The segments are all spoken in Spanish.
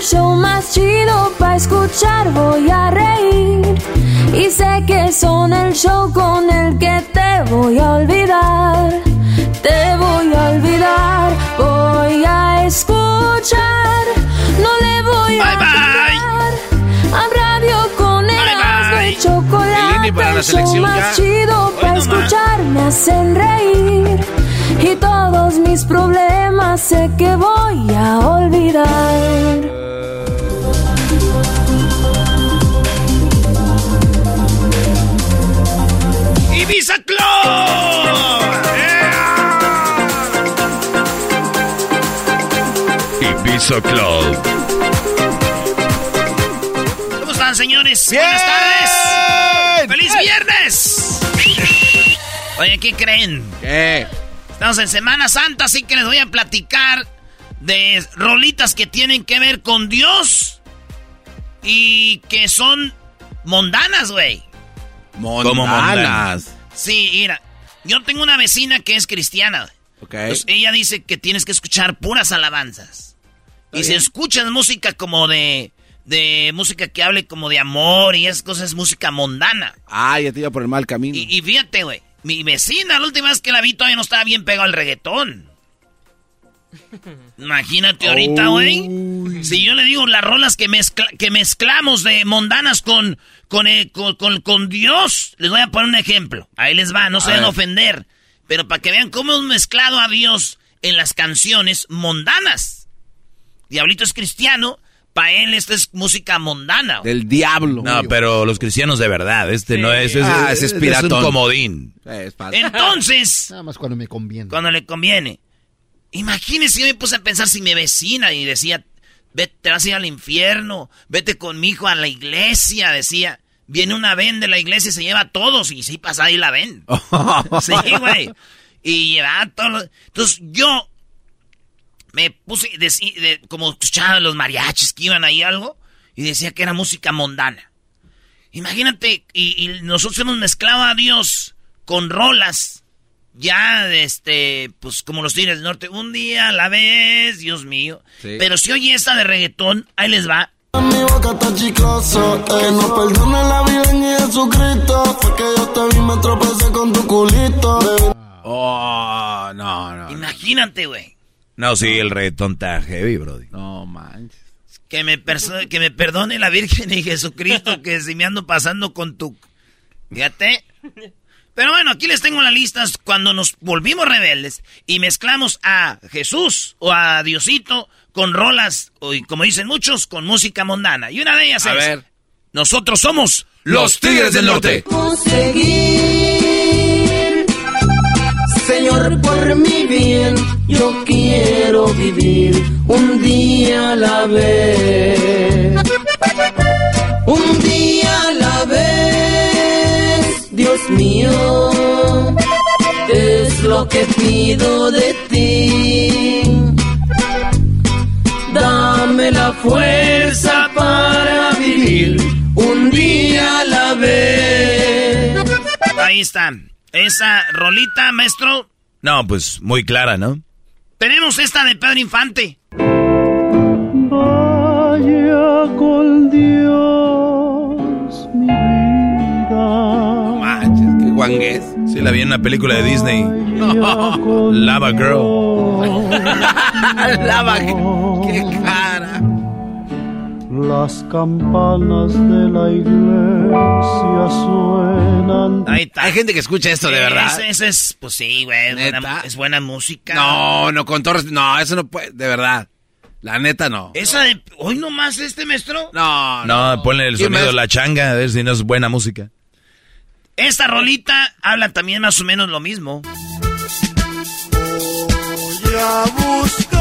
El show más chido para escuchar. Voy a reír y sé que son el show con el que te voy a olvidar. Te voy a olvidar, voy a escuchar. No le voy a Bye, bye. a radio con Erasmo bye. el chocolate. El INE para la el show más ya. chido para no más. escuchar me hacen reír y todos mis problemas sé que voy a olvidar. Ibiza Club. Ibiza Club. ¿Cómo están, señores? Bien. Buenas tardes. ¡Feliz viernes! Oye, ¿qué creen? ¿Qué? Estamos en Semana Santa, así que les voy a platicar de rolitas que tienen que ver con Dios y que son mundanas, güey. Como mundanas. Sí, mira, yo tengo una vecina que es cristiana. güey. Ok. Entonces, ella dice que tienes que escuchar puras alabanzas. Y si escuchas música como de, de música que hable como de amor y esas cosas, es música mundana. Ah, ya te iba por el mal camino. Y, y fíjate, güey, mi vecina, la última vez que la vi todavía no estaba bien pegado al reggaetón. Imagínate ahorita, güey. Si yo le digo las rolas que, mezcla- que mezclamos de con, con, eh, con, con- con Dios, les voy a poner un ejemplo. Ahí les va, no se van a ofender. Pero para que vean cómo hemos mezclado a Dios en las canciones mundanas. Diablito es cristiano, para él esta es música mundana. güey. Del diablo. No, pero los cristianos de verdad, este no es, es, Ah, es, ese es es piratón. un comodín. Entonces, Nada más cuando me conviene. cuando le conviene. Imagínese, yo me puse a pensar si mi vecina y decía, vete, te vas a ir al infierno, vete con mi hijo a la iglesia, decía. Viene una ven de la iglesia y se lleva a todos, y sí pasa ahí la ven. sí, güey. Y lleva a todos los- Entonces yo me puse, deci- de- como escuchaba los mariachis que iban ahí algo, y decía que era música mundana. Imagínate, y, y nosotros hemos mezclado a Dios con rolas ya, este, pues como los tigres del norte, un día a la vez, Dios mío. Sí. Pero si oye esta de reggaetón, ahí les va. Mi boca está chicloso, que no perdone la vida en Jesucristo. Fue que yo te vi, me tropecé con tu culito. Oh, no, no. Imagínate, güey. No, sí, el reggaetón está heavy, brody. No manches. Que me, que me perdone la Virgen y Jesucristo, que si me ando pasando con tu... Fíjate. Pero bueno, aquí les tengo las listas cuando nos volvimos rebeldes y mezclamos a Jesús o a Diosito con rolas, o, y como dicen muchos, con música mundana. Y una de ellas A es... ver. Nosotros somos Los Tigres del Norte. Señor, por mi bien, yo quiero vivir un día a la vez. Un día a la vez, Dios mío, es lo que pido de ti. Dame la fuerza para vivir un día a la vez. ahí está. Esa rolita, maestro. No, pues muy clara, ¿no? Tenemos esta de Pedro Infante. Vaya con Dios, mi vida. Manches, qué guangués. Sí, la vi en una película de Disney. Lava Girl. Lava, qué cara. Las campanas de la iglesia suenan. Ahí está. Hay gente que escucha esto, de verdad. Ese, es, pues sí, güey. Es buena, es buena música. No, no, con Torres. No, eso no puede, de verdad. La neta no. Esa de. Hoy nomás este maestro. No, No, ponle el ¿Quién sonido de la changa, a ver si no es buena música. Esta rolita habla también más o menos lo mismo. Voy a buscar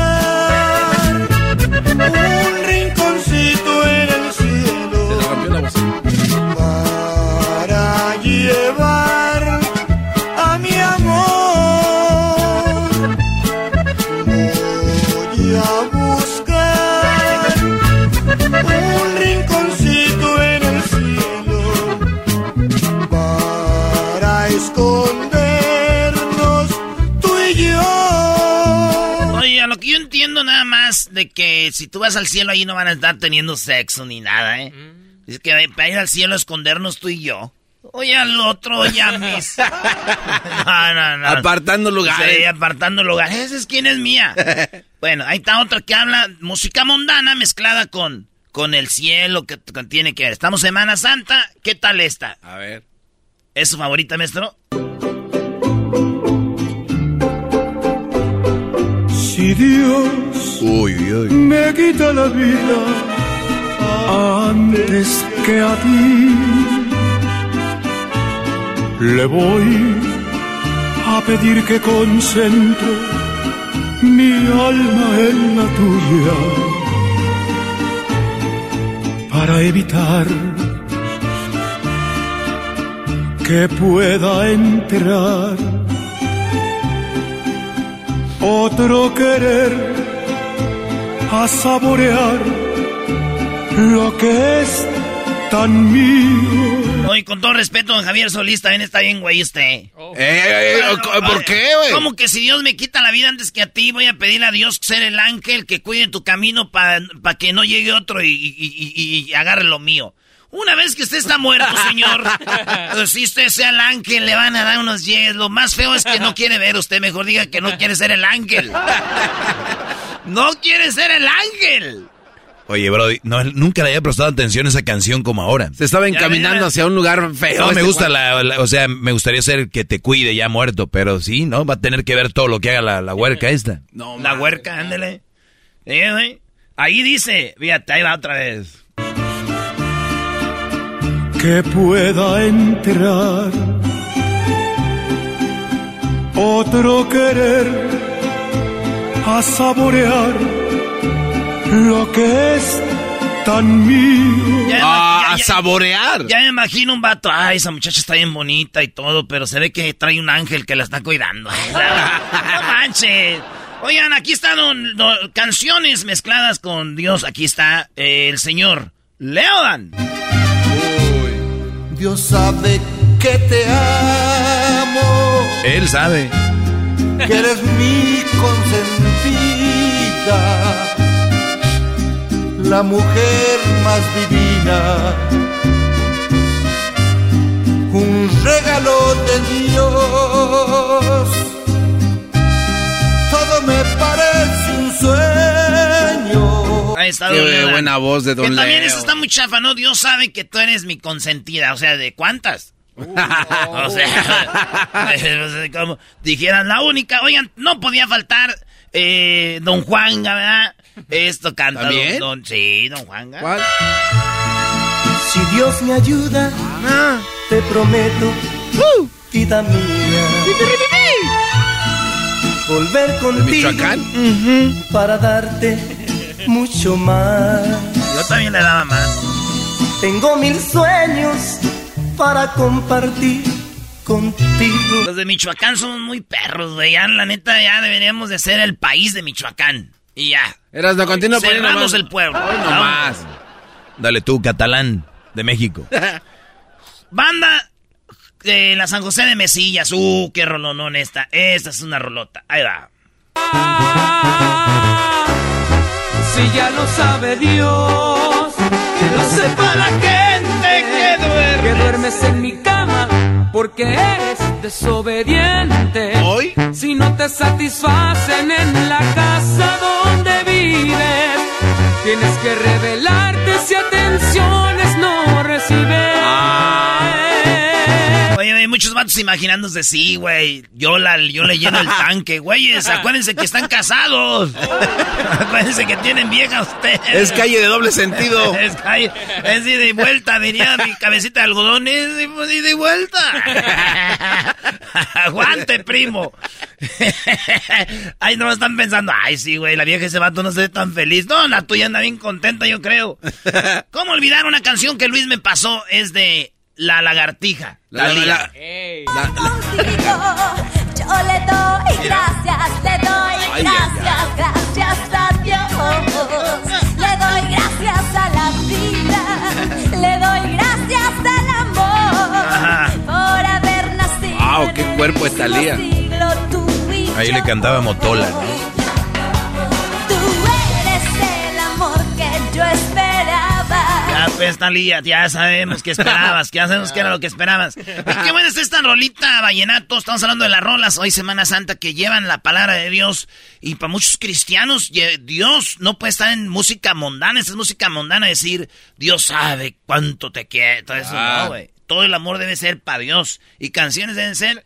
de que si tú vas al cielo ahí no van a estar teniendo sexo ni nada, ¿eh? Es que para ir al cielo a escondernos tú y yo. Oye al otro, oye a mis. No, no, no. Apartando lugares. Sí, apartando lugares. Esa es quién es mía. bueno, ahí está otra que habla música mundana mezclada con, con el cielo que, que tiene que ver. Estamos Semana Santa. ¿Qué tal esta? A ver. ¿Es su favorita, maestro? Si Dios Uy, uy, uy. me quita la vida antes que a ti. Le voy a pedir que concentre mi alma en la tuya para evitar que pueda entrar otro querer a saborear lo que es tan mío. Oye, con todo respeto, don Javier Solís también está bien, güey, usted. Eh, eh, eh, ¿Por qué, güey? ¿Cómo que si Dios me quita la vida antes que a ti, voy a pedir a Dios ser el ángel que cuide tu camino para que no llegue otro y, y- y- y agarre lo mío? Una vez que usted está muerto, señor, pues, si usted sea el ángel, le van a dar unos yes. Lo más feo es que no quiere ver usted. Mejor diga que no quiere ser el ángel. No quiere ser el ángel. Oye, Brody, no, nunca le había prestado atención a esa canción como ahora. Se estaba Ya encaminando hacia un lugar feo. No, me este gusta la, la- o sea, me gustaría ser el que te cuide ya muerto, pero sí, ¿no? Va a tener que ver todo lo que haga la, la huerca esta. No, La huerca, ándele. Eh, güey. Ahí dice, fíjate, ahí va otra vez. Que pueda entrar otro querer a saborear lo que es tan mío. Ya, Ah, ya- a ya- saborear. Ya me imagino un vato, ay, esa muchacha está bien bonita y todo, pero se ve que trae un ángel que la está cuidando. no manches. Oigan, aquí están don- don- canciones mezcladas con Dios. Aquí está eh, el señor Leodan. Dios sabe que te amo, Él sabe. que eres mi consentida, la mujer más divina, un regalo de Dios. Todo me parece. Ahí está Qué don buena voz de Don Que también Leo. eso está muy chafa, ¿no? Dios sabe que tú eres mi consentida. O sea, ¿de cuántas? o sea, dijeran la única. Oigan, no podía faltar eh, Don Juan, ¿verdad? Esto canta don, ¿También? don- Sí, Don Juan. ¿Cuál? Si Dios me ayuda, te prometo, vida mía, volver contigo Michoacán? para darte mucho más. Yo también le daba más. Tengo mil sueños para compartir contigo. Los de Michoacán somos muy perros, güey. Ya, la neta, ya deberíamos de ser el país de Michoacán. Y ya. Eras no continúa Cerramos más. el pueblo. Hoy no más. Dale tú, catalán de México. Banda eh, la San José de Mesillas. Uh, qué rolonón esta. Esta es una rolota. Ahí va. Si ya lo sabe Dios, que lo sepa la gente que duerme. Que duermes en mi cama porque eres desobediente. ¿Hoy? Si no te satisfacen en la casa donde vives, tienes que revelarte si atenciones no recibes. Oye, hay muchos vatos imaginándose, sí, güey. Yo, la, yo le lleno el tanque, güeyes. Acuérdense que están casados. Acuérdense que tienen vieja ustedes. Es calle de doble sentido. es calle. Es ida y vuelta, diría mi cabecita de algodón. Es ida y vuelta. Aguante, primo. ay, no están pensando. Ay, sí, güey, la vieja ese vato no se ve tan feliz. No, la tuya anda bien contenta, yo creo. ¿Cómo olvidar una canción que Luis me pasó? Es de La Lagartija. La, la, la, Yo le doy gracias, le doy gracias, gracias a Dios. Le doy gracias a la vida, le doy gracias al amor por haber nacido. Wow, qué cuerpo es Talía. Ahí le cantaba Motola, ¿no? Pues, Talía, ya sabemos que esperabas, que ya sabemos que era lo que esperabas. Y qué buena es esta rolita, vallenato. Estamos hablando de las rolas hoy, Semana Santa, que llevan la palabra de Dios. Y para muchos cristianos, Dios no puede estar en música mundana. Esa es música mundana, decir, Dios sabe cuánto te quiere. Todo eso Ah. no, güey. Todo el amor debe ser para Dios. Y canciones deben ser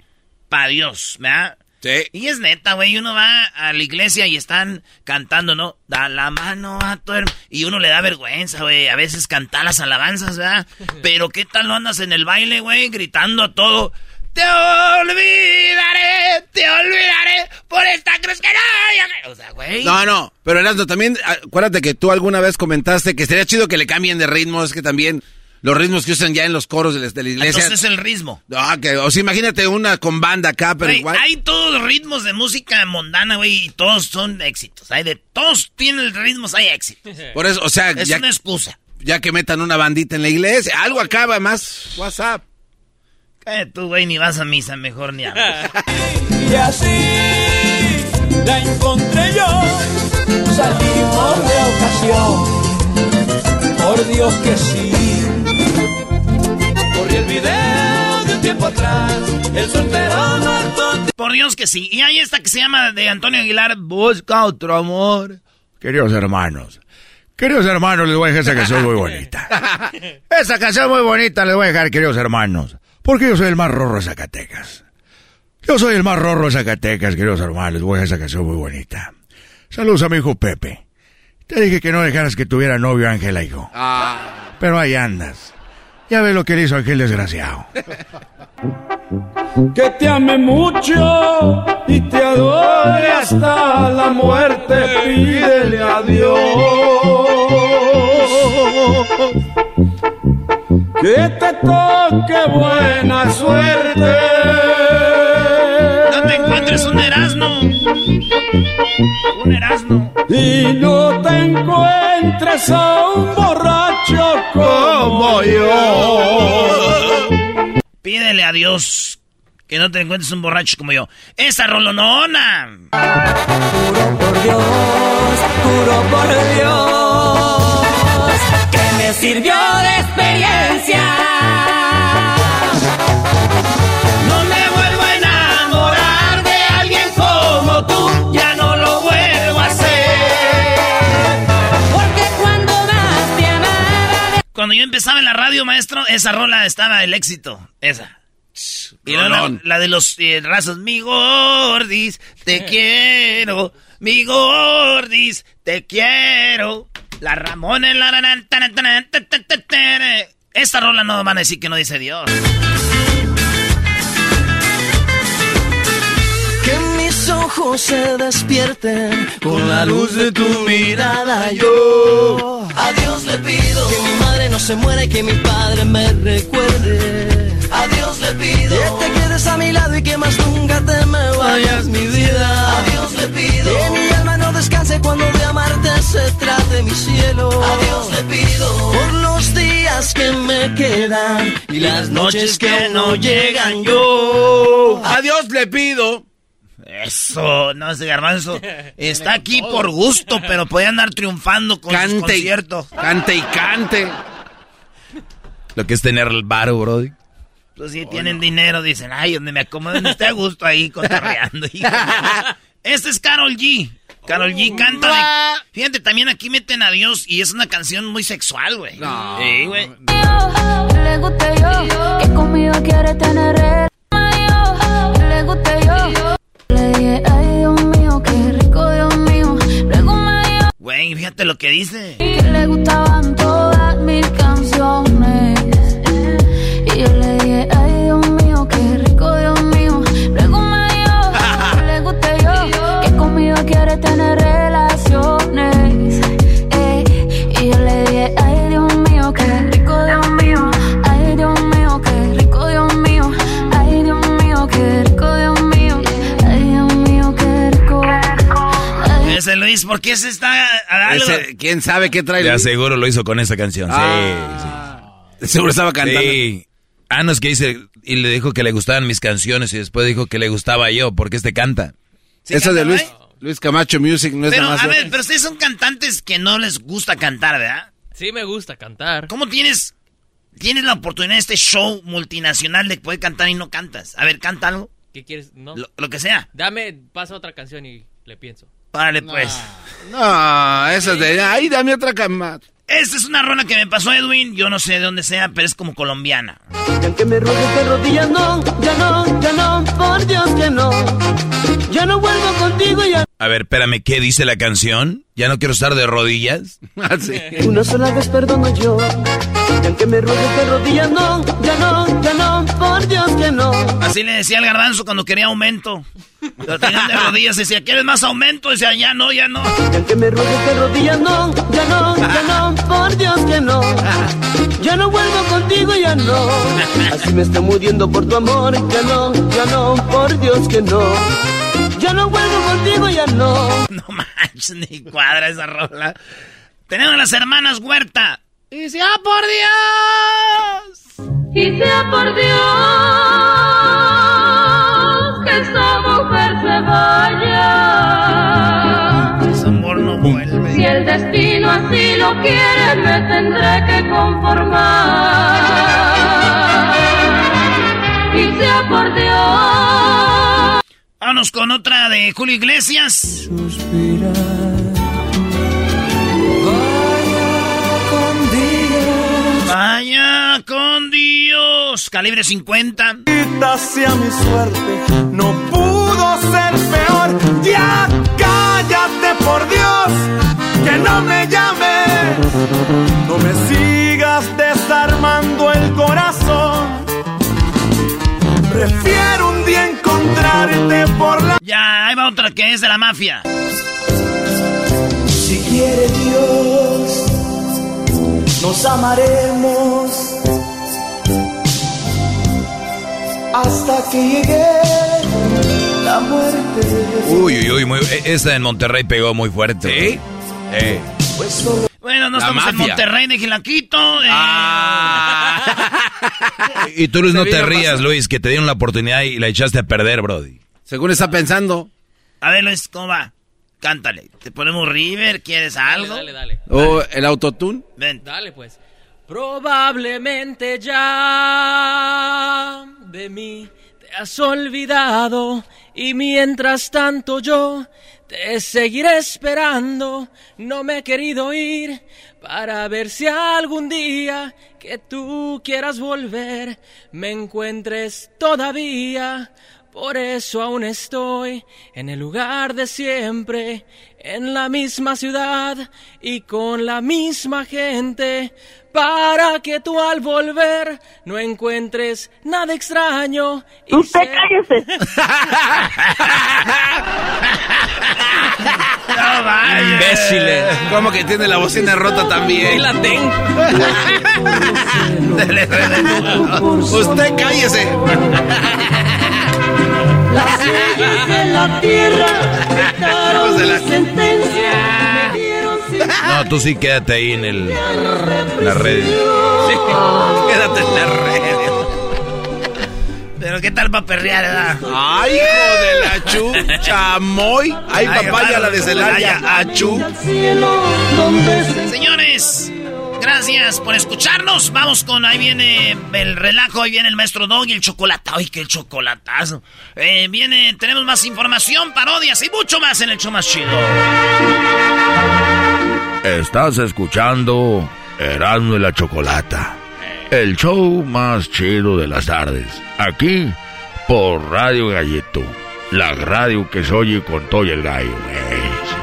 para Dios, ¿verdad? Sí. Y es neta, güey, uno va a la iglesia y están cantando, ¿no? Da la mano a tu hermano. Y uno le da vergüenza, güey, a veces cantar las alabanzas, ¿verdad? Pero ¿qué tal lo andas en el baile, güey, gritando a todo? Te olvidaré, te olvidaré por esta cruz que no... O sea, güey. No, no, pero Erasmo, también acuérdate que tú alguna vez comentaste que sería chido que le cambien de ritmo, es que también los ritmos que usan ya en los coros de la, de la iglesia. Entonces es el ritmo. Ah, que, o sea, imagínate una con banda acá, pero igual. hay todos los ritmos de música mundana, güey, y todos son éxitos. Hay de todos tienen ritmos, hay éxitos. Por eso, o sea, Es ya, una excusa. ya que metan una bandita en la iglesia, algo acaba más. WhatsApp. Eh, tú, güey, ni vas a misa, mejor ni hablas. Y así la encontré yo. Salimos de ocasión. Por Dios que sí. Corrí el video de un tiempo atrás. El soltero muerto. Por Dios que sí. Y hay esta que se llama de Antonio Aguilar, Busca otro amor. Queridos hermanos, queridos hermanos, les voy a dejar esa canción muy bonita. Esa canción muy bonita les voy a dejar, queridos hermanos, porque yo soy el más rorro de Zacatecas. Yo soy el más rorro de Zacatecas, queridos hermanos, les voy a dejar esa canción muy bonita. Saludos a mi hijo Pepe. Te dije que no dejaras que tuviera novio Ángela, hijo. Pero ahí andas. Ya ves lo que le hizo aquel desgraciado. Que te ame mucho y te adore hasta la muerte. Pídele a Dios. Que te toque buena suerte. Encuentres un erasno. Un erasno. Y no te encuentres a un borracho como yo. Pídele a Dios que no te encuentres un borracho como yo. ¡Esa rolonona! Juro por Dios, juro por Dios, que me sirvió de experiencia. Cuando yo empezaba en la radio, maestro, esa rola estaba el éxito. Esa. Y la, la de los eh, rasos, mi gordis, te quiero, mi gordis, te quiero. La Ramona, la ta, ta. Esta rola no van a decir que no dice Dios. Que mis ojos se despierten con la luz de tu mirada. Yo a Dios le pido que mi madre no se muera y que mi padre me recuerde. A Dios le pido que te quedes a mi lado y que más nunca te me vayas, mi vida. A Dios le pido que mi alma no descanse cuando de amarte se trate mi cielo. A Dios le pido por los días que me quedan y las noches que no llegan yo. A Dios le pido. Eso, no ese garbanzo. Está aquí por gusto, pero puede andar triunfando con sus Cante y, conciertos. cante y cante. Lo que es tener el bar, Brody. Pues si tienen dinero, dicen, ay, donde me acomoden, esté a gusto ahí cotorreando. hijo". este es Carol G. Carol G canta de... Fíjate, también aquí meten a Dios y es una canción muy sexual, güey. No. Sí, güey. Que le yo, que conmigo quiere tener le guste yo. Güey, fíjate lo que dice. que le gustaban todas mis canciones. Y yo le dije, ay Dios mío, qué rico Dios mío. Luego me que le guste yo, que conmigo quiere tener Luis, ¿por qué se está... Ese, ¿Quién sabe qué trae? Ya seguro lo hizo con esa canción. Ah. Seguro estaba sí, cantando. sí. Ah, no, es que dice, y le dijo que le gustaban mis canciones y después dijo que le gustaba yo, porque este canta. ¿Sí Eso de cantaba, Luis, eh? Luis Camacho Music no es Pero, nada más. a ver, pero ustedes son cantantes que no les gusta cantar, ¿verdad? Sí me gusta cantar. ¿Cómo tienes, tienes la oportunidad de este show multinacional de poder cantar y no cantas? A ver, canta algo, ¿Qué quieres? No. lo, lo que sea. Dame, pasa otra canción y le pienso. Vale, pues. No, eso es de. Ay, dame otra cama. Esta es una rola que me pasó Edwin, yo no sé de dónde sea, pero es como colombiana. Y aunque me ruegues de rodillas, no, ya no, ya no, por Dios que no. Ya no vuelvo contigo, ya. A ver, espérame, ¿qué dice la canción? ¿Ya no quiero estar de rodillas? Ah, sí. Una sola vez perdono yo. Y aunque me ruegues de rodillas, no, ya no, ya no, por Dios que no. Así le decía al garbanzo cuando quería aumento. Lo tenían de rodillas, decía, ¿quieres más aumento? Decía, ya no, ya no. Y aunque me ruegues de rodillas, no, ya no, ya no, por Dios que no. Ya no vuelvo contigo, ya no. Así me estoy muriendo por tu amor, ya no, ya no, por Dios que no. Ya no vuelvo contigo, ya no. No manches, ni cuadra esa rola. Tenemos las hermanas Huerta. Y dice, ¡ah, por Dios! Y sea por Dios que esta mujer se vaya. Ese amor no vuelve. Si el destino así lo quiere, me tendré que conformar. Y sea por Dios. Vámonos con otra de Julio Iglesias. Con Dios. Calibre 50. sea mi suerte, no pudo ser peor. Ya cállate por Dios, que no me llames. No me sigas desarmando el corazón. Prefiero un día encontrarte por la... Ya, ahí va otra que es de la mafia. Si quiere Dios, nos amaremos hasta que llegue la muerte. Uy, uy, uy, muy, e- esa en Monterrey pegó muy fuerte. ¿Sí? Eh. Pues solo Bueno, no La estamos en. Monterrey de Gilaquito. eh. Y tú, Luis, no te rías, pasando. Luis, que te dieron la oportunidad y la echaste a perder, Brody. Según está pensando. A ver, Luis, ¿cómo va? Cántale. ¿Te ponemos River? ¿Quieres algo? Dale, dale, O el autotune. Ven. dale. pues. Probablemente ya de mí te has olvidado y mientras tanto yo te seguiré esperando. No me he querido ir para ver si algún día que tú quieras volver me encuentres todavía. Por eso aún estoy en el lugar de siempre, en la misma ciudad y con la misma gente, para que tú al volver no encuentres nada extraño. y Usted se- cállese. No vaya. Imbéciles. ¿Cómo que tiene la bocina rota también? la tengo. Usted cállese. Las leyes de la tierra dictaron mi sentencia. No, tú sí quédate ahí en el, la red. Sí, quédate en la red. Pero qué tal para perrear, ¿verdad? Ay, hijo de la chu, chamoy. Ay, papaya, la de Celaya, achú. Señores, gracias por escucharnos. Vamos con, ahí viene el relajo, ahí viene el maestro Dog y el chocolate. Ay, qué chocolatazo. Eh, viene, tenemos más información, parodias y mucho más en el show más chido. Estás escuchando Erasmo y la Chocolata, el show más chido de las tardes. Aquí por Radio Gallito, la radio que se oye con todo y el gallo. Eh,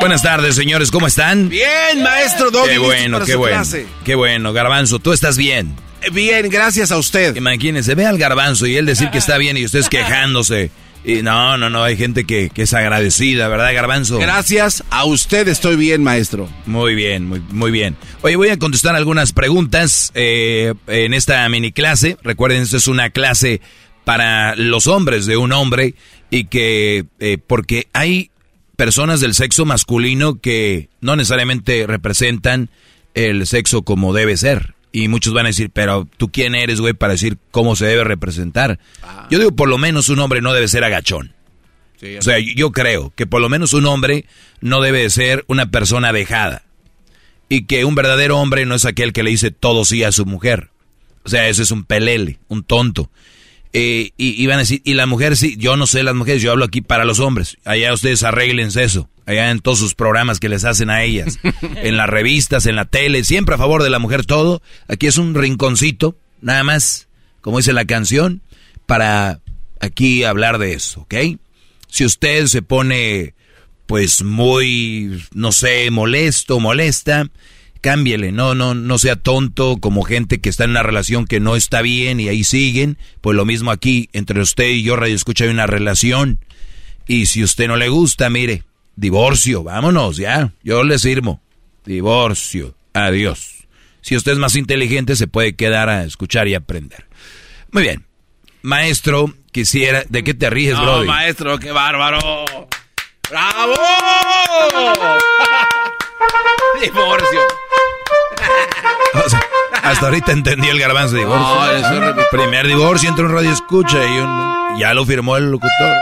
Buenas tardes, señores, ¿cómo están? Bien, maestro Doggy. Qué bueno, qué bueno. clase. Qué bueno, Garbanzo, tú estás bien. Eh, Bien, gracias a usted. Imagínense, ve al Garbanzo y él decir que está bien y ustedes quejándose. Y no, no, no, hay gente que, que es agradecida, ¿verdad, Garbanzo? Gracias a usted estoy bien, maestro. Muy bien, muy, muy bien. Oye, voy a contestar algunas preguntas eh, en esta mini clase. Recuerden, esto es una clase para los hombres de un hombre y que, eh, porque hay personas del sexo masculino que no necesariamente representan el sexo como debe ser. Y muchos van a decir, pero tú quién eres, güey, para decir cómo se debe representar. Yo digo, por lo menos un hombre no debe ser agachón. O sea, yo creo que por lo menos un hombre no debe de ser una persona dejada. Y que un verdadero hombre no es aquel que le dice todo sí a su mujer. O sea, ese es un pelele, un tonto. Eh, y, y van a decir, y la mujer sí, yo no sé las mujeres, yo hablo aquí para los hombres. Allá ustedes arreglense eso. Allá en todos sus programas que les hacen a ellas. en las revistas, en la tele, siempre a favor de la mujer todo. Aquí es un rinconcito, nada más, como dice la canción, para aquí hablar de eso, ¿ok? Si usted se pone, pues muy, no sé, molesto, molesta, cámbiele, no, no, no sea tonto como gente que está en una relación que no está bien y ahí siguen. Pues lo mismo aquí, entre usted y yo, Radio Escucha, hay una relación. Y si usted no le gusta, mire, divorcio, vámonos, ya, yo le sirvo. Divorcio, adiós. Si usted es más inteligente, se puede quedar a escuchar y aprender. Muy bien. Maestro, quisiera. ¿De qué te ríes, No, Brody? maestro, qué bárbaro. ¡Bravo! Divorcio. O sea, hasta ahorita entendí el garbanzo de divorcio. No, eso es re- Primer divorcio, entra un radio escucha y un- ya lo firmó el locutor.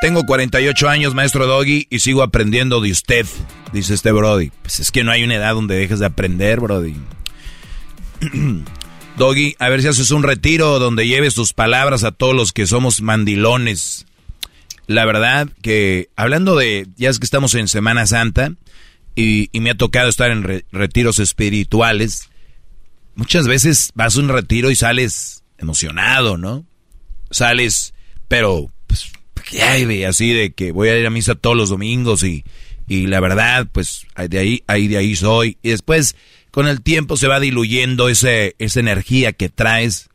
Tengo 48 años, maestro Doggy, y sigo aprendiendo de usted, dice este Brody. Pues es que no hay una edad donde dejes de aprender, Brody. Doggy, a ver si haces un retiro donde lleves tus palabras a todos los que somos mandilones. La verdad que, hablando de, ya es que estamos en Semana Santa, y, y me ha tocado estar en re- retiros espirituales, muchas veces vas a un retiro y sales emocionado, ¿no? Sales, pero, pues, ¿qué hay, güey? Así de que voy a ir a misa todos los domingos y, y la verdad, pues, de ahí, ahí, de ahí soy. Y después, con el tiempo se va diluyendo ese, esa energía que traes.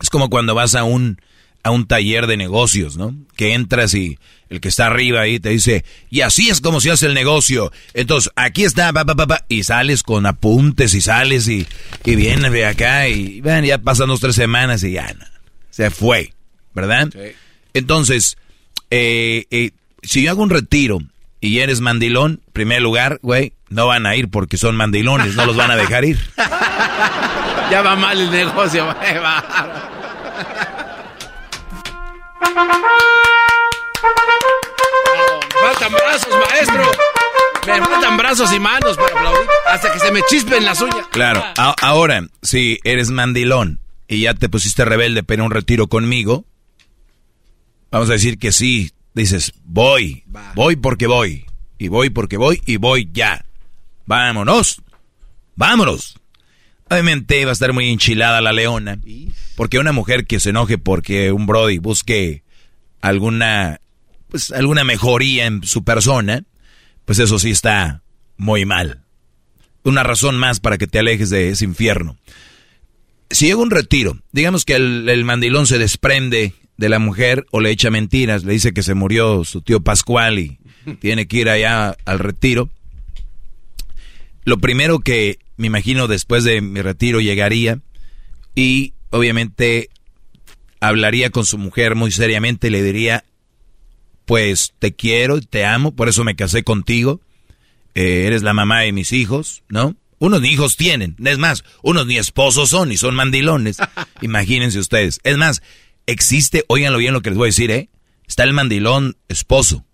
Es como cuando vas a un, a un taller de negocios, ¿no? Que entras y el que está arriba ahí te dice, y así es como se hace el negocio. Entonces, aquí está, pa, pa, pa, pa", y sales con apuntes y sales y, y vienes de acá y ven, ya pasan dos, tres semanas y ya, no, se fue, ¿verdad? Entonces, eh, eh, si yo hago un retiro y eres mandilón, primer lugar, güey, no van a ir porque son mandilones, no los van a dejar ir. Ya va mal el negocio, güey, va. Me faltan brazos, maestro. Me faltan brazos y manos para aplaudir hasta que se me chispen las uñas. Claro, a- ahora, si eres mandilón y ya te pusiste rebelde pero un retiro conmigo, vamos a decir que sí, dices, voy, voy porque voy, y voy porque voy, y voy ya. Vámonos, vámonos. Obviamente va a estar muy enchilada la leona, porque una mujer que se enoje porque un Brody busque alguna, pues alguna mejoría en su persona, pues eso sí está muy mal una razón más para que te alejes de ese infierno. Si llega un retiro, digamos que el, el mandilón se desprende de la mujer o le echa mentiras, le dice que se murió su tío Pascual y tiene que ir allá al retiro. Lo primero que me imagino después de mi retiro llegaría y obviamente hablaría con su mujer muy seriamente y le diría, pues te quiero, te amo, por eso me casé contigo eh, eres la mamá de mis hijos, ¿no? Unos ni hijos tienen, es más, unos ni esposos son y son mandilones. Imagínense ustedes. Es más, existe, óiganlo bien lo que les voy a decir, ¿eh? Está el mandilón esposo,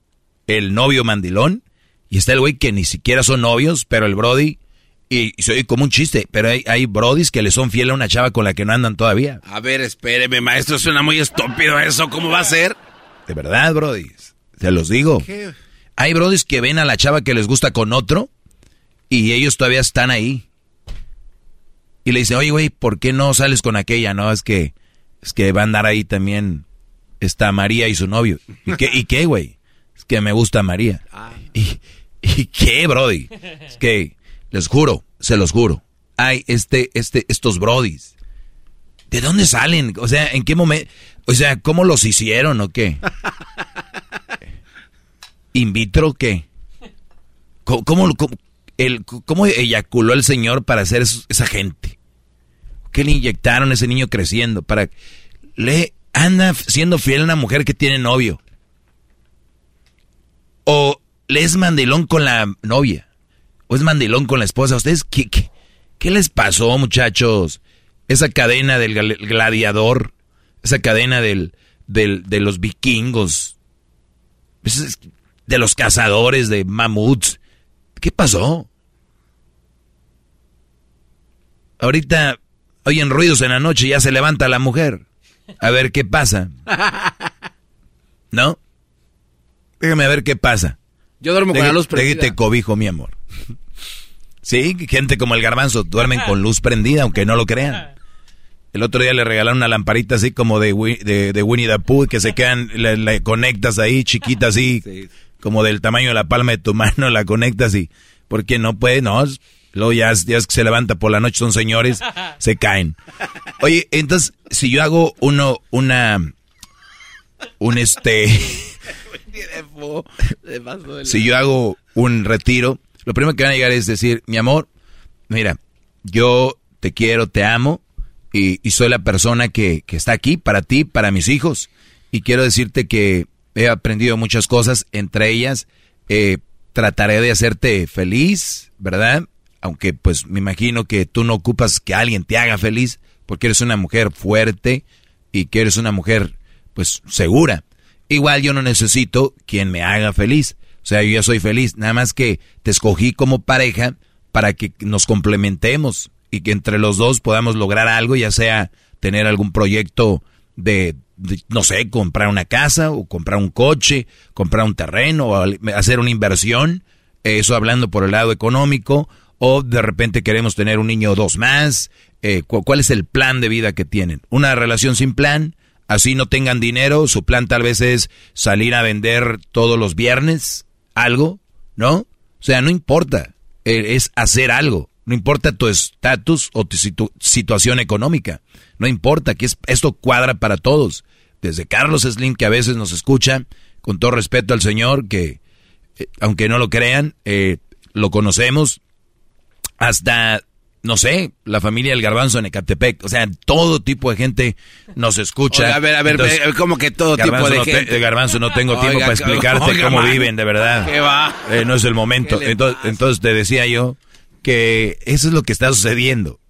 el novio mandilón, y está el güey que ni siquiera son novios, pero el Brody, y, y se oye como un chiste, pero hay, hay Brodis que le son fiel a una chava con la que no andan todavía. A ver, espéreme, maestro, suena muy estúpido eso. ¿Cómo va a ser? De verdad, Brody. Se los digo. ¿Qué? Hay brodis que ven a la chava que les gusta con otro y ellos todavía están ahí. Y le dicen, oye, güey, ¿por qué no sales con aquella? No, es que, es que va a andar ahí también está María y su novio. ¿Y qué, ¿y qué, güey? Es que me gusta María. ¿Y, ¿Y qué, brody? Es que, les juro, se los juro. Hay este, este, estos brodis. ¿De dónde salen? O sea, ¿en qué momento? O sea, ¿cómo los hicieron o qué? ¿In vitro qué? ¿Cómo, cómo, cómo- el, cómo eyaculó el señor para esos- esa gente? ¿Qué le inyectaron a ese niño creciendo? Para le anda siendo fiel a una mujer que tiene novio. O le es mandilón con la novia. O es mandilón con la esposa. ¿Ustedes qué, qué, qué les pasó, muchachos? Esa cadena del gladiador. Esa cadena del, del, de los vikingos. De los cazadores de mamuts. ¿Qué pasó? Ahorita oyen ruidos en la noche y ya se levanta la mujer. A ver qué pasa. ¿No? Déjame ver qué pasa. Yo duermo con la luz prendida. Déjate cobijo, mi amor. Sí, gente como el garbanzo duermen con luz prendida, aunque no lo crean. El otro día le regalaron una lamparita así como de, de, de Winnie the Pooh, que se quedan, le, le conectas ahí, chiquita así, como del tamaño de la palma de tu mano, la conectas y, porque no puede, no, luego ya, ya es que se levanta por la noche, son señores, se caen. Oye, entonces, si yo hago uno, una, un este, si yo hago un retiro, lo primero que van a llegar es decir, mi amor, mira, yo te quiero, te amo y, soy la persona que, que está aquí para ti, para mis hijos. Y quiero decirte que he aprendido muchas cosas, entre ellas, eh, trataré de hacerte feliz, ¿verdad? Aunque pues me imagino que tú no ocupas que alguien te haga feliz porque eres una mujer fuerte y que eres una mujer pues segura. Igual yo no necesito quien me haga feliz. O sea, yo ya soy feliz. Nada más que te escogí como pareja para que nos complementemos y que entre los dos podamos lograr algo, ya sea tener algún proyecto de, no sé, comprar una casa o comprar un coche, comprar un terreno o hacer una inversión, eso hablando por el lado económico, o de repente queremos tener un niño o dos más, eh, ¿cuál es el plan de vida que tienen? Una relación sin plan, así no tengan dinero, su plan tal vez es salir a vender todos los viernes algo, ¿no? O sea, no importa, eh, es hacer algo. No importa tu estatus o tu situación económica. No importa, que esto cuadra para todos. Desde Carlos Slim, que a veces nos escucha, con todo respeto al Señor, que eh, aunque no lo crean, eh, lo conocemos, hasta, no sé, la familia del Garbanzo en Ecatepec. O sea, todo tipo de gente nos escucha. a ver, a ver, como que todo tipo de gente. Garbanzo, no tengo tiempo para explicarte cómo viven, de verdad. ¿Qué va? no es el momento. Entonces, entonces te decía yo que eso es lo que está sucediendo.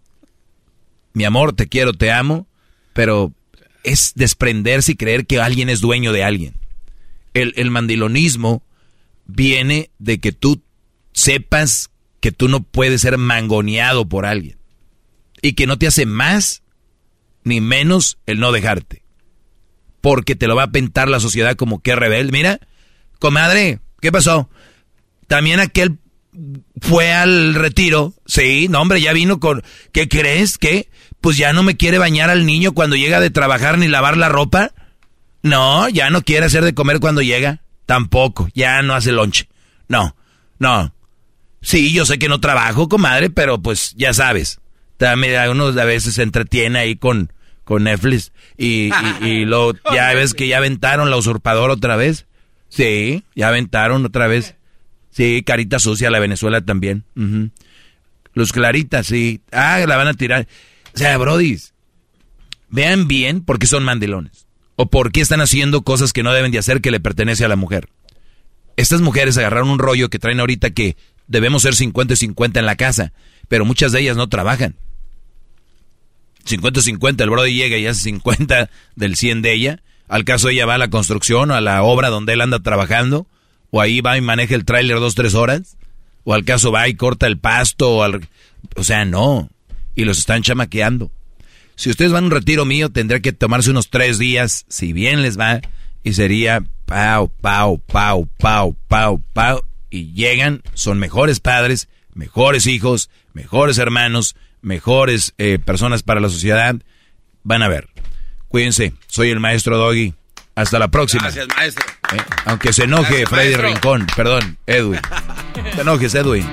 Mi amor, te quiero, te amo, pero es desprenderse y creer que alguien es dueño de alguien. El, el mandilonismo viene de que tú sepas que tú no puedes ser mangoneado por alguien y que no te hace más ni menos el no dejarte. Porque te lo va a pintar la sociedad como que rebelde. Mira, comadre, ¿qué pasó? También aquel fue al retiro. Sí, no, hombre, ya vino con. ¿Qué crees? ¿Qué? Pues ya no me quiere bañar al niño cuando llega de trabajar ni lavar la ropa. No, ya no quiere hacer de comer cuando llega. Tampoco, ya no hace lonche. No, no. Sí, yo sé que no trabajo, comadre, pero pues ya sabes. También uno a veces se entretiene ahí con, con Netflix. Y, y, y lo, ya ves que ya aventaron la usurpadora otra vez. Sí, ya aventaron otra vez. Sí, carita sucia, la Venezuela también. Los claritas, sí. Ah, la van a tirar. O sea, brodis, vean bien por qué son mandilones. O por qué están haciendo cosas que no deben de hacer que le pertenece a la mujer. Estas mujeres agarraron un rollo que traen ahorita que debemos ser 50 y 50 en la casa, pero muchas de ellas no trabajan. 50 y 50, el brody llega y hace 50 del 100 de ella. Al caso ella va a la construcción o a la obra donde él anda trabajando o ahí va y maneja el tráiler dos, tres horas, o al caso va y corta el pasto, o, al... o sea, no, y los están chamaqueando. Si ustedes van a un retiro mío, tendría que tomarse unos tres días, si bien les va, y sería pau, pau, pau, pau, pau, pau, y llegan, son mejores padres, mejores hijos, mejores hermanos, mejores eh, personas para la sociedad. Van a ver. Cuídense, soy el maestro Doggy. Hasta la próxima. Gracias, maestro. Eh, aunque se enoje Freddy Rincón, perdón, Edwin. Te enojes, Edwin.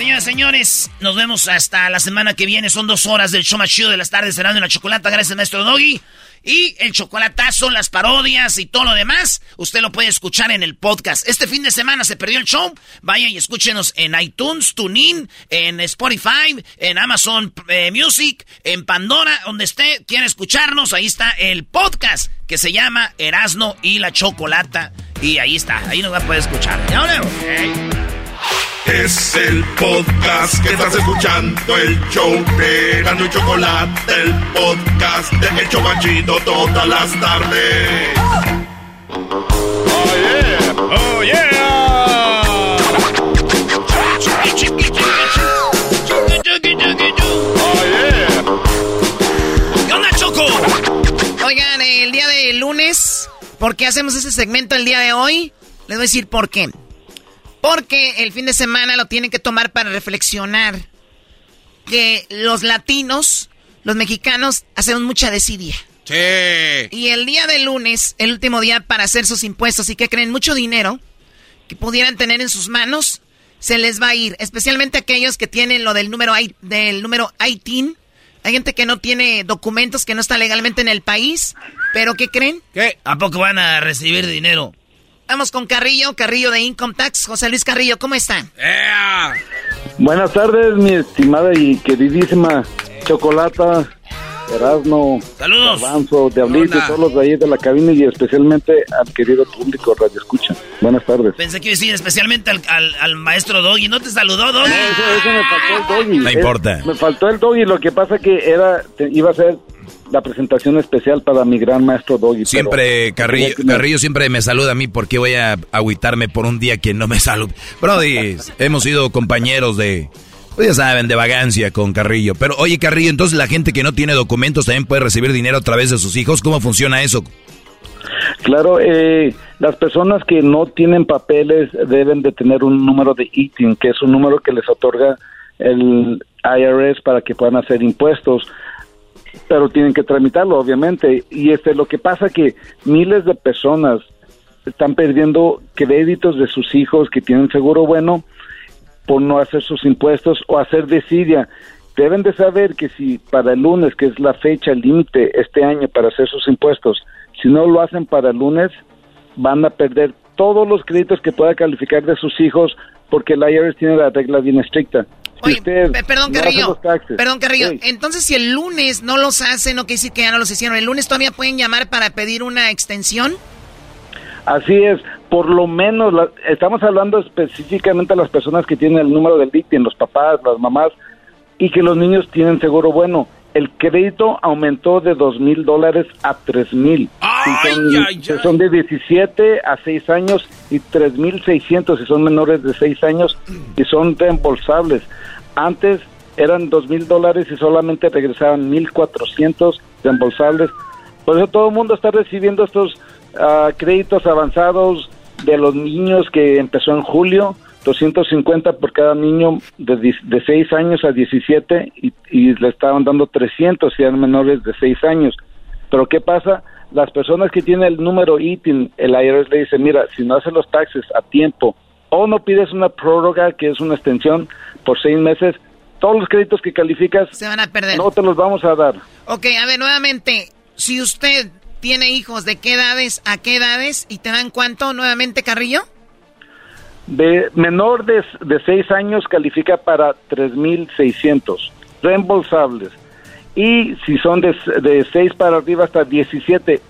Señoras, señores, nos vemos hasta la semana que viene. Son dos horas del show más chido de las tardes cenando en la chocolata. Gracias, maestro Doggy. Y el chocolatazo, las parodias y todo lo demás, usted lo puede escuchar en el podcast. Este fin de semana se perdió el show. Vaya y escúchenos en iTunes, TuneIn, en Spotify, en Amazon eh, Music, en Pandora, donde usted quiera escucharnos. Ahí está el podcast que se llama Erasno y la Chocolata. Y ahí está, ahí nos va a poder escuchar. ¿Ya es el podcast que estás escuchando, el show de Gano y Chocolate, el podcast de Hecho Machito todas las tardes. Oh yeah, oh yeah. Oh yeah. ¿Qué onda, Choco? Oigan, el día de lunes, ¿por qué hacemos ese segmento el día de hoy? Les voy a decir por qué. Porque el fin de semana lo tienen que tomar para reflexionar que los latinos, los mexicanos, hacemos mucha desidia. Sí. Y el día de lunes, el último día para hacer sus impuestos y que creen mucho dinero que pudieran tener en sus manos, se les va a ir. Especialmente aquellos que tienen lo del número, del número ITIN. Hay gente que no tiene documentos, que no está legalmente en el país. ¿Pero qué creen? ¿Qué? ¿A poco van a recibir dinero? Vamos con Carrillo, Carrillo de Income Tax. José Luis Carrillo, ¿cómo están? Buenas tardes, mi estimada y queridísima Chocolata. Erasmo, Saludos. Avanzo, Diablito, todos los de ahí de la cabina y especialmente al querido público Radio Escucha. Buenas tardes. Pensé que iba a decir especialmente al, al, al maestro Doggy. ¿No te saludó, Doggy? Eso, eso me faltó el doggy. No Es- importa. me faltó el doggy, lo que pasa que era, te- iba a ser la presentación especial para mi gran maestro doggy. Siempre, Carrillo, Carrillo siempre me saluda a mí porque voy a agüitarme por un día que no me saluda. Brody, hemos sido compañeros de, pues ya saben, de vagancia con Carrillo. Pero oye, Carrillo, entonces la gente que no tiene documentos también puede recibir dinero a través de sus hijos. ¿Cómo funciona eso? Claro, eh, las personas que no tienen papeles deben de tener un número de ITIN, que es un número que les otorga el IRS para que puedan hacer impuestos, pero tienen que tramitarlo, obviamente. Y este, lo que pasa que miles de personas están perdiendo créditos de sus hijos que tienen seguro bueno por no hacer sus impuestos o hacer desidia. Deben de saber que si para el lunes, que es la fecha límite este año para hacer sus impuestos, si no lo hacen para el lunes, van a perder todos los créditos que pueda calificar de sus hijos porque el IRS tiene la regla bien estricta. Usted Pe- Perdón, no Carrillo. Perdón, Carrillo. Sí. Entonces, si el lunes no los hacen, no quiere decir que ya no los hicieron. ¿El lunes todavía pueden llamar para pedir una extensión? Así es, por lo menos la- estamos hablando específicamente a las personas que tienen el número del ITIN, los papás, las mamás, y que los niños tienen seguro bueno. El crédito aumentó de dos mil dólares a tres mil. Son, de 17 a 6 años y tres mil seiscientos si son menores de 6 años y son reembolsables. Antes eran dos mil dólares y solamente regresaban mil cuatrocientos reembolsables. Por eso todo el mundo está recibiendo estos ah, créditos avanzados de los niños que empezó en julio, 250 por cada niño de, de 6 años a 17 y, y le estaban dando 300 si eran menores de 6 años. Pero ¿qué pasa? Las personas que tienen el número ITIN, el IRS le dice, mira, si no haces los taxes a tiempo o no pides una prórroga, que es una extensión por seis meses, todos los créditos que calificas Se van a perder. no te los vamos a dar. Ok, a ver, nuevamente, si usted tiene hijos, ¿de qué edades a qué edades? ¿Y te dan cuánto nuevamente, Carrillo? De menor de, de 6 años califica para 3.600 reembolsables. Y si son de, de 6 para arriba hasta 17, eh,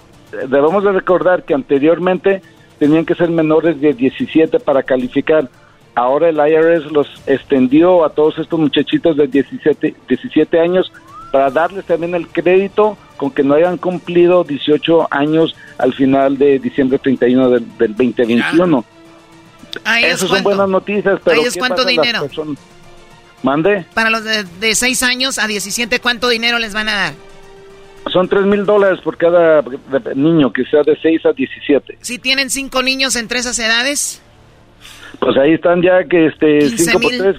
debemos de recordar que anteriormente tenían que ser menores de 17 para calificar. Ahora el IRS los extendió a todos estos muchachitos de 17, 17 años para darles también el crédito con que no hayan cumplido 18 años al final de diciembre 31 del, del 2021. Ahí es Esas son buenas noticias, pero Ahí es ¿qué cuánto dinero. Mande, Para los de, de 6 años a 17, ¿cuánto dinero les van a dar? son tres mil dólares por cada niño que sea de 6 a 17. Si tienen 5 niños entre esas edades, Pues ahí están ya que este 15 5 por mil. 3,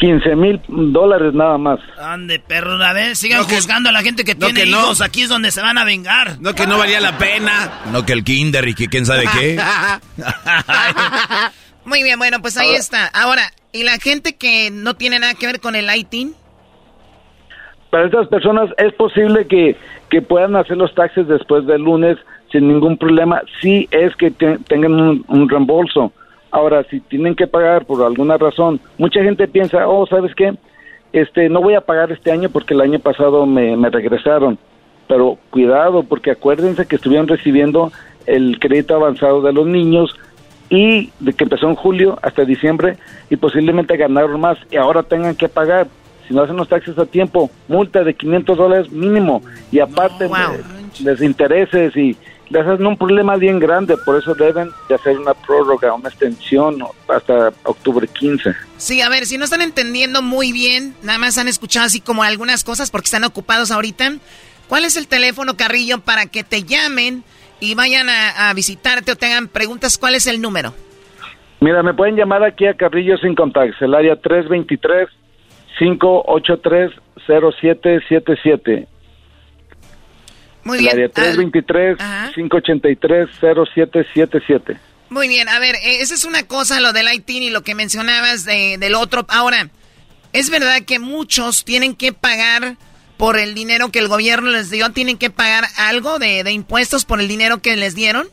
15 mil dólares nada más. ande perro, a ver, sigan juzgando a la gente que tiene que no. hijos. Aquí es donde se van a vengar. No, que no valía la pena. No que el kinder y que quién sabe qué. Muy bien, bueno, pues ahí Ahora- está. Ahora, ¿y la gente que no tiene nada que ver con el ITIN? Para estas personas es posible que, que puedan hacer los taxes después del lunes sin ningún problema, si es que te- tengan un, un reembolso. Ahora, si tienen que pagar por alguna razón, mucha gente piensa, oh, ¿sabes qué? Este, no voy a pagar este año porque el año pasado me, me regresaron. Pero cuidado, porque acuérdense que estuvieron recibiendo el crédito avanzado de los niños y de que empezó en julio hasta diciembre y posiblemente ganaron más y ahora tengan que pagar si no hacen los taxes a tiempo multa de 500 dólares mínimo y aparte de- les intereses y les hacen un problema bien grande por eso deben de hacer una prórroga una extensión hasta octubre 15 Sí, a ver, si no están entendiendo muy bien, nada más han escuchado así como algunas cosas porque están ocupados ahorita. ¿Cuál es el teléfono, Carrillo, para que te llamen y vayan a, a visitarte o te hagan preguntas? ¿Cuál es el número? Mira, me pueden llamar aquí a Carrillo Sin Contacts, el área 323-583-0777. Muy bien. área Ah, 323-583-0777. Muy bien, a ver, eh, esa es una cosa, lo del ITIN y lo que mencionabas de- del otro. Ahora, ¿es verdad que muchos tienen que pagar por el dinero que el gobierno les dio? ¿Tienen que pagar algo de, de impuestos por el dinero que les dieron?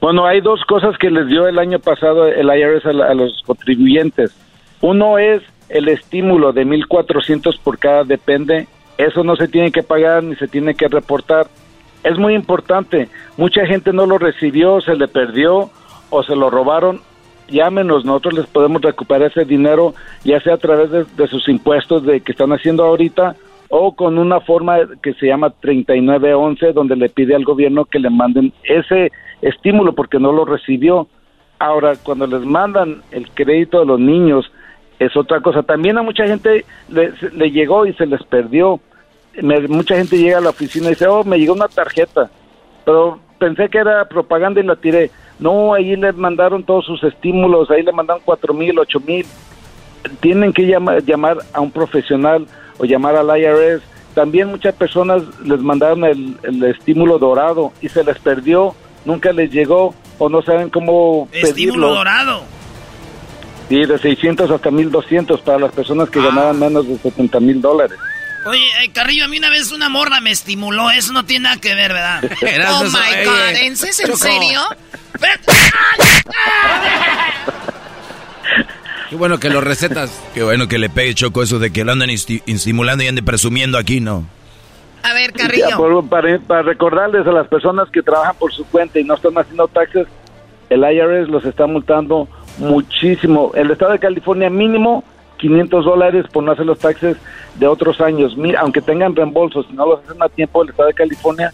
Bueno, hay dos cosas que les dio el año pasado el IRS a, la- a los contribuyentes. Uno es el estímulo de 1.400 por cada depende Eso no se tiene que pagar ni se tiene que reportar. Es muy importante. Mucha gente no lo recibió, se le perdió o se lo robaron. Llámenos, nosotros les podemos recuperar ese dinero, ya sea a través de, de sus impuestos de que están haciendo ahorita o con una forma que se llama 3911, donde le pide al gobierno que le manden ese estímulo porque no lo recibió. Ahora, cuando les mandan el crédito a los niños, es otra cosa. También a mucha gente le, llegó y se les perdió. Me- mucha gente llega a la oficina y dice, oh, me llegó una tarjeta, pero pensé que era propaganda y la tiré. No, ahí le mandaron todos sus estímulos, ahí le mandaron cuatro mil, ocho mil. Tienen que llamar, llamar a un profesional o llamar al IRS. También muchas personas les mandaron el, el estímulo dorado y se les perdió, nunca les llegó o no saben cómo Estímulo pedirlo. dorado. Sí, de 600 hasta 1200 para las personas que ganaban menos de 70 mil dólares. Oye, eh, Carrillo, a mí una vez una morra me estimuló. Eso no tiene nada que ver, ¿verdad? Oh my God, ¿en se- en serio? Qué bueno que lo recetas. Qué bueno que le pegue Choco eso de que lo andan estimulando y ande presumiendo aquí, ¿no? A ver, Ya, Carrillo. por- para, para recordarles a las personas que trabajan por su cuenta y no están haciendo taxes, el IRS los está multando muchísimo. El estado de California mínimo 500 dólares por no hacer los taxes de otros años. Mi- aunque tengan reembolsos, si no los hacen a tiempo, el estado de California,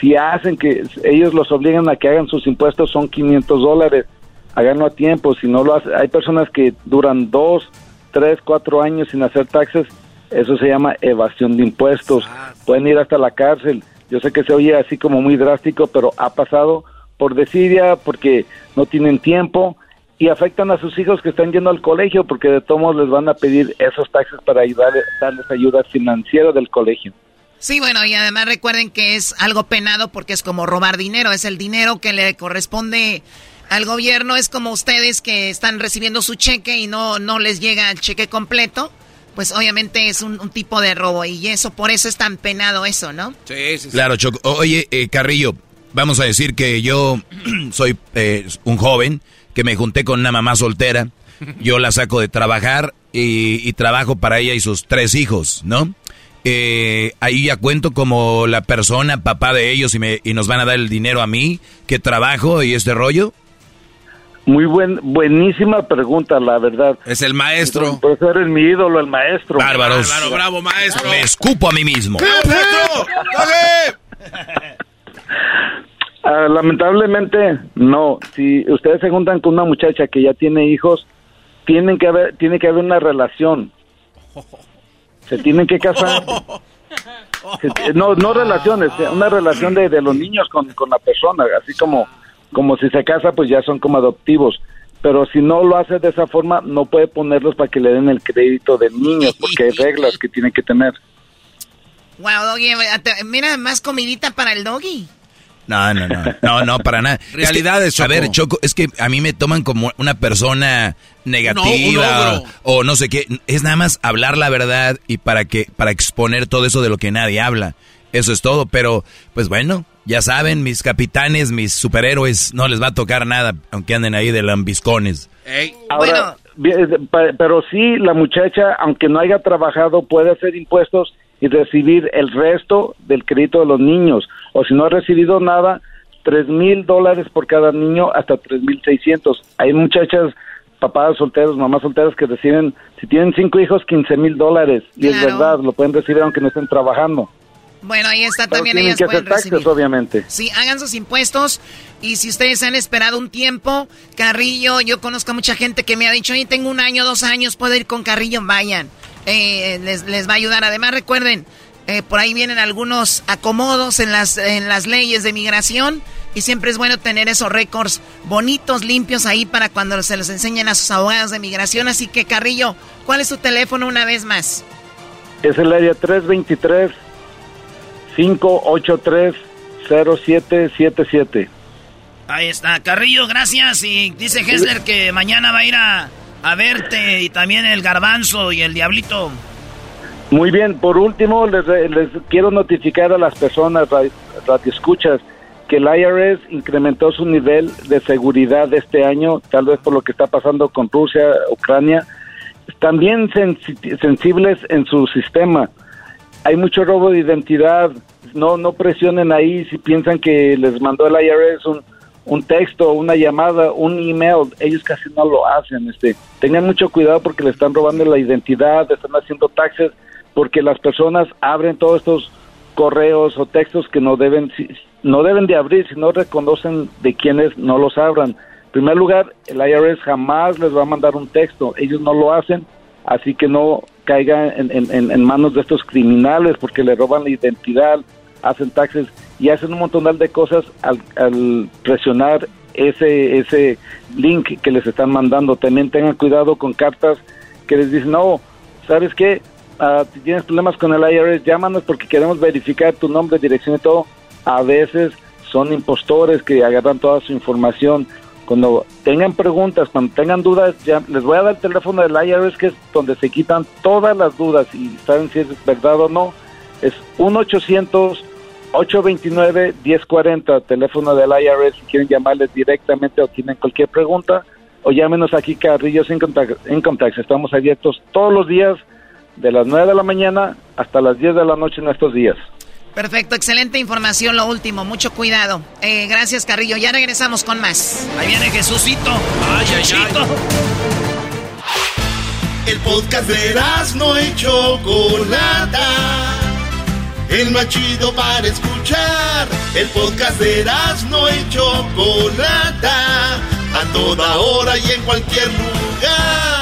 si hacen que ellos los obligan a que hagan sus impuestos, son 500 dólares. Háganlo a tiempo. Si no lo hacen, hay personas que duran dos, tres, cuatro años sin hacer taxes. Eso se llama evasión de impuestos. Pueden ir hasta la cárcel. Yo sé que se oye así como muy drástico, pero ha pasado por desidia, porque no tienen tiempo y afectan a sus hijos que están yendo al colegio, porque de todos modos les van a pedir esos taxes para ayudar, darles ayuda financiera del colegio. Sí, bueno, y además recuerden que es algo penado porque es como robar dinero, es el dinero que le corresponde al gobierno, es como ustedes que están recibiendo su cheque y no, no les llega el cheque completo, pues obviamente es un, un tipo de robo y eso, por eso es tan penado eso, ¿no? Sí, sí, Claro, Choco. Oye, eh, Carrillo, vamos a decir que yo soy eh, un joven que me junté con una mamá soltera. Yo la saco de trabajar y, y trabajo para ella y sus tres hijos, ¿no? Eh, ahí ya cuento como la persona, papá de ellos y, me, y nos van a dar el dinero a mí que trabajo y este rollo. Muy buen, buenísima pregunta, la verdad. Es el maestro. Por eso eres mi ídolo, el maestro. Bárbaros. Bárbaro, bravo, maestro. Me escupo a mí mismo. Ah, lamentablemente, no. Si ustedes se juntan con una muchacha que ya tiene hijos, tienen que haber, tiene que haber una relación. Se tienen que casar. No, no relaciones, eh, una relación de, los niños con, la persona, así como, como si se casa, pues ya son como adoptivos. Pero si no lo hace de esa forma, no puede ponerlos para que le den el crédito de niños, porque hay reglas que tienen que tener. Wow, Doggy, eh, mira, más comidita para el Doggy. No, no, no, no, no, para nada. Realidades, Es que, A Choco. ver, Choco, es que a mí me toman como una persona negativa o no sé qué. Es nada más hablar la verdad y para que para exponer todo eso de lo que nadie habla. Eso es todo, pero pues bueno, ya saben, mis capitanes, mis superhéroes, no les va a tocar nada, aunque anden ahí de lambiscones. Ahora, bien, pa- pero sí, la muchacha, aunque no haya trabajado, puede hacer impuestos y recibir el resto del crédito de los niños. O si no ha recibido nada, tres mil dólares por cada niño hasta tres mil seiscientos. Hay muchachas, papás solteros, mamás solteras que reciben, si tienen cinco hijos, quince mil dólares. Y es verdad, lo pueden recibir aunque no estén trabajando. Bueno, ahí está Pero también, tienen ellas que hacer pueden taxes, recibir. obviamente. Sí, hagan sus impuestos y si ustedes han esperado un tiempo, Carrillo, yo conozco a mucha gente que me ha dicho, y tengo un año, dos años, puedo ir con Carrillo, vayan, Eh, les, les va a ayudar. Además, recuerden, eh, por ahí vienen algunos acomodos en las, en las leyes de migración y siempre es bueno tener esos récords bonitos, limpios ahí para cuando se los enseñen a sus abogados de migración. Así que, Carrillo, ¿cuál es tu teléfono una vez más? Es el área 323-583-0777. Ahí está, Carrillo, gracias. Y dice Hessler que mañana va a ir a, a verte y también el garbanzo y el diablito. Muy bien, por último, les, les quiero notificar a las personas ra- radioescuchas que el IRS incrementó su nivel de seguridad este año, tal vez por lo que está pasando con Rusia, Ucrania. También sensi- sensibles en su sistema. hay mucho robo de identidad. No, no presionen ahí si piensan que les mandó el IRS un, un texto, una llamada, un email. Ellos casi no lo hacen. Este, tengan mucho cuidado porque le están robando la identidad, están haciendo taxes, porque las personas abren todos estos correos o textos que no deben no deben de abrir si no reconocen de quienes no los abran. En primer lugar, el IRS jamás les va a mandar un texto, ellos no lo hacen, así que no caigan en- en manos de estos criminales porque le roban la identidad, hacen taxes y hacen un montón de cosas al, al presionar ese ese link que les están mandando. También tengan cuidado con cartas que les dicen, no, ¿sabes qué? Ah, si tienes problemas con el IRS, llámanos porque queremos verificar tu nombre, dirección y todo. A veces son impostores que agarran toda su información. Cuando tengan preguntas, cuando tengan dudas, ya les voy a dar el teléfono del IRS, que es donde se quitan todas las dudas y saben si es verdad o no. Es 1-800-829-1040, teléfono del IRS, si quieren llamarles directamente o tienen cualquier pregunta, o llámenos aquí, Carrillos. Income Tax. Estamos abiertos todos los días, de las 9 de la mañana hasta las 10 de la noche en estos días. Perfecto, excelente información, lo último, mucho cuidado. Eh, gracias, Carrillo. Ya regresamos con más. Ahí viene Jesucito. Ay, ay, ay. El podcast de no y Chocolata. El más chido para escuchar. El podcast de no y Chocolata. A toda hora y en cualquier lugar.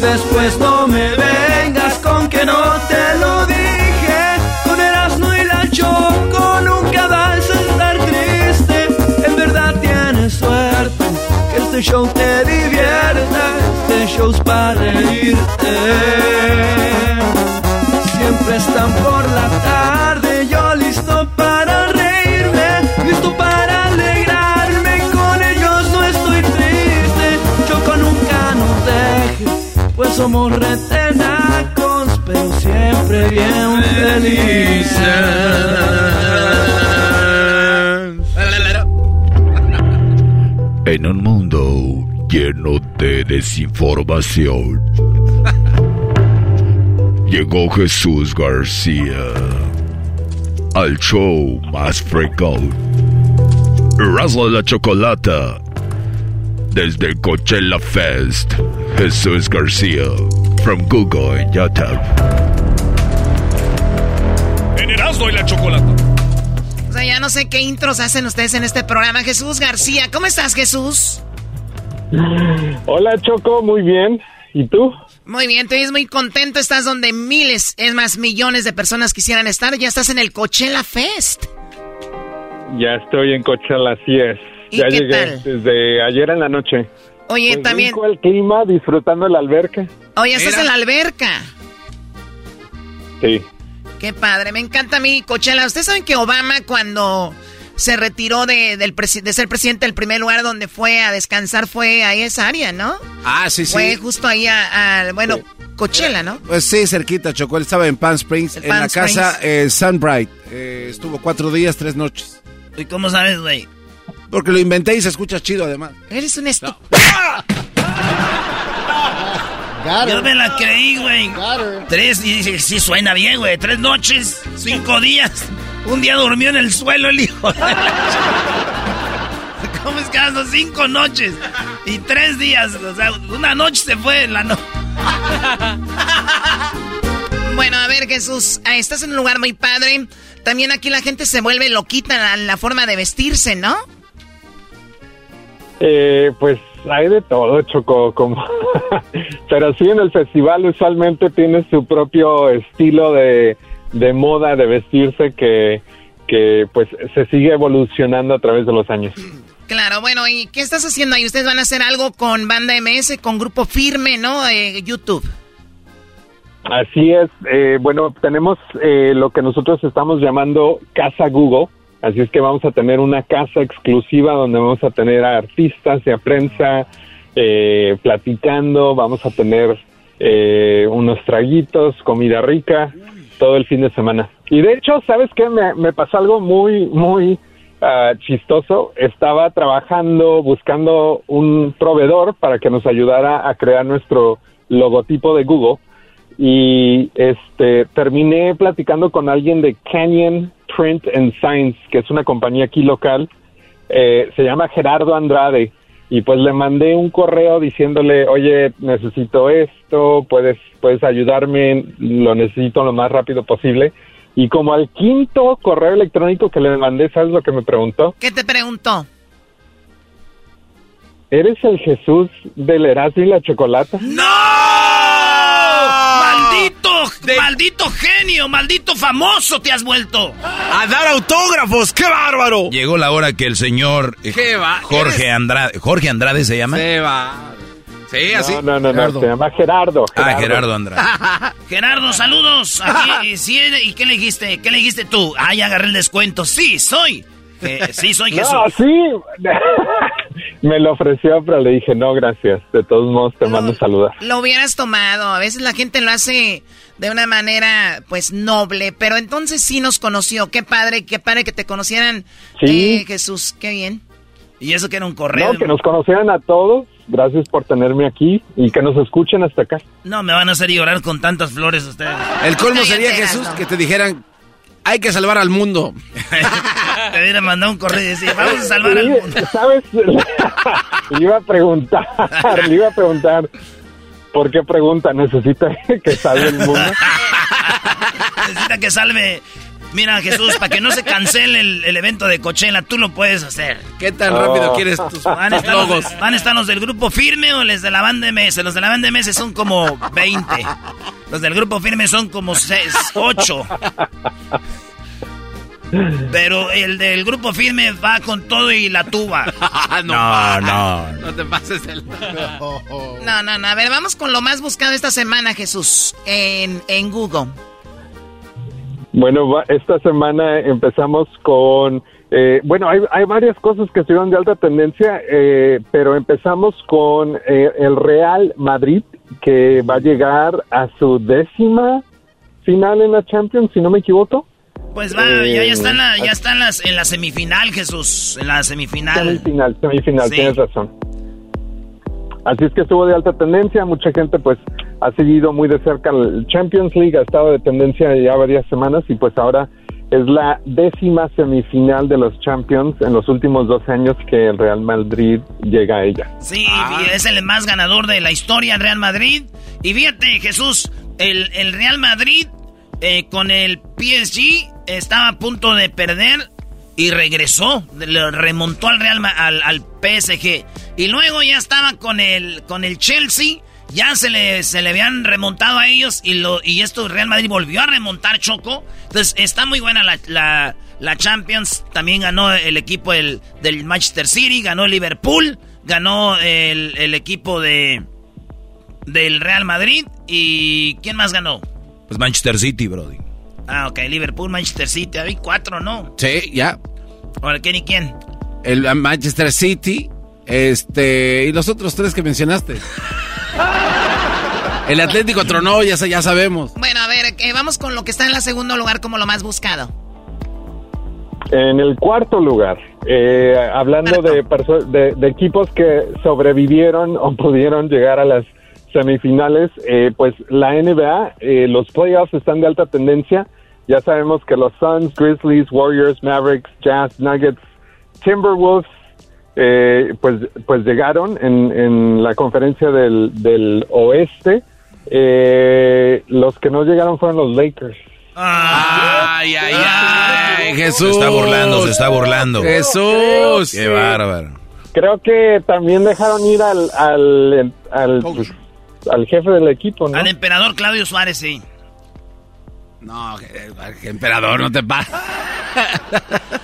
Después no me vengas con que no te lo dije. Con Erasmo y la Choco nunca vas a estar triste. En verdad tienes suerte que este show te divierta. Este show es para reírte. Siempre están por la tarde, somos retenacos, pero siempre bien felices. En un mundo lleno de desinformación, llegó Jesús García al show más. Erasmo de la Chocolata. Desde Coachella Fest, Jesús García. From Google en YouTube. En Erasmo y la Chocolata. O sea, ya no sé qué intros hacen ustedes en este programa. Jesús García, ¿cómo estás, Jesús? Hola Choco, muy bien. ¿Y tú? Muy bien, te ves muy contento. Estás donde miles, es más, millones de personas quisieran estar. Ya estás en el Coachella Fest. Ya estoy en Coachella, así es. ¿Y Ya qué llegué tal? desde ayer en la noche. Oye, Pues también. rico el clima, disfrutando el alberca. Oye, estás en la alberca. Sí. Qué padre, me encanta a mí Coachella. Ustedes saben que Obama cuando se retiró de, del presi- de ser presidente, el primer lugar donde fue a descansar fue a esa área, ¿no? Ah, sí, sí. Fue justo ahí a, a- bueno, Coachella, ¿no? Pues sí, cerquita, Chocó. Él estaba en Palm Springs, en Palm la casa eh, Sunbright. Eh, estuvo cuatro días, tres noches. ¿Y cómo sabes, güey? Porque lo inventé y se escucha chido, además. Eres un estúpido. Yo me la creí, güey. Tres, y dice, sí suena bien, güey. Tres noches, cinco días. Un día durmió en el suelo el hijo. ¿Cómo es que hace cinco noches? Y tres días. O sea, una noche se fue en la noche. Bueno, a ver, Jesús, ah, estás en un lugar muy padre. También aquí la gente se vuelve loquita la, la forma de vestirse, ¿no? Eh, pues hay de todo, Choco, como... pero sí en el festival usualmente tiene su propio estilo de, de moda de vestirse que, que pues se sigue evolucionando a través de los años. Claro, bueno, ¿y qué estás haciendo ahí? Ustedes van a hacer algo con Banda MS, con Grupo Firme, ¿no? Eh, YouTube. Así es, eh, bueno, tenemos eh, lo que nosotros estamos llamando Casa Google, así es que vamos a tener una casa exclusiva donde vamos a tener a artistas y a prensa eh, platicando, vamos a tener eh, unos traguitos, comida rica, todo el fin de semana. Y de hecho, ¿sabes qué? Me, me pasó algo muy, muy ah, chistoso. Estaba trabajando, buscando un proveedor para que nos ayudara a crear nuestro logotipo de Google y este terminé platicando con alguien de Canyon Print and Science, que es una compañía aquí local, eh, se llama Gerardo Andrade, y pues le mandé un correo diciéndole, oye, necesito esto, puedes, puedes ayudarme, lo necesito lo más rápido posible. Y como al quinto correo electrónico que le mandé, ¿sabes lo que me preguntó? ¿Qué te preguntó? ¿Eres el Jesús del Erasmo y la Chocolata? ¡No! ¡Maldito! ¡Maldito genio! ¡Maldito famoso te has vuelto! A dar autógrafos, qué bárbaro. Llegó la hora que el señor eh, ¿Qué va? Jorge Andrade, Jorge Andrade se llama. Se va. Sí, así. No, no, no, no, se llama Gerardo. Ah, Gerardo Andrade. Gerardo, saludos. Aquí, y, sí, ¿Y qué le dijiste? ¿Qué le dijiste tú? Ah, ya agarré el descuento. Sí, soy. Eh, sí, soy Jesús. No, sí. me lo ofreció, pero le dije, no, gracias. De todos modos, te mando saludar. Lo hubieras tomado. A veces la gente lo hace de una manera, pues, noble. Pero entonces sí nos conoció. Qué padre, qué padre que te conocieran, Sí. eh, Jesús. Qué bien. Y eso que era un correo. No, que nos conocieran a todos. Gracias por tenerme aquí y que nos escuchen hasta acá. No, me van a hacer llorar con tantas flores ustedes. El colmo sería, Jesús, que te dijeran, hay que salvar al mundo. Te hubiera mandado un correo y decir, vamos a salvar al mundo. ¿Sabes? le iba a preguntar, le iba a preguntar. ¿Por qué pregunta? ¿Necesita que salve el mundo? Necesita que salve. Mira, Jesús, para que no se cancele el, el evento de Coachella, tú lo puedes hacer. ¿Qué tan rápido quieres tus Van a, estar logos? los, van a estar los del grupo firme o los de la banda MS. Los de la banda MS son como 20. Los del grupo firme son como 6, 8. Pero el del grupo firme va con todo y la tuba. No, no. No te pases el... No, no, no. A ver, vamos con lo más buscado esta semana, Jesús, en, en Google. Bueno, esta semana empezamos con, eh, bueno, hay, hay varias cosas que estuvieron de alta tendencia, eh, pero empezamos con eh, el Real Madrid, que va a llegar a su décima final en la Champions, si no me equivoco. Pues va, ya, Eh, ya están, la- ya están las, en la semifinal, Jesús. En la semifinal. Semifinal, semifinal, Sí. tienes razón. Así es que estuvo de alta tendencia, mucha gente pues ha seguido muy de cerca el Champions League, ha estado de tendencia ya varias semanas y pues ahora es la décima semifinal de los Champions en los últimos 12 años que el Real Madrid llega a ella. Sí, y es el más ganador de la historia, el Real Madrid. Y fíjate, Jesús, el, el Real Madrid eh, con el PSG estaba a punto de perder y regresó, le remontó al Real Ma- al, al PSG. Y luego ya estaba con el, con el Chelsea, ya se le, se le habían remontado a ellos y, lo, y esto Real Madrid volvió a remontar Choco. Entonces está muy buena la, la, la Champions. También ganó el equipo del, del Manchester City, ganó el Liverpool, ganó el, el equipo de del Real Madrid y ¿quién más ganó? Pues Manchester City, Brody. Ah, ok, Liverpool, Manchester City, había cuatro, ¿no? Sí, ya. Ahora, ¿quién y quién? El Manchester City, este, y los otros tres que mencionaste. El Atlético tronó, ya, ya sabemos. Bueno, a ver, eh, vamos con lo que está en el segundo lugar como lo más buscado. En el cuarto lugar, eh, hablando de, perso- de, de equipos que sobrevivieron o pudieron llegar a las semifinales, eh, pues la NBA, eh, los playoffs están de alta tendencia. Ya sabemos que los Suns, Grizzlies, Warriors, Mavericks, Jazz, Nuggets, Timberwolves, eh, pues, pues llegaron en, en la conferencia del, del oeste. eh, los que no llegaron fueron los Lakers. Ay, ay, ay, Jesús. Se está burlando, se está burlando. Jesús. Qué bárbaro. Creo que también dejaron ir al al, al, pues, al jefe del equipo, ¿no? Al emperador Claudio Suárez, sí. No, emperador, no te pases.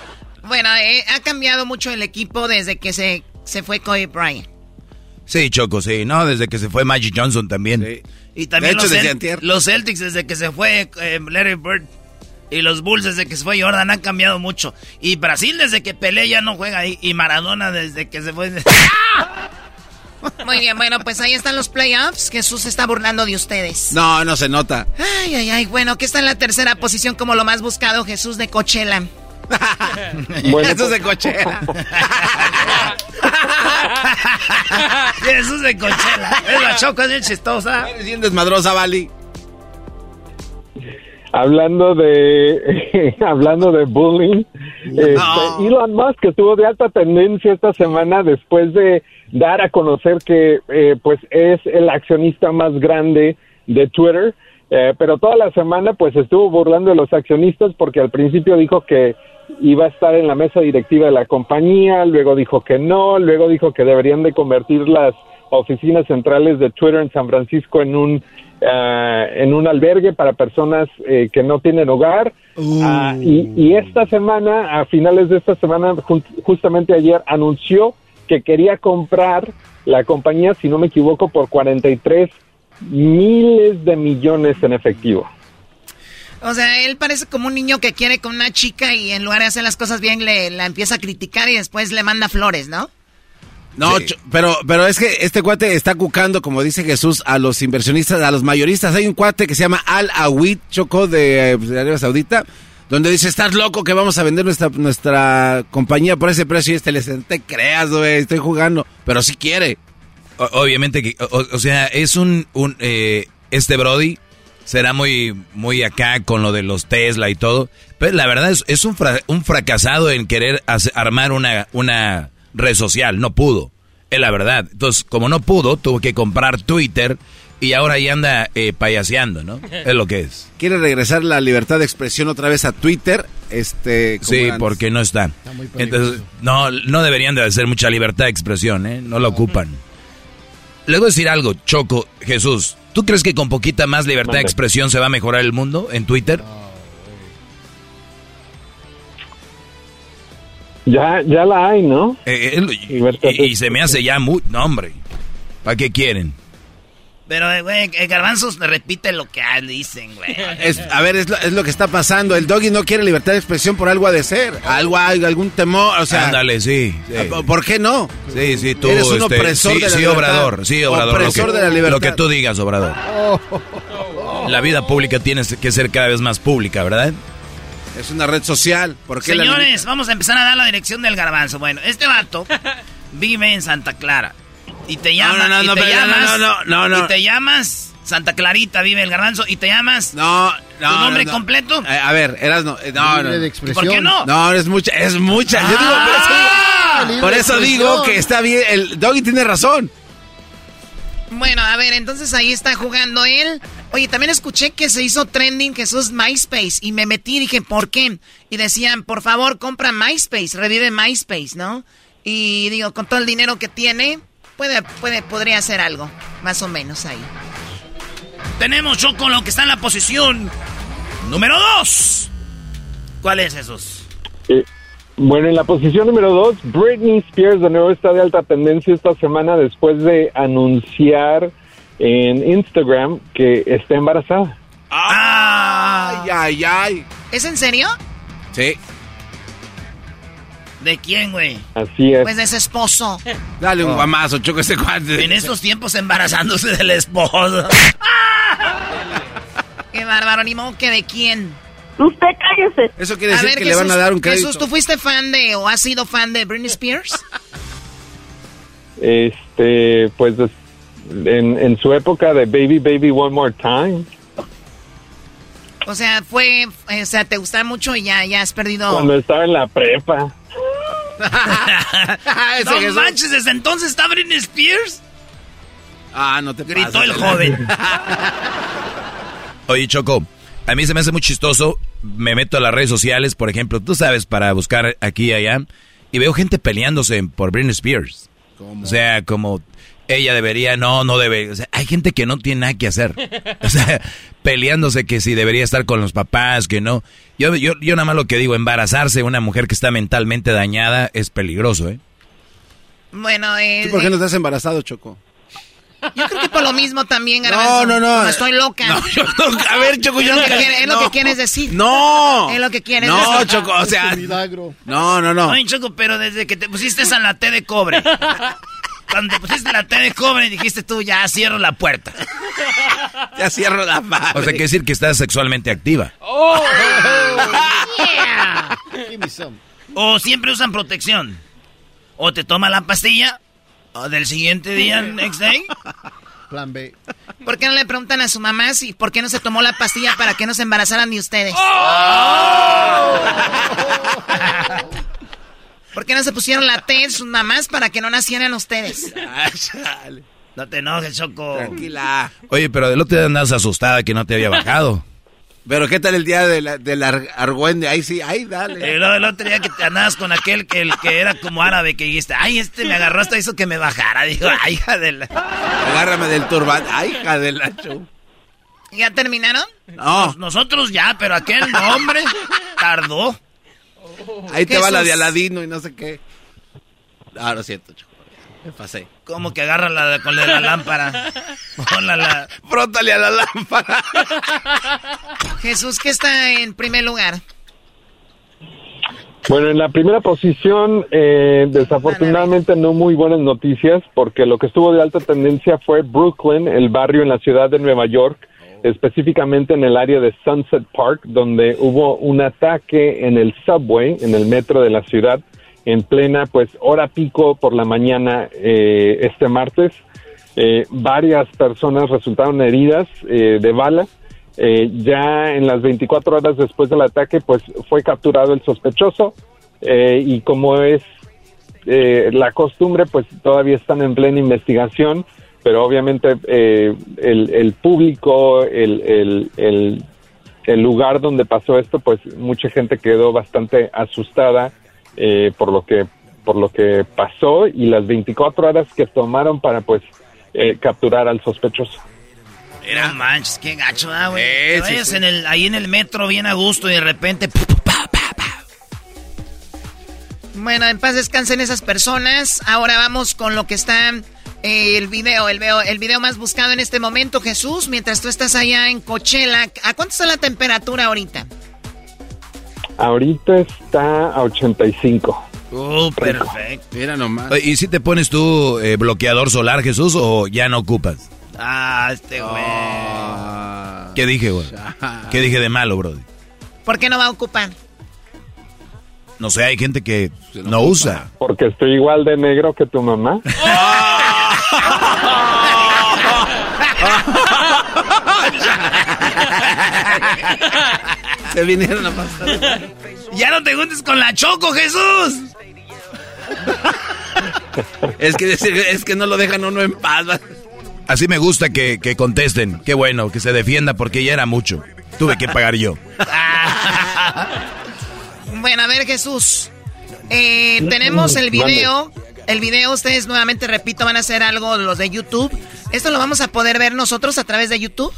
Bueno, eh, ha cambiado mucho el equipo desde que se, se fue Kobe Bryant. Sí, Choco, sí. No, desde que se fue Magic Johnson también. Y también De hecho, los, desde los Celtics desde que se fue eh, Larry Bird. Y los Bulls desde que se fue Jordan han cambiado mucho. Y Brasil desde que Pelé ya no juega ahí. Y Maradona desde que se fue... Muy bien, bueno, pues ahí están los playoffs. Jesús se está burlando de ustedes. No, no se nota. Ay, ay, ay. Bueno, que está en la tercera posición como lo más buscado, Jesús de Coachella. Bueno, Jesús de cochera. Jesús de Coachella. Es la choco, es bien chistosa. Eres bien desmadrosa, Vali. Hablando de hablando de bullying, este, Elon Musk estuvo de alta tendencia esta semana después de dar a conocer que eh, pues es el accionista más grande de Twitter, eh, pero toda la semana pues estuvo burlando de los accionistas porque al principio dijo que iba a estar en la mesa directiva de la compañía, luego dijo que no, luego dijo que deberían de convertir las oficinas centrales de Twitter en San Francisco en un ah, en un albergue para personas eh, que no tienen hogar. Ah, y, y esta semana, a finales de esta semana, justamente ayer, anunció que quería comprar la compañía, si no me equivoco, por 43 miles de millones en efectivo. O sea, él parece como un niño que quiere con una chica y en lugar de hacer las cosas bien le la empieza a criticar y después le manda flores, ¿no? No, pero, pero es que este cuate está cucando, como dice Jesús, a los inversionistas, a los mayoristas. Hay un cuate que se llama Al Awid Choco de, de Arabia Saudita, donde dice, estás loco que vamos a vender nuestra, nuestra compañía por ese precio. Y este le dice, "No te creas, güey, estoy jugando. Pero si quiere. O- obviamente que, o, o sea, es un, un eh, este Brody será muy, muy acá con lo de los Tesla y todo, pero la verdad es, es un, fra- un fracasado en querer armar una, una red social, no pudo, es la verdad. Entonces, como no pudo, tuvo que comprar Twitter y ahora ahí anda eh, payaseando, ¿no? Es lo que es. Quiere regresar la libertad de expresión otra vez a Twitter. Este, como Sí, antes. porque no está. muy peligroso. Entonces, no, no deberían de hacer mucha libertad de expresión, ¿eh? No lo ocupan. Les voy a decir algo, Choco, Jesús. ¿Tú crees que con poquita más libertad de expresión se va a mejorar el mundo en Twitter? Ya, ya la hay, ¿no? Eh, eh, y, y se me hace ya muy... No, hombre. ¿Para qué quieren? Pero, güey, el garbanzo repite lo que ah, dicen, güey. A ver, es lo, es lo que está pasando. El doggy no quiere libertad de expresión por algo ha de ser. Algo, hay, algún temor, o sea... Ándale, sí. sí. ¿Por qué no? Sí, sí, tú... Eres un este, opresor sí, de la sí, libertad. Obrador, sí, Obrador. Opresor lo que, de la libertad. Lo que tú digas, Obrador. La vida pública tiene que ser cada vez más pública, ¿verdad? Es una red social. ¿Por qué la Señores, vamos a empezar a dar la dirección del garbanzo. Bueno, este vato vive en Santa Clara. Y te llamas. no, no, y no, te pero no, llamas, no, no, no. Y te llamas. Santa Clarita vive el garbanzo. Y te llamas. No, ¿Tu no, nombre no, no. completo? Eh, a ver, eras no, eh, no, no. De expresión. ¿Por qué no? No, es mucha, es mucha. Yo digo, por eso, Ah, digo- por eso digo que está bien. El doggy tiene razón. Bueno, a ver, entonces ahí está jugando él. Oye, también escuché que se hizo trending Jesús MySpace y me metí y dije, ¿por qué? Y decían, por favor, compra MySpace, revive MySpace, ¿no? Y digo, con todo el dinero que tiene, puede, puede, podría hacer algo, más o menos ahí. Tenemos Choco lo que está en la posición número 2. ¿Cuál es esos? Eh, bueno, en la posición número dos, Britney Spears de nuevo está de alta tendencia esta semana después de anunciar en Instagram que está embarazada. Ay, ay, ay. ¿Es en serio? Sí. ¿De quién, güey? Así es. Pues de ese esposo. Dale un guamazo, choco ese cuate. En estos tiempos embarazándose del esposo. Qué bárbaro, ni modo que de quién. Usted cállese. Eso quiere decir que le van a dar un crédito. Jesús, ¿tú fuiste fan de o has sido fan de Britney Spears? Este, pues en, en su época de Baby Baby One More Time, O sea, fue, o sea, te gusta mucho y ya, ya has perdido. cuando estaba en la prepa. no manches, desde entonces está Britney Spears. Ah, no te Gritó pases, el joven. Oye, Choco, a mí se me hace muy chistoso. Me meto a las redes sociales, por ejemplo, tú sabes, para buscar aquí y allá, y veo gente peleándose por Britney Spears. O sea, como ella debería, no, no debe. O sea, hay gente que no tiene nada que hacer. O sea, peleándose que si debería estar con los papás, que no. Yo, yo, yo nada más lo que digo, embarazarse una mujer que está mentalmente dañada es peligroso, ¿eh? Bueno, eh, ¿Tú por qué no estás embarazado, Choco? yo creo que por lo mismo también, No, Garbanzo. no, no. Como estoy loca. No, yo no. A ver, Choco, yo es no. lo que, quiere- es lo No. que quieres decir. No. Es lo que quieres No, decir. Choco, o sea. No, no, no. Oye, Choco, pero desde que te pusiste esa la T de cobre. Cuando te pusiste la T de cobre, dijiste tú, ya cierro la puerta. Ya cierro la madre. O sea, quiere decir que estás sexualmente activa. Oh, yeah. O siempre usan protección. O te toma la pastilla. O del siguiente día, next day. Plan B. ¿Por qué no le preguntan a su mamá si por qué no se tomó la pastilla para que no se embarazaran ni ustedes? ¿Por qué no se pusieron la T en sus mamás para que no nacieran ustedes? No te enojes, Choco. Tranquila. Oye, pero del otro día andas asustada que no te había bajado. Pero ¿qué tal el día de la, del ar- argüende? Ahí sí, ahí dale. Luego el otro día que te andabas con aquel que, el que era como árabe que dijiste, ay, este me agarró hasta hizo que me bajara. Digo, ay, hija de la... Agárrame del turbante. Ay, hija de la chu. ¿Ya terminaron? No. Nos- nosotros ya, pero aquel hombre tardó. Ahí te va la de. Aladino y no sé qué. Ah, lo siento, Choco. Me pasé. Como que agarra la, con la de la lámpara. Ponla la... Frótale a la lámpara. Jesús, ¿qué está en primer lugar? Bueno, en la primera posición, eh, desafortunadamente no muy buenas noticias, porque lo que estuvo de alta tendencia fue Brooklyn, el barrio en la ciudad de Nueva York, específicamente en el área de Sunset Park, donde hubo un ataque en el subway, en el metro de la ciudad, en plena, pues, hora pico por la mañana eh, este martes. Eh, varias personas resultaron heridas eh, de bala. Eh, ya en las 24 horas después del ataque, pues fue capturado el sospechoso eh, y como es la costumbre, pues todavía están en plena investigación, pero obviamente eh, el, el público, el, el, el, el lugar donde pasó esto, pues mucha gente quedó bastante asustada eh, por lo que por lo que pasó y las 24 horas que tomaron para pues eh, capturar al sospechoso. Era manches, qué gacho, ah, güey. Eh, Te sí, vayas sí. En el, ahí en el metro bien a gusto y de repente... Bueno, en paz descansen esas personas. Ahora vamos con lo que está el video, el video, el video más buscado en este momento, Jesús. Mientras tú estás allá en Coachella, ¿a cuánto está la temperatura ahorita? Ahorita está a 85. Oh, perfecto. Mira nomás. ¿Y si te pones tú eh, bloqueador solar, Jesús, o ya no ocupas? Ah, este güey. ¿Qué dije, güey? ¿Qué dije de malo, brody? ¿Por qué no va a ocupar? No sé, hay gente que no usa. Porque estoy igual de negro que tu mamá. Se vinieron a pasar. Ya no te juntes con la Choco, Jesús. Es que, decir- es que no lo dejan uno en paz. Así me gusta que, que contesten. Qué bueno, que se defienda porque ya era mucho. Tuve que pagar yo. Bueno, a ver, Jesús. Eh, tenemos el video. El video, ustedes nuevamente, repito, van a hacer algo los de YouTube. ¿Esto lo vamos a poder ver nosotros a través de YouTube?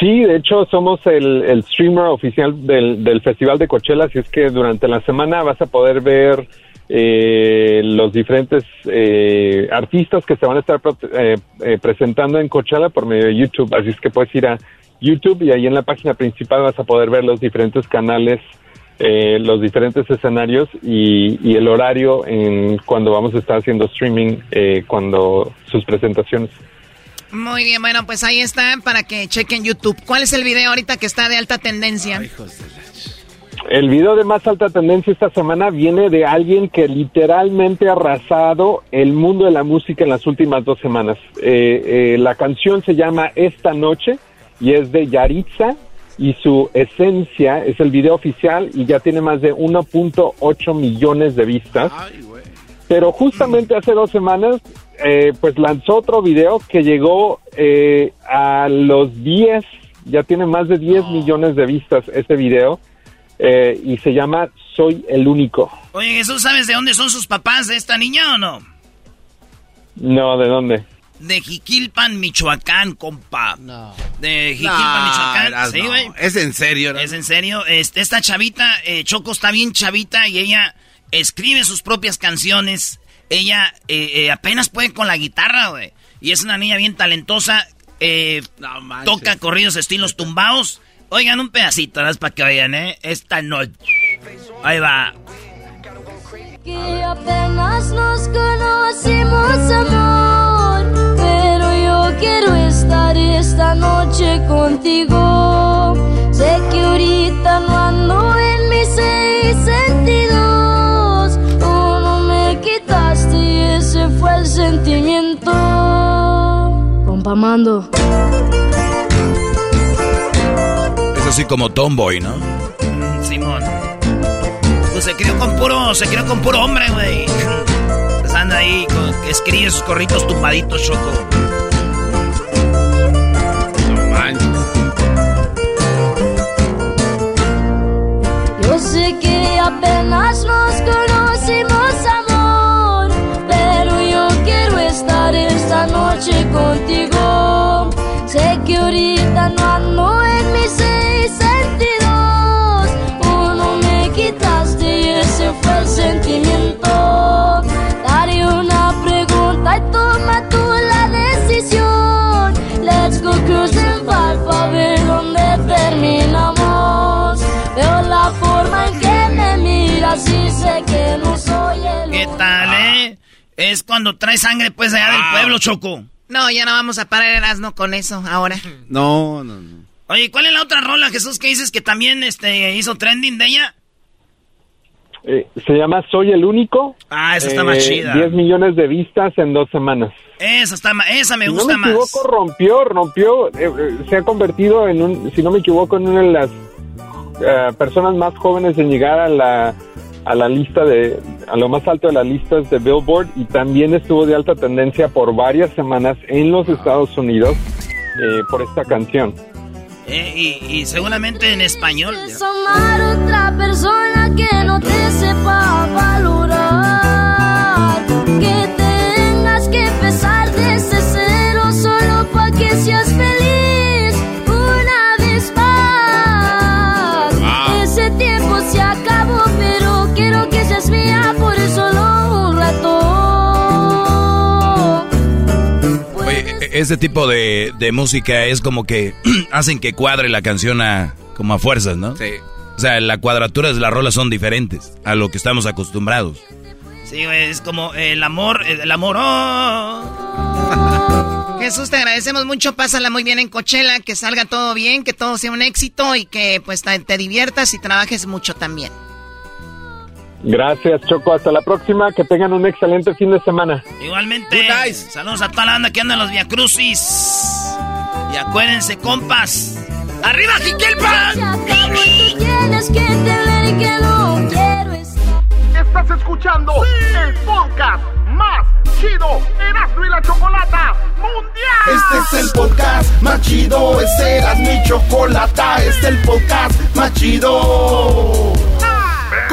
Sí, de hecho somos el, streamer oficial del, del Festival de Coachella, así es que durante la semana vas a poder ver eh, los diferentes eh, artistas que se van a estar eh, eh, presentando en Coachella por medio de YouTube, así es que puedes ir a YouTube y ahí en la página principal vas a poder ver los diferentes canales, eh, los diferentes escenarios y, y el horario en cuando vamos a estar haciendo streaming, eh, cuando sus presentaciones. Muy bien, bueno, pues ahí está para que chequen YouTube. ¿Cuál es el video ahorita que está de alta tendencia? El video de más alta tendencia esta semana viene de alguien que literalmente ha arrasado el mundo de la música en las últimas dos semanas. Eh, eh, la canción se llama Esta Noche y es de Yaritza y su esencia es el video oficial y ya tiene más de 1.8 millones de vistas. Pero justamente hace dos semanas, eh, pues lanzó otro video que llegó eh, a los 10, ya tiene más de 10 millones de vistas este video, eh, y se llama Soy el único. Oye, Jesús, ¿sabes de dónde son sus papás de esta niña o no? No, ¿de dónde? De Jiquilpan, Michoacán, compa. No. De Jiquilpan, No, Michoacán. Eras, Sí, no. güey. Es en serio, Es en serio. Este, esta chavita, eh, Choco está bien chavita y ella escribe sus propias canciones. Ella eh, eh, apenas puede con la guitarra, güey. Y es una niña bien talentosa. eh, toca corridos estilos tumbados. Oigan un pedacito, ¿verdad? Para que vayan, ¿eh? Esta noche. Ahí va. Que apenas nos conocimos, amor. Contigo. Sé que ahorita no ando en mis seis sentidos. Tú no me quitaste y ese fue el sentimiento. Compa Mando. Es así como Tomboy, ¿no? Simón. Pues se crió con puro, se crió con puro hombre, güey. Pues anda ahí, con- que escribe sus corritos tumbaditos, Choco. Yo sé que apenas nos conocimos, amor, pero yo quiero estar esta noche contigo. Sé que ahorita no ando en mis seis sentidos, uno me quitaste y ese fue el sentimiento. Daré una pregunta y tú y sé que no soy el ¿Qué tal, eh? Es cuando trae sangre, pues, allá del pueblo, Choco. No, ya no vamos a parar Erasmo con eso ahora. No, no, no. Oye, ¿cuál es la otra rola, Jesús, que dices que también este, hizo trending de ella? Eh, se llama Soy el único. Ah, esa está más chida. 10 millones de vistas en dos semanas. Esa, está, ma- esa me si gusta no me más. equivoco, rompió, rompió, eh, eh, se ha convertido en un, si no me equivoco, en una de las eh, personas más jóvenes en llegar a la, a la lista de, a lo más alto de las listas de Billboard y también estuvo de alta tendencia por varias semanas en los Estados Unidos eh, por esta canción. Eh, y, y seguramente en español. Es amar otra persona que no te sepa valorar. Que tengas que empezar desde cero solo para que seas feliz ese tipo de, de música es como que hacen que cuadre la canción a, como a fuerzas, ¿no? Sí. O sea, la cuadratura de las rolas son diferentes a lo que estamos acostumbrados. Sí, güey, es como el amor, el amor. oh. Jesús, te agradecemos mucho. Pásala muy bien en Coachella, que salga todo bien, que todo sea un éxito y que pues te diviertas y trabajes mucho también. Gracias, Choco. Hasta la próxima. Que tengan un excelente fin de semana. Igualmente. Saludos a toda la banda que anda en los Via Crucis. Y acuérdense, compas. ¡Arriba, estar. Estás escuchando el podcast más chido Erasmo y la Chocolata Mundial. Este es el podcast más chido, este era mi chocolata, este es el podcast más chido.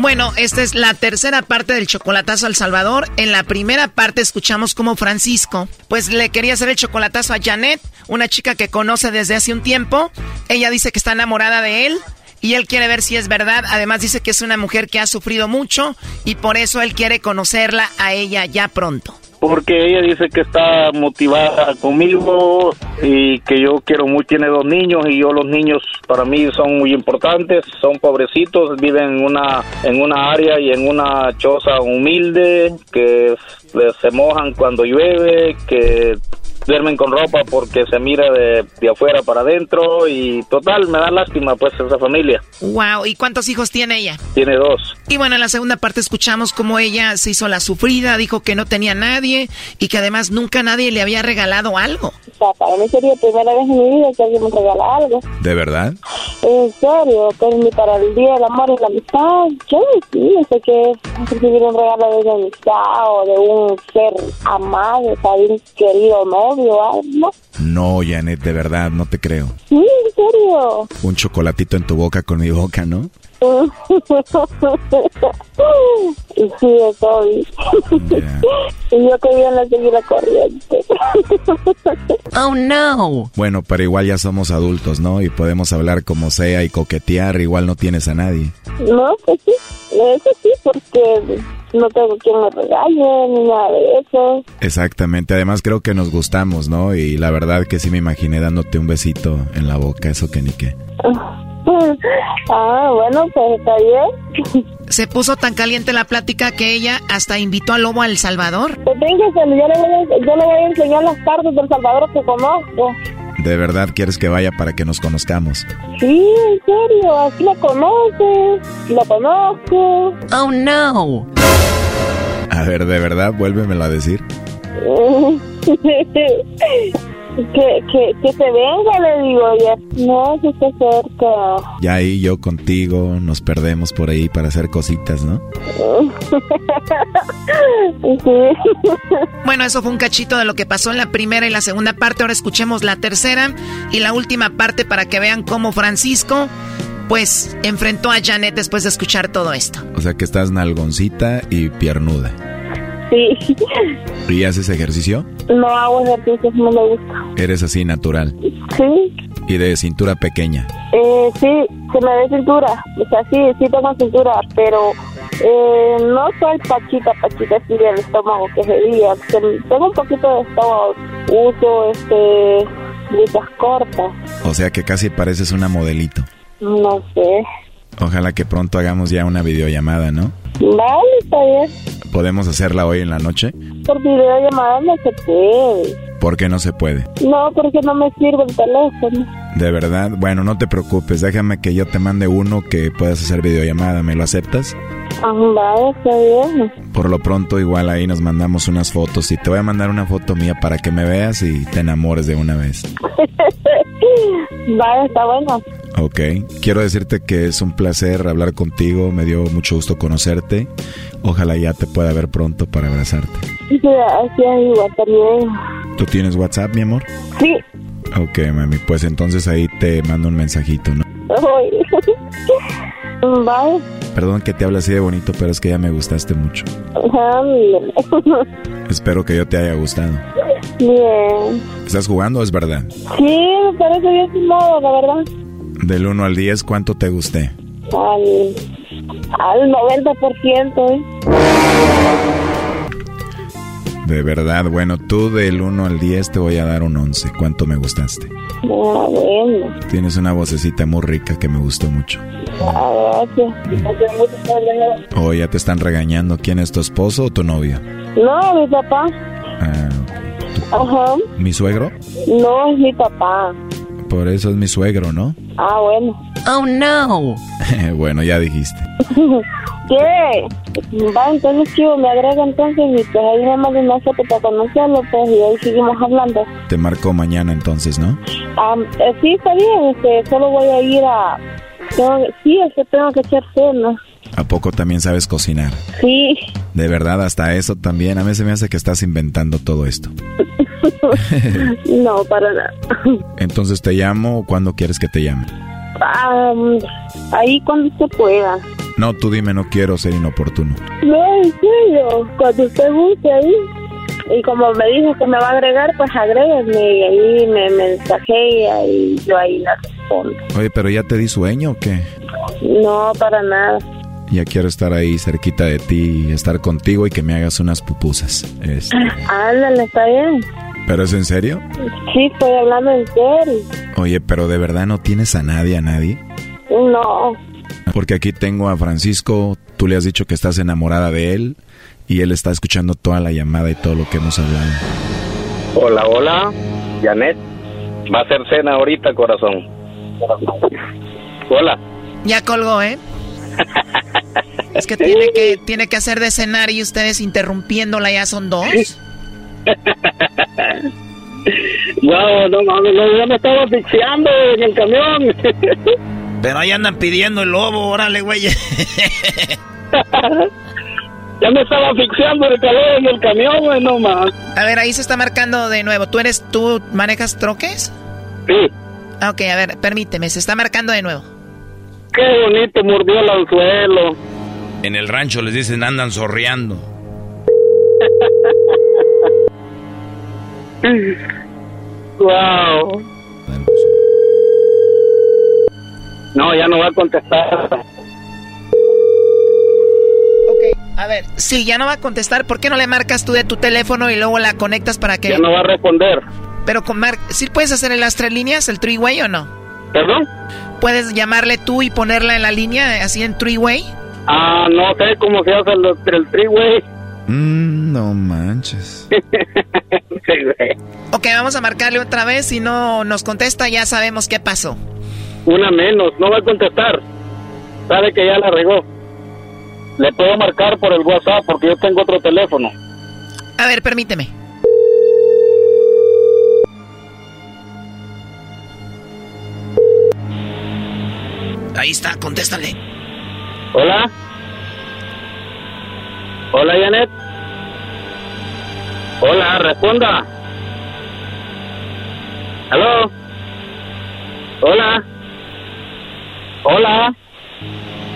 Bueno, esta es la tercera parte del chocolatazo al Salvador. En la primera parte escuchamos como Francisco, pues le quería hacer el chocolatazo a Janet, una chica que conoce desde hace un tiempo. Ella dice que está enamorada de él y él quiere ver si es verdad. Además dice que es una mujer que ha sufrido mucho y por eso él quiere conocerla a ella ya pronto porque ella dice que está motivada conmigo y que yo quiero muy, tiene dos niños y yo los niños para mí son muy importantes, son pobrecitos, viven en una, en una área y en una choza humilde, que se mojan cuando llueve, que duermen con ropa porque se mira de, de, afuera para adentro y total, me da lástima pues esa familia. Wow, ¿y cuántos hijos tiene ella? Tiene dos. Y bueno, en la segunda parte escuchamos cómo ella se hizo la sufrida, dijo que no tenía nadie y que además nunca nadie le había regalado algo. Para mí sería la primera vez en mi vida que alguien me regala algo. ¿De verdad? En serio, que ni para el Día del Amor y la Amistad, yo no sé qué recibir un regalo de una amistad o de un ser amado, de un querido novio, No, Janet, de verdad, no te creo. Sí, en serio. Un chocolatito en tu boca con mi boca, ¿no? Y sí, estoy. y yo que bien la corriente. oh, no. Bueno, pero igual ya somos adultos, ¿no? Y podemos hablar como sea y coquetear, igual no tienes a nadie. No, pues sí, eso sí, porque no tengo quien me regale ni nada de eso. Exactamente, además creo que nos gustamos, ¿no? Y la verdad que sí me imaginé dándote un besito en la boca, eso que ni qué. Ah, bueno, pues está bien. Se puso tan caliente la plática que ella hasta invitó al lobo a El Salvador. Pues yo le, voy a, yo le voy a enseñar las partes del Salvador que conozco. ¿De verdad quieres que vaya para que nos conozcamos? Sí, en serio, así la conoces, la conozco. Oh, no. A ver, ¿de verdad? Vuélvemelo a decir. Que, que, que se venga, le digo, ya no, se está cerca. Ya ahí yo contigo nos perdemos por ahí para hacer cositas, ¿no? Bueno, eso fue un cachito de lo que pasó en la primera y la segunda parte. Ahora escuchemos la tercera y la última parte para que vean cómo Francisco pues enfrentó a Janet después de escuchar todo esto. O sea que estás nalgoncita y piernuda. Sí. ¿Y haces ejercicio? No hago ejercicio, no me gusta. ¿Eres así natural? Sí. ¿Y de cintura pequeña? Eh, sí, se me ve cintura. O sea, sí, sí tengo cintura, pero eh, no soy pachita, pachita así del estómago que se diga. Tengo un poquito de estómago. Uso, este, blusas cortas. O sea que casi pareces una modelito. No sé. Ojalá que pronto hagamos ya una videollamada, ¿no? Vale, está bien. ¿Podemos hacerla hoy en la noche? Por videollamada no se puede. ¿Por qué no se puede? No, porque no me sirve el teléfono. ¿De verdad? Bueno, no te preocupes, déjame que yo te mande uno que puedas hacer videollamada, ¿me lo aceptas? Vale, está bien. Por lo pronto igual ahí nos mandamos unas fotos y te voy a mandar una foto mía para que me veas y te enamores de una vez. vale, está bueno. Ok, quiero decirte que es un placer hablar contigo, me dio mucho gusto conocerte. Ojalá ya te pueda ver pronto para abrazarte. Sí, igual también. ¿Tú tienes WhatsApp, mi amor? Sí. Ok, mami, pues entonces ahí te mando un mensajito, ¿no? Bye. Perdón que te hable así de bonito, pero es que ya me gustaste mucho. Espero que yo te haya gustado. Bien. ¿Estás jugando o es verdad? Sí, me parece bien sin modo, la verdad. Del 1 al 10, ¿cuánto te gusté? Al, al 90%. ¿eh? De verdad, bueno, tú del 1 al 10 te voy a dar un 11. ¿Cuánto me gustaste? Ah, bueno. Tienes una vocecita muy rica que me gustó mucho. Ah, gracias. ¿O ya te están regañando? ¿Quién es tu esposo o tu novio? No, mi papá. Ah, Ajá. ¿Mi suegro? No, es mi papá. Por eso es mi suegro, ¿no? Ah, bueno. Oh, no. bueno, ya dijiste. qué? Va, entonces chivo, me agrega entonces y pues ahí me manda una foto para conocerlo, pues y ahí seguimos hablando. Te marco mañana entonces, ¿no? Ah, eh, sí, está bien, este, solo voy a ir a... tengo- sí, es que tengo que echar cena. ¿A poco también sabes cocinar? Sí. De verdad, hasta eso también. A mí se me hace que estás inventando todo esto. no, para nada. Entonces te llamo cuando quieres que te llame. Ah, ahí cuando se pueda. No, tú dime, no quiero ser inoportuno. No, en serio, cuando usted guste ahí. Y como me dijo que me va a agregar, pues agréguenme y ahí me mensajea y yo ahí la respondo. Oye, pero ya te di sueño o qué? No, para nada. Ya quiero estar ahí cerquita de ti, estar contigo y que me hagas unas pupusas. Es- Ándale, está bien. ¿Pero es en serio? Sí, estoy hablando en serio. Oye, pero de verdad no tienes a nadie, a nadie. No, Porque aquí tengo a Francisco, tú le has dicho que estás enamorada de él y él está escuchando toda la llamada y todo lo que hemos hablado. Hola, hola, Janet. Va a ser cena ahorita, corazón. Hola. Ya colgó, ¿eh? Es que tiene que tiene que hacer de cenar y ustedes interrumpiéndola ya son dos. No, no mames, no, ya me estaba asfixiando en el camión. Pero ahí andan pidiendo el lobo, órale, güey. ya me estaba asfixiando el calor en el camión, güey, no más. A ver, ahí se está marcando de nuevo. ¿Tú eres tú manejas troques? Sí. Ah, Ok, a ver, permíteme, se está marcando de nuevo. Qué bonito mordió el anzuelo. En el rancho les dicen andan zorreando. Wow. No, ya no va a contestar. Ok, a ver, sí, ya no va a contestar. ¿Por qué no le marcas tú de tu teléfono y luego la conectas para que... Ya no va a responder. Pero con Mar... ¿Sí puedes hacer el las tres líneas, el three-way o no? ¿Perdón? ¿Puedes llamarle tú y ponerla en la línea, así en three-way? Ah, no sé cómo se hace el, el freeway. Mm, no manches. Ok, vamos a marcarle otra vez. Si no nos contesta, ya sabemos qué pasó. Una menos, no va a contestar. Sabe que ya la regó. Le puedo marcar por el WhatsApp porque yo tengo otro teléfono. A ver, permíteme. Ahí está, contéstale. Hola. Hola, Janet. Hola, responda. ¿Aló? Hola. Hola.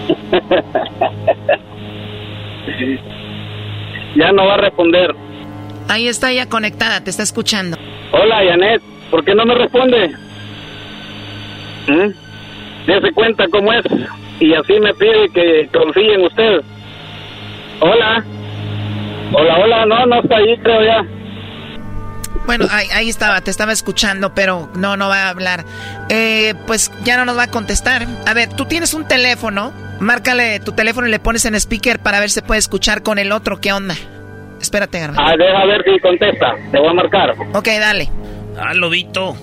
ya no va a responder. Ahí está ya conectada, te está escuchando. Hola, Janet. ¿Por qué no me responde? ¿Mm? Dese cuenta cómo es. Y así me pide que confíe en usted. Hola. Hola, hola. No, no está ahí, creo ya. Bueno, ahí, ahí estaba, te estaba escuchando, pero no, no va a hablar. Eh, pues ya no nos va a contestar. A ver, tú tienes un teléfono, márcale tu teléfono y le pones en speaker para ver si puede escuchar con el otro. ¿Qué onda? Espérate, Garbanzo. Ah, deja ver si contesta. Te voy a marcar. Ok, dale. Ah, lobito.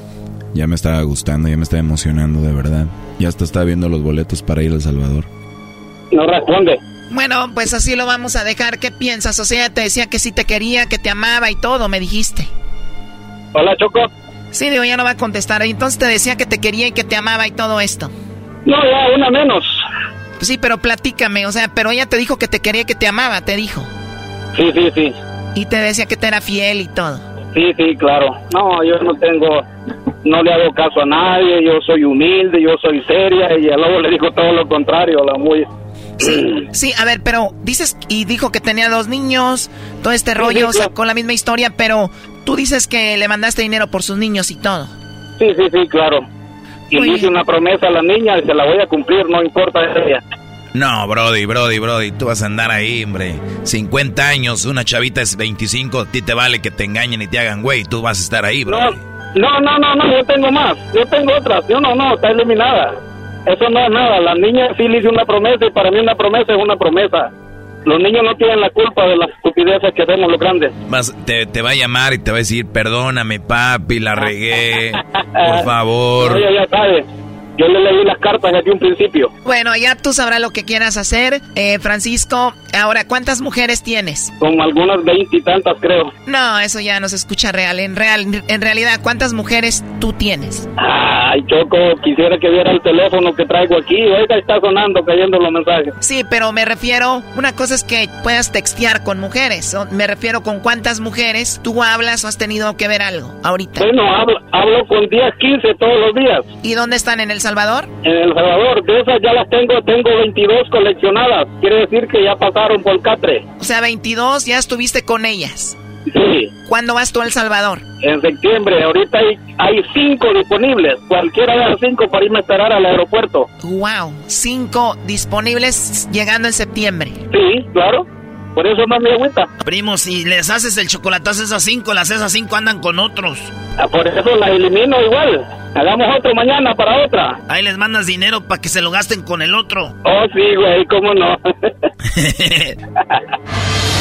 Ya me estaba gustando, ya me estaba emocionando de verdad. Ya hasta estaba viendo los boletos para ir a El Salvador. No responde. Bueno, pues así lo vamos a dejar. ¿Qué piensas? O sea, te decía que sí te quería, que te amaba y todo, me dijiste. Hola, Choco. Sí, digo, ya no va a contestar. Entonces te decía que te quería y que te amaba y todo esto. No, ya, una menos. Sí, pero platícame, o sea, pero ella te dijo que te quería y que te amaba, te dijo. Sí, sí, sí. Y te decía que te era fiel y todo. Sí, sí, claro. No, yo no tengo, no le hago caso a nadie, yo soy humilde, yo soy seria y luego le dijo todo lo contrario, la muy... Sí, a ver, pero dices y dijo que tenía dos niños, todo este rollo, sí, sacó la misma historia, pero tú dices que le mandaste dinero por sus niños y todo. Sí, sí, sí, claro. Y le hice una promesa a la niña y se la voy a cumplir, no importa ella. No, Brody, Brody, Brody, tú vas a andar ahí, hombre. 50 años, una chavita es 25, a ti te vale que te engañen y te hagan güey, tú vas a estar ahí, bro. No, no, no, no, no, yo tengo más, yo tengo otras, yo no, no, está eliminada. Eso no es nada, la niña sí le hice una promesa y para mí una promesa es una promesa. Los niños no tienen la culpa de las estupideces que hacemos los grandes. Vas, te, te va a llamar y te va a decir, perdóname, papi, la regué, por favor. Ella ya sabe. Yo le leí las cartas desde un principio. Bueno, ya tú sabrás lo que quieras hacer. Eh, Francisco, ahora, ¿cuántas mujeres tienes? Como algunas veintitantas, creo. No, eso ya no se escucha real. En, real. en realidad, ¿cuántas mujeres tú tienes? Ay, Choco, quisiera que viera el teléfono que traigo aquí. Oiga, está sonando, cayendo los mensajes. Sí, pero me refiero, una cosa es que puedas textear con mujeres. Me refiero con cuántas mujeres tú hablas o has tenido que ver algo ahorita. Bueno, hablo, hablo con 10, 15 todos los días. ¿Y dónde están? ¿En El Salvador? En El Salvador. De esas ya las tengo, tengo 22 coleccionadas. Quiere decir que ya pasaron por Catre. O sea, 22 ya estuviste con ellas. Sí. ¿Cuándo vas tú a El Salvador? En septiembre. Ahorita hay, hay cinco disponibles. Cualquiera de las cinco para irme a esperar al aeropuerto. Wow. Cinco disponibles llegando en septiembre. Sí, claro. Por eso no me agüita. Primo, si les haces el chocolatazo a esas cinco, las esas cinco andan con otros. Ah, por eso las elimino igual. Hagamos otro mañana para otra. Ahí les mandas dinero para que se lo gasten con el otro. Oh, sí, güey, cómo no.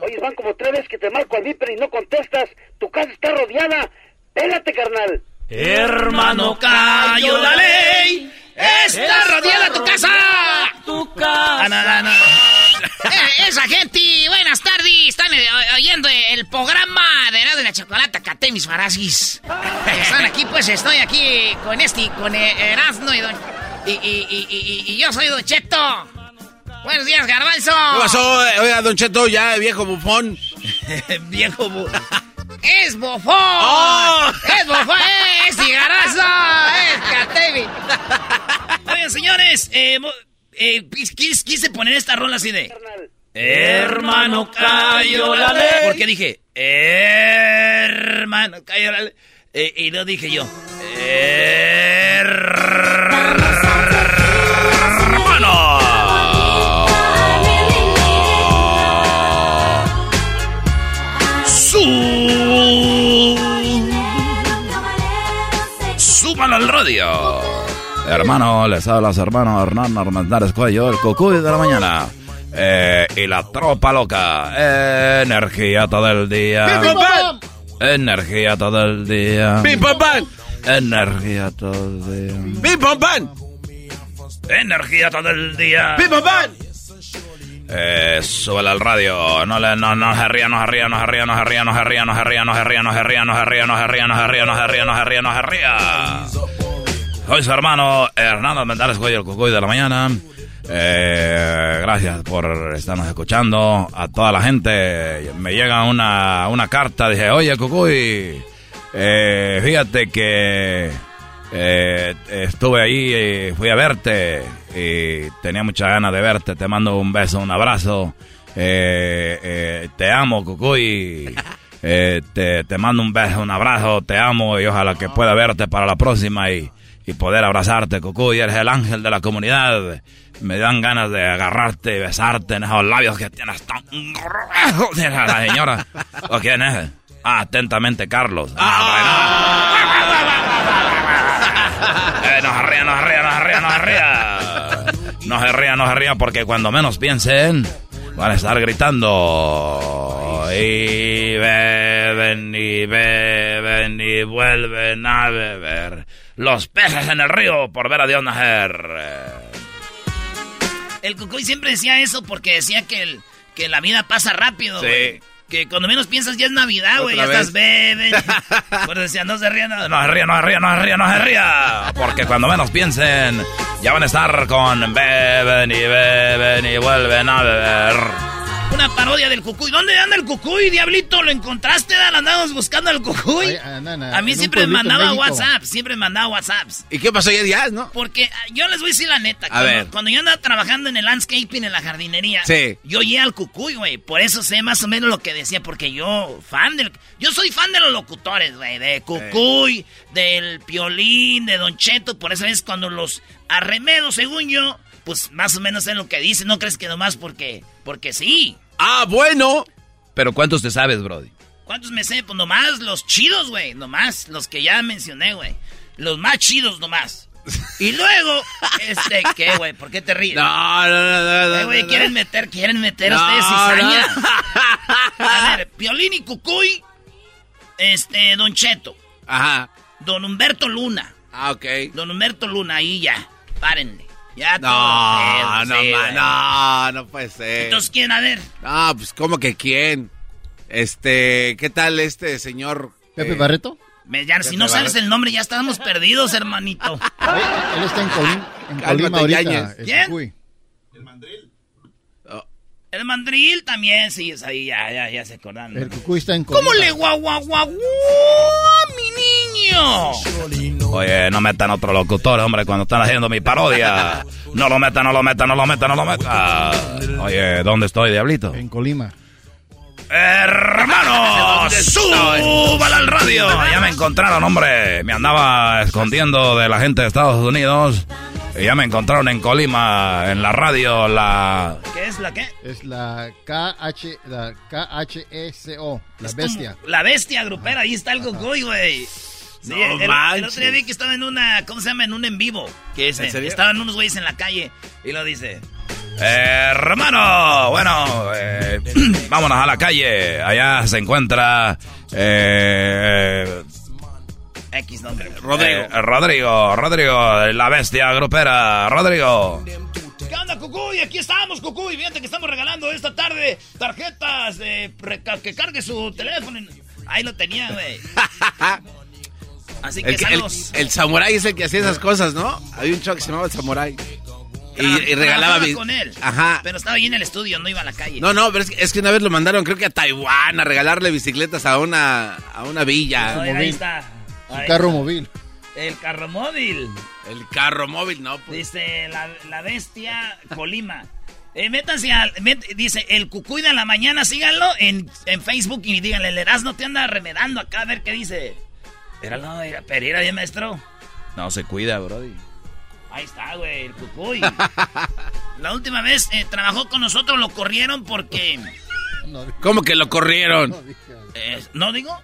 Oye, van como tres veces que te marco al viper y no contestas. Tu casa está rodeada. Pélate, carnal. Hermano, cayó la ley. Está rodeada tu casa. Tu casa. Ah. Eh, esa gente, buenas tardes. Están eh, oyendo el programa de Nada de la Chocolata, Catemis Farasis. Están aquí, pues estoy aquí con este, con eh, Erasmo y, don, y, y, y, y, y yo soy Don Cheto. Buenos días, Garbanzo. ¿Qué pasó? Oiga, Don Cheto, ya, viejo bufón. viejo bufón. ¡Es bufón! ¡Oh! ¡Es bufón! ¡Es cigarazo! ¡Es Catevi! Oigan, señores, eh, eh, quise, quise poner esta rola así de... Hermano, cayó la ley. Porque dije, hermano, cayó la ley. Eh, y no dije yo, hermano. Al radio. Hermano, les habla su hermano Hernán Armendáriz Cuello, el cucuy de la mañana. Eh, y la tropa loca. energía todo el día. Energía todo el día. Energía todo el día. Energía todo el día. Eh, súbele al radio, no le, no, no se ría, no se ría, no se ría, no se ría, no se ría, no se ría, no se ría, no se ría, no se ría, no se ría, no se ría, no se ría, no se ría, no se ría. Soy su hermano Hernando Mendales Cuello, el cucuy de la mañana. Eh, gracias por estarnos escuchando. A toda la gente me llega una, una carta. Dije, oye, Cucuy, eh, fíjate que eh, estuve ahí y fui a verte y tenía mucha ganas de verte. Te mando un beso, un abrazo. Eh, eh, te amo, Cucuy. Eh, te, te mando un beso, un abrazo. Te amo y ojalá que pueda verte para la próxima y, y poder abrazarte, Cucuy. Eres el ángel de la comunidad. Me dan ganas de agarrarte y besarte en esos labios que tienes tan gruesos. La señora. ¿O quién es? Ah, atentamente, Carlos. Eh, no se ría, no se ría, no se ría, no se ría. No se ría, no se ría, porque cuando menos piensen, van a estar gritando. Y beben, y beben, y vuelven a beber. Los peces en el río por ver a Dios nacer. El Cucuy siempre decía eso porque decía que, el, que la vida pasa rápido. Sí. Que cuando menos piensas ya es Navidad, güey. Ya ¿Otra estás beben. Por decía, no se rían. No se ría, no se ría, no se ría, no se ría. Porque cuando menos piensen, ya van a estar con beben y beben y vuelven a beber. Una parodia del cucuy. ¿Dónde anda el cucuy, diablito? ¿Lo encontraste? Dan? Andamos buscando al cucuy. Ay, a mí siempre me mandaba. WhatsApp. Siempre me mandaba WhatsApps. ¿Y qué pasó ya, no? Porque ah, yo les voy a decir la neta. A cuando, ver. cuando yo andaba trabajando en el landscaping, en la jardinería, Sí. yo oía al cucuy, güey. Por eso sé más o menos lo que decía. Porque yo, fan del. Yo soy fan de los locutores, güey. De cucuy, del piolín, de Don Cheto. Por eso es cuando los arremedo, según yo, pues más o menos sé lo que dicen. No crees que nomás porque. Porque sí. Ah, bueno. Pero ¿cuántos te sabes, Brody? ¿Cuántos me sé? Pues nomás los chidos, güey. Nomás los que ya mencioné, güey. Los más chidos nomás. Y luego, este, ¿qué, güey? ¿Por qué te ríes? No, no, no, no, Eh, güey, no. quieren meter, quieren meter No, ustedes cizaña. A ver, Piolín y Cucuy, este, Don Cheto. Ajá. Don Humberto Luna. Ah, ok. Don Humberto Luna, ahí ya. Párenle. Ya No, todo. no, sí, ma- no, no puede ser. Entonces, ¿quién? A ver. Ah, pues, ¿cómo que quién? Este, ¿qué tal este señor? ¿Pepe eh, Barreto? Me- ya, si no sabes Barreto. el nombre, ya estamos perdidos, hermanito. Él está en, Colín, en Colima ahorita. Yañez. el ¿Quién? El mandril también, sí, es ahí, ya, ya, ya se acordan. El Cucuy está en Colima. ¿Cómo le guau, guau, guau, guau, mi niño? Oye, no metan otro locutor, hombre, cuando están haciendo mi parodia. No lo metan, no lo metan, no lo metan, no lo metan. Oye, ¿dónde estoy, diablito? En Colima. ¡Hermano! ¡Súbala al radio! Ya me encontraron, hombre. Me andaba escondiendo de la gente de Estados Unidos. Ya me encontraron en Colima, en la radio, la... ¿Qué es la qué? Es la KH, la KHECO, la Es bestia. La bestia grupera, ahí está el Gogoy, güey. Sí, No el, el otro día vi que estaba en una, ¿cómo se llama? En un en vivo. Que es, ¿En serio? estaban unos güeyes en la calle y lo dice. Hermano, bueno, eh, vámonos a la calle. Allá se encuentra... eh, X nombre. Rodrigo. eh, Rodrigo, Rodrigo, la bestia grupera. Rodrigo. ¿Qué onda, Cucuy? Aquí estamos, Cucuy. Fíjate que estamos regalando esta tarde tarjetas de que cargue su teléfono. Ahí lo tenía, güey. Así que El, que- el, el samurái es el que hacía esas cosas, ¿no? Había un show que se llamaba el samurái. Y, y regalaba... Vi- con él. Ajá. Pero estaba ahí en el estudio, no iba a la calle. No, no, pero es que, es que una vez lo mandaron, creo que a Taiwán, a regalarle bicicletas a una, a una villa. No, ahí está. Su carro móvil. El carro móvil. El carro móvil, no, pues. Dice la, la bestia Colima. Eh, métanse al. met- dice el cucuy de la mañana, síganlo en, en Facebook y díganle, el Erasmo te anda remedando acá a ver qué dice. Era no, era Pereira, bien maestro. No se cuida, Brody. Ahí está, güey, el cucuy. la última vez eh, trabajó con nosotros, lo corrieron porque. ¿Cómo que lo corrieron? eh, ¿No digo?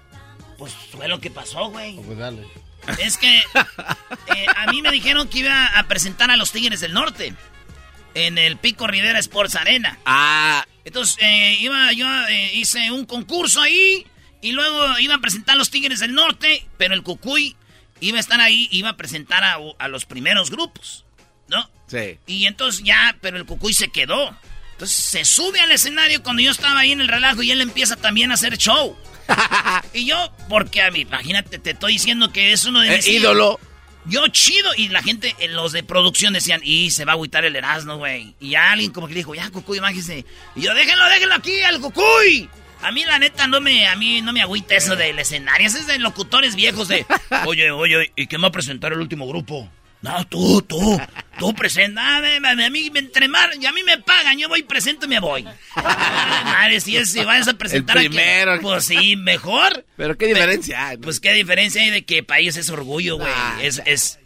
Pues fue lo que pasó, güey. Pues dale. Es que eh, a mí me dijeron que iba a presentar a los Tigres del Norte en el Pico Rivera Sports Arena. Ah, Entonces eh, iba, yo eh, hice un concurso ahí y luego iba a presentar a los Tigres del Norte, pero el Cucuy iba a estar ahí, iba a presentar a, a los primeros grupos, ¿no? sí. Y entonces ya, pero el Cucuy se quedó. Entonces se sube al escenario cuando yo estaba ahí en el relajo y él empieza también a hacer show. y yo, porque a mí, imagínate, te estoy diciendo que es uno de Eh, mis ídolo. Yo chido. Y la gente, eh, los de producción decían, y se va a agüitar el Erasmo, güey. Y ya alguien como que le dijo, ya, Cucuy, májese. Y yo, déjenlo, déjenlo aquí, al Cucuy. A mí, la neta, no me, a mí no me agüita eso del escenario. Eso es de locutores viejos de, oye, oye, ¿y quién va a presentar el último grupo? No, tú, tú, tú presenta. A, a mí me entremar, y a mí me pagan, yo voy presento y me voy. Ay, madre, si, es, si vas a presentar a quien- primero. Pues sí, mejor. Pero qué diferencia hay. Pues qué diferencia hay de que ellos es orgullo, güey. Ah, es, es,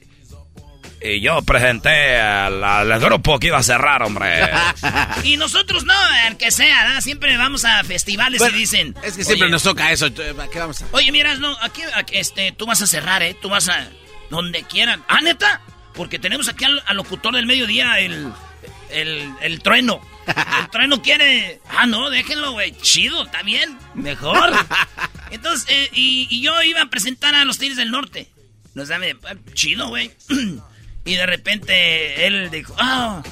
Y yo presenté al, al grupo que iba a cerrar, hombre. Y nosotros no, el que sea, ¿verdad? Siempre vamos a festivales Bueno, y dicen. Es que siempre "Oye, nos toca eso. ¿Qué vamos a...? Oye, miras, no, aquí, aquí, este, tú vas a cerrar, ¿eh? Tú vas a. Donde quieran. ¿Ah, neta? Porque tenemos aquí al, al locutor del mediodía, el. El, el trueno. El trueno quiere. Ah, no, déjenlo, güey. Chido, está bien. Mejor. Entonces, eh, y, y yo iba a presentar a los Tigres del Norte. Nos da chido, güey. Y de repente él dijo, ah,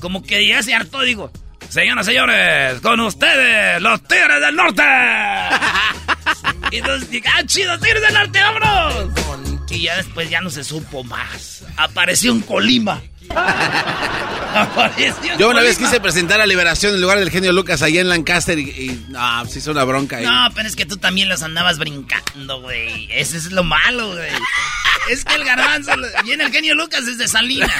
como que ya se hartó, digo, Señoras señores, con ustedes, los Tigres del Norte. y entonces, ¡ah, chido, Tigres del Norte, vámonos! Y ya después ya no se supo más. Apareció un Colima. Apareció un Yo una vez quise presentar a Liberación en lugar del genio Lucas allá en Lancaster y, y no, se hizo una bronca ahí. No, pero es que tú también los andabas brincando, güey. Eso es lo malo, güey. Es que el garbanzo viene el genio Lucas desde Salinas.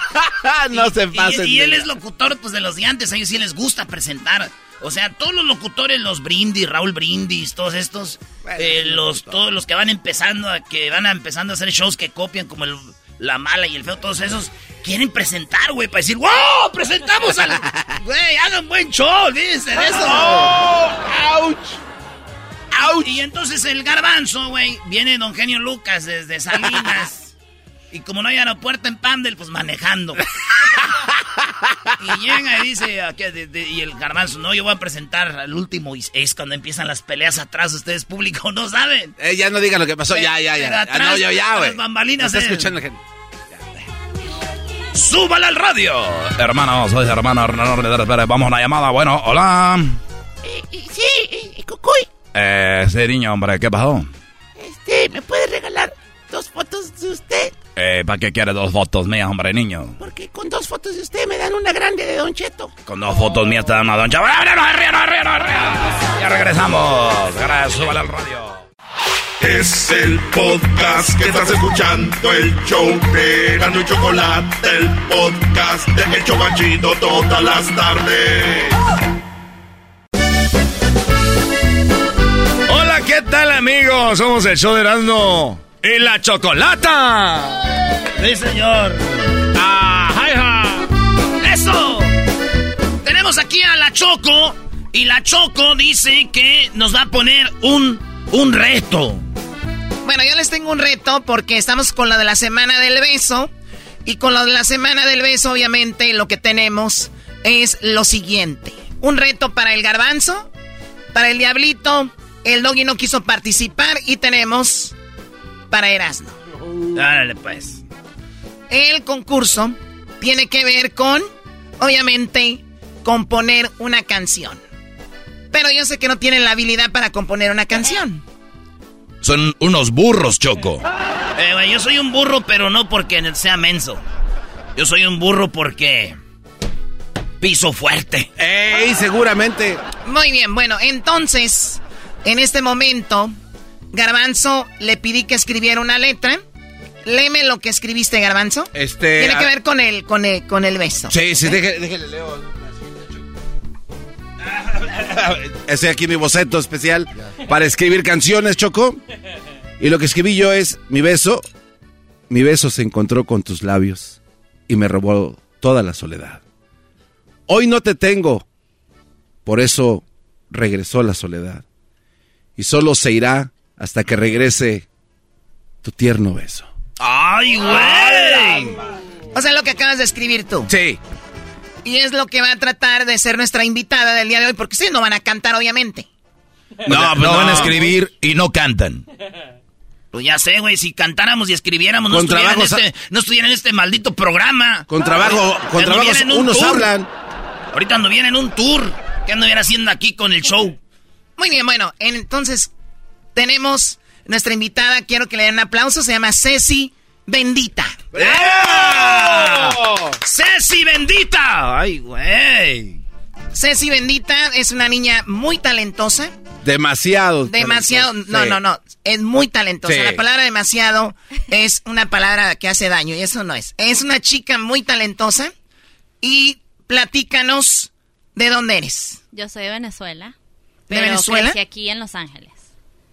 no se Y, pasen. y él de- es locutor, pues, de los de antes. A ellos sí les gusta presentar. O sea, todos los locutores, los Brindis, Raúl Brindis, todos estos, eh, los, todos los que van empezando, a, que van a empezando a hacer shows que copian como el, la mala y el feo, todos esos, quieren presentar, güey, para decir, ¡wow! ¡Presentamos al... Güey, hagan buen show, dicen eso. ¡Oh! ¡Auch! ¡Auch! Y entonces el garbanzo, güey, viene don Genio Lucas desde Salinas. y como no hay aeropuerto en Pandel, pues manejando. y llega y dice, aquí, de- de- y el garbanzo, no, yo voy a presentar al último. Y es cuando empiezan las peleas atrás, ustedes público no saben. Eh, ya no digan lo que pasó, ya, ya, ya. atrás, Ah, no, ya, ya, güey. las bambalinas, Está eh. escuchando la gente. ¡Súbala al radio! Hermano, soy hermano. Vamos a una llamada. Bueno, hola. Sí, Cucuy, Eh, sí, niño, hombre, ¿qué pasó? este, ¿me puede regalar dos fotos de usted? Eh, ¿para qué quiere dos fotos mías, hombre, niño? Porque con dos fotos de usted me dan una grande de Don Cheto. Con dos fotos mías te dan una doncha. Ya regresamos. Gracias, súbale al radio. Es el podcast que estás escuchando, el show de Gano y Chocolate, el podcast de El Chocachito todas las tardes. Hola, ¿qué tal amigos? Somos el show de Erasmo y la Chocolata. Sí, señor. ¡Eso! Tenemos aquí a la Choco. Y la Choco dice que nos va a poner un, un reto. Bueno, yo les tengo un reto porque estamos con lo de la semana del beso. Y con lo de la semana del beso, obviamente, lo que tenemos es lo siguiente. Un reto para el garbanzo, para el diablito, el doggy no quiso participar y tenemos para Erasmo. Dale, pues. El concurso tiene que ver con, obviamente, componer una canción. Pero yo sé que no tienen la habilidad para componer una canción. Son unos burros, Choco. Eh, yo soy un burro, pero no porque sea menso. Yo soy un burro porque... Piso fuerte. ¡Ey, seguramente! Muy bien, bueno, entonces, en este momento, Garbanzo le pedí que escribiera una letra. Léeme lo que escribiste, Garbanzo. Este. Tiene que ver con el, con el, con el beso. Sí, sí, déjale, déjale leo. Estoy aquí en mi boceto especial para escribir canciones, Choco. Y lo que escribí yo es, mi beso, mi beso se encontró con tus labios y me robó toda la soledad. Hoy no te tengo, por eso regresó la soledad. Y solo se irá hasta que regrese tu tierno beso. ¡Ay, güey! O sea, lo que acabas de escribir tú. Sí. Y es lo que va a tratar de ser nuestra invitada del día de hoy, porque si no van a cantar, obviamente. No, pues no no. van a escribir y no cantan. Pues ya sé, güey, si cantáramos y escribiéramos, no Con estuvieran, en trabajos- este, no estuvieran en este maldito programa. Con trabajo, con en un unos tour. hablan. Ahorita anduviera en un tour. ¿Qué anduviera haciendo aquí con el show? Muy bien, bueno, entonces tenemos nuestra invitada, quiero que le den un aplauso, se llama Ceci Bendita. ¡Ceci bendita! ¡Ay, güey! Ceci Bendita es una niña muy talentosa. Demasiado. Demasiado, no, Sí. no, no, es muy talentosa. Sí. La palabra demasiado es una palabra que hace daño y eso no es. Es una chica muy talentosa y platícanos de dónde eres. Yo soy de Venezuela. ¿De pero Venezuela? crecí aquí en Los Ángeles.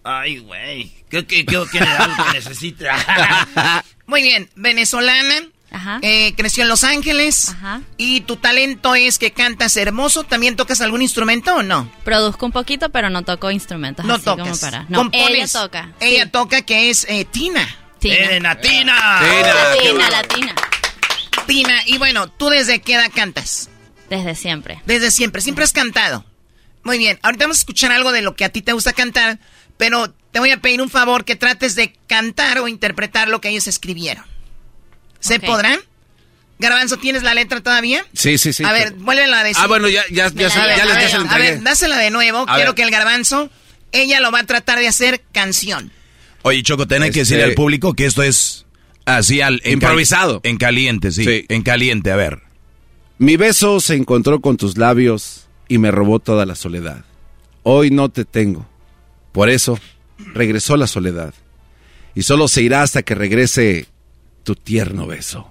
Ay, güey. ¿Qué, qué, qué, qué le da lo que necesita? Muy bien, venezolana. eh, creció en Los Ángeles. Y tu talento es que cantas hermoso. ¿También tocas algún instrumento o no? Produzco un poquito, pero no toco instrumentos No así como para. No, Compones. ella toca. Ella toca que es eh, Tina. Tina. ¡Eh, Natina! Latina, latina. Tina, y bueno, ¿tú desde qué edad cantas? Desde siempre. Desde siempre, siempre has cantado. Muy bien, ahorita vamos a escuchar algo de lo que a ti te gusta cantar, pero te voy a pedir un favor que trates de cantar o interpretar lo que ellos escribieron. ¿Se Ok. podrá? Garbanzo, ¿tienes la letra todavía? Sí, sí, sí. A ver, vuélvela a decir. Ah, bueno, ya, ya, ya, se- les- se la a ver, dásela de nuevo. A Quiero ver. que el garbanzo, ella lo va a tratar de hacer canción. Oye, Choco, tenés que Este- decirle al público que esto es así al... en Improvisado. en caliente, sí, Sí. En caliente, a ver. Mi beso se encontró con tus labios y me robó toda la soledad. Hoy no te tengo. Por eso regresó la soledad. Y solo se irá hasta que regrese tu tierno beso.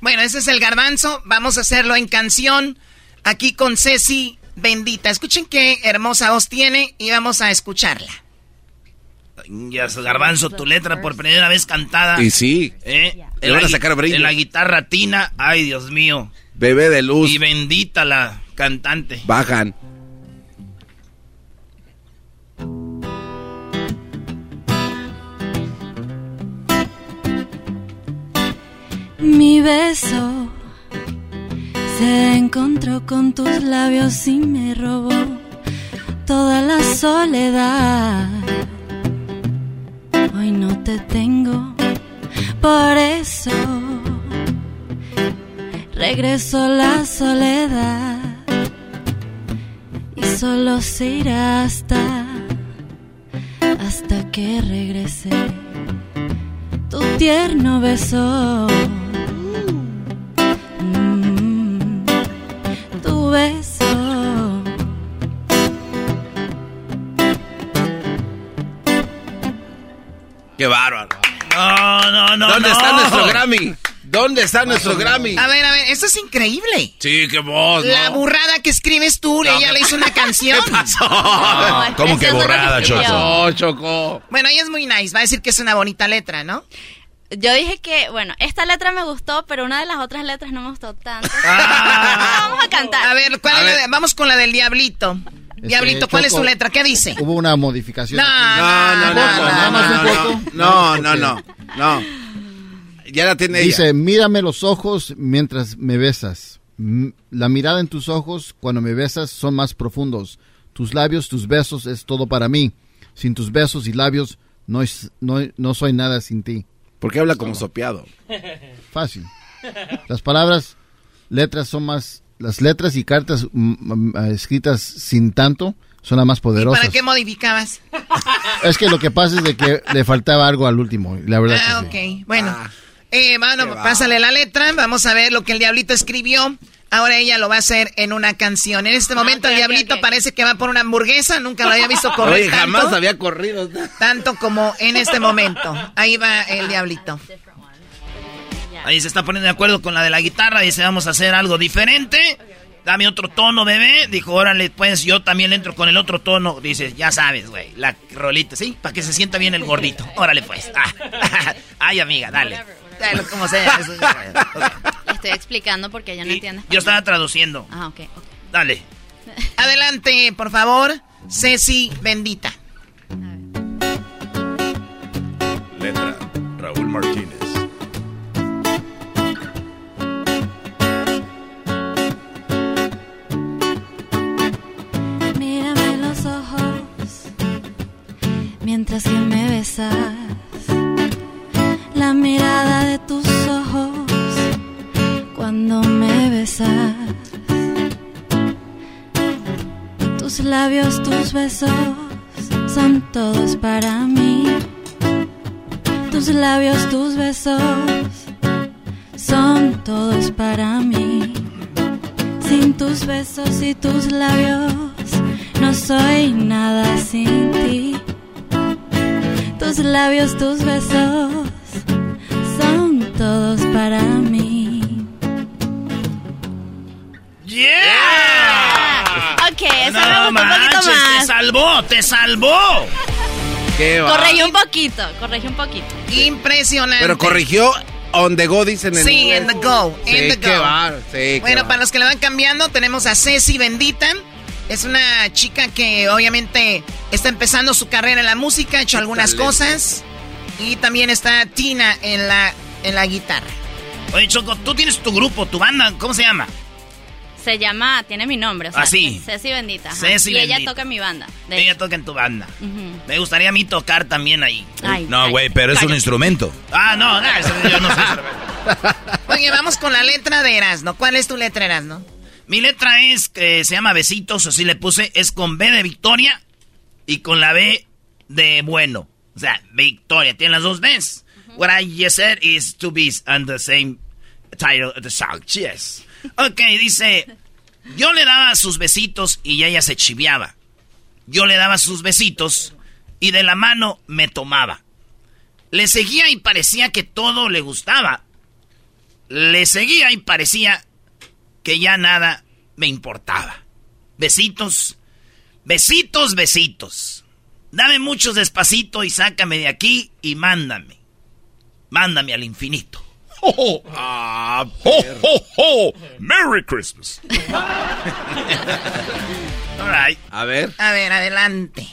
Bueno, ese es el garbanzo. Vamos a hacerlo en canción. Aquí con Ceci Bendita. Escuchen qué hermosa voz tiene y vamos a escucharla. Ya, Garbanzo, tu letra por primera vez cantada. Y sí, ¿Eh? Le van a sacar brillo. En la guitarra tina. Ay, Dios mío. bebé de luz, Y bendita la cantante. bajan. Mi beso se encontró con tus labios y me robó toda la soledad. Hoy no te tengo, por eso regresó la soledad y solo se irá hasta hasta que regrese tu tierno beso. Qué bárbaro. No, no, no. ¿Dónde no. está nuestro Grammy? ¿Dónde está nuestro Grammy? A ver, a ver, esto es increíble. Sí, qué voz, La burrada que escribes tú, No, ella ¿qué le hizo una canción. ¿Qué pasó? No, ¿Cómo que escribió. Choco? No, Choco. Bueno, ella es muy nice, va a decir que es una bonita letra, ¿no? Yo dije que, bueno, esta letra me gustó, pero una de las otras letras no me gustó tanto. Ah. Vamos a cantar. A ver, ¿cuál A es la de- vamos con la del diablito. Diablito, ¿cuál es su letra? ¿Qué dice? Hubo una modificación. No, no, no, No, no, no, no, no. Ya la tiene ella. Dice, mírame los ojos mientras me besas. La mirada en tus ojos cuando me besas son más profundos. Tus labios, tus besos es todo para mí. Sin tus besos y labios no, es- no, no soy nada sin ti. ¿Por qué habla como sopeado? Fácil. Las palabras, letras son más... Las letras y cartas mm, mm, escritas sin tanto son las más poderosas. ¿Para qué modificabas? Es que lo que pasa es de que le faltaba algo al último. La verdad Ah, que sí. ok. Bueno, eh, bueno, va. pásale la letra. Vamos a ver lo que el diablito escribió. Ahora ella lo va a hacer en una canción. En este momento ok, el diablito parece que va por una hamburguesa. Nunca lo había visto correr Oye, tanto, jamás había corrido. tanto como en este momento. Ahí va el diablito. Ahí se está poniendo de acuerdo con la de la guitarra. Dice, vamos a hacer algo diferente. Dame otro tono, bebé. Dijo, órale, pues yo también le entro con el otro tono. Dice, ya sabes, güey, la rolita, ¿sí? Para que se sienta bien el gordito. Órale, pues. Ah. Ay, amiga, dale. Dale, como sea. Eso- Le estoy explicando porque ella no entiende. Yo estaba traduciendo. Ah, ok, ok. Dale. Adelante, por favor. Ceci, bendita. Letra, Raúl Martínez. Mientras que me besas. La mirada de tus ojos cuando me besas. Tus labios, tus besos son todos para mí. Tus labios, tus besos son todos para mí. Sin tus besos y tus labios no soy nada sin ti. Tus labios, tus besos son todos para mí. ¡Yeah! Ok, gustó un poquito manches, te más. salvó, te salvó. Qué va. Corregí un poquito, corregí un poquito. Impresionante. Pero corrigió on the go, dicen en Sí, en the go. Sí, in the qué go. bar, sí, qué Bueno, bar. para los que le van cambiando, tenemos a Ceci Bendita. Es una chica que obviamente está empezando su carrera en la música, ha hecho algunas cosas. Y también está Tina en la, en la guitarra. Oye, Choco, tú tienes tu grupo, tu banda, ¿cómo se llama? Se llama, tiene mi nombre, o sea, Ah, sí. Ceci Bendita. ajá. Ceci y ella toca en mi banda. de Ella hecho. toca en tu banda. Me gustaría a mí tocar también ahí. Ay, No, güey, pero es un instrumento. Ah, no, no, eso yo no sé. Oye, vamos con la letra de Erasno. ¿Cuál es tu letra, Erasno? Mi letra es, que se llama Besitos, si le puse, es con B de Victoria y con la B de bueno. O sea, Victoria, tiene las dos Bs. What I just said is two Bs and the same title of the song. Yes. Ok, dice, yo le daba sus besitos y ella se chiviaba. Yo le daba sus besitos y de la mano me tomaba. Le seguía y parecía que todo le gustaba. Le seguía y parecía que ya nada me importaba. Besitos, besitos, besitos. Dame muchos despacito y sácame de aquí y mándame. Mándame al infinito. ¡Oh, ah, ho, ho, ho! ¡Merry Christmas! All right. A ver. A ver, adelante.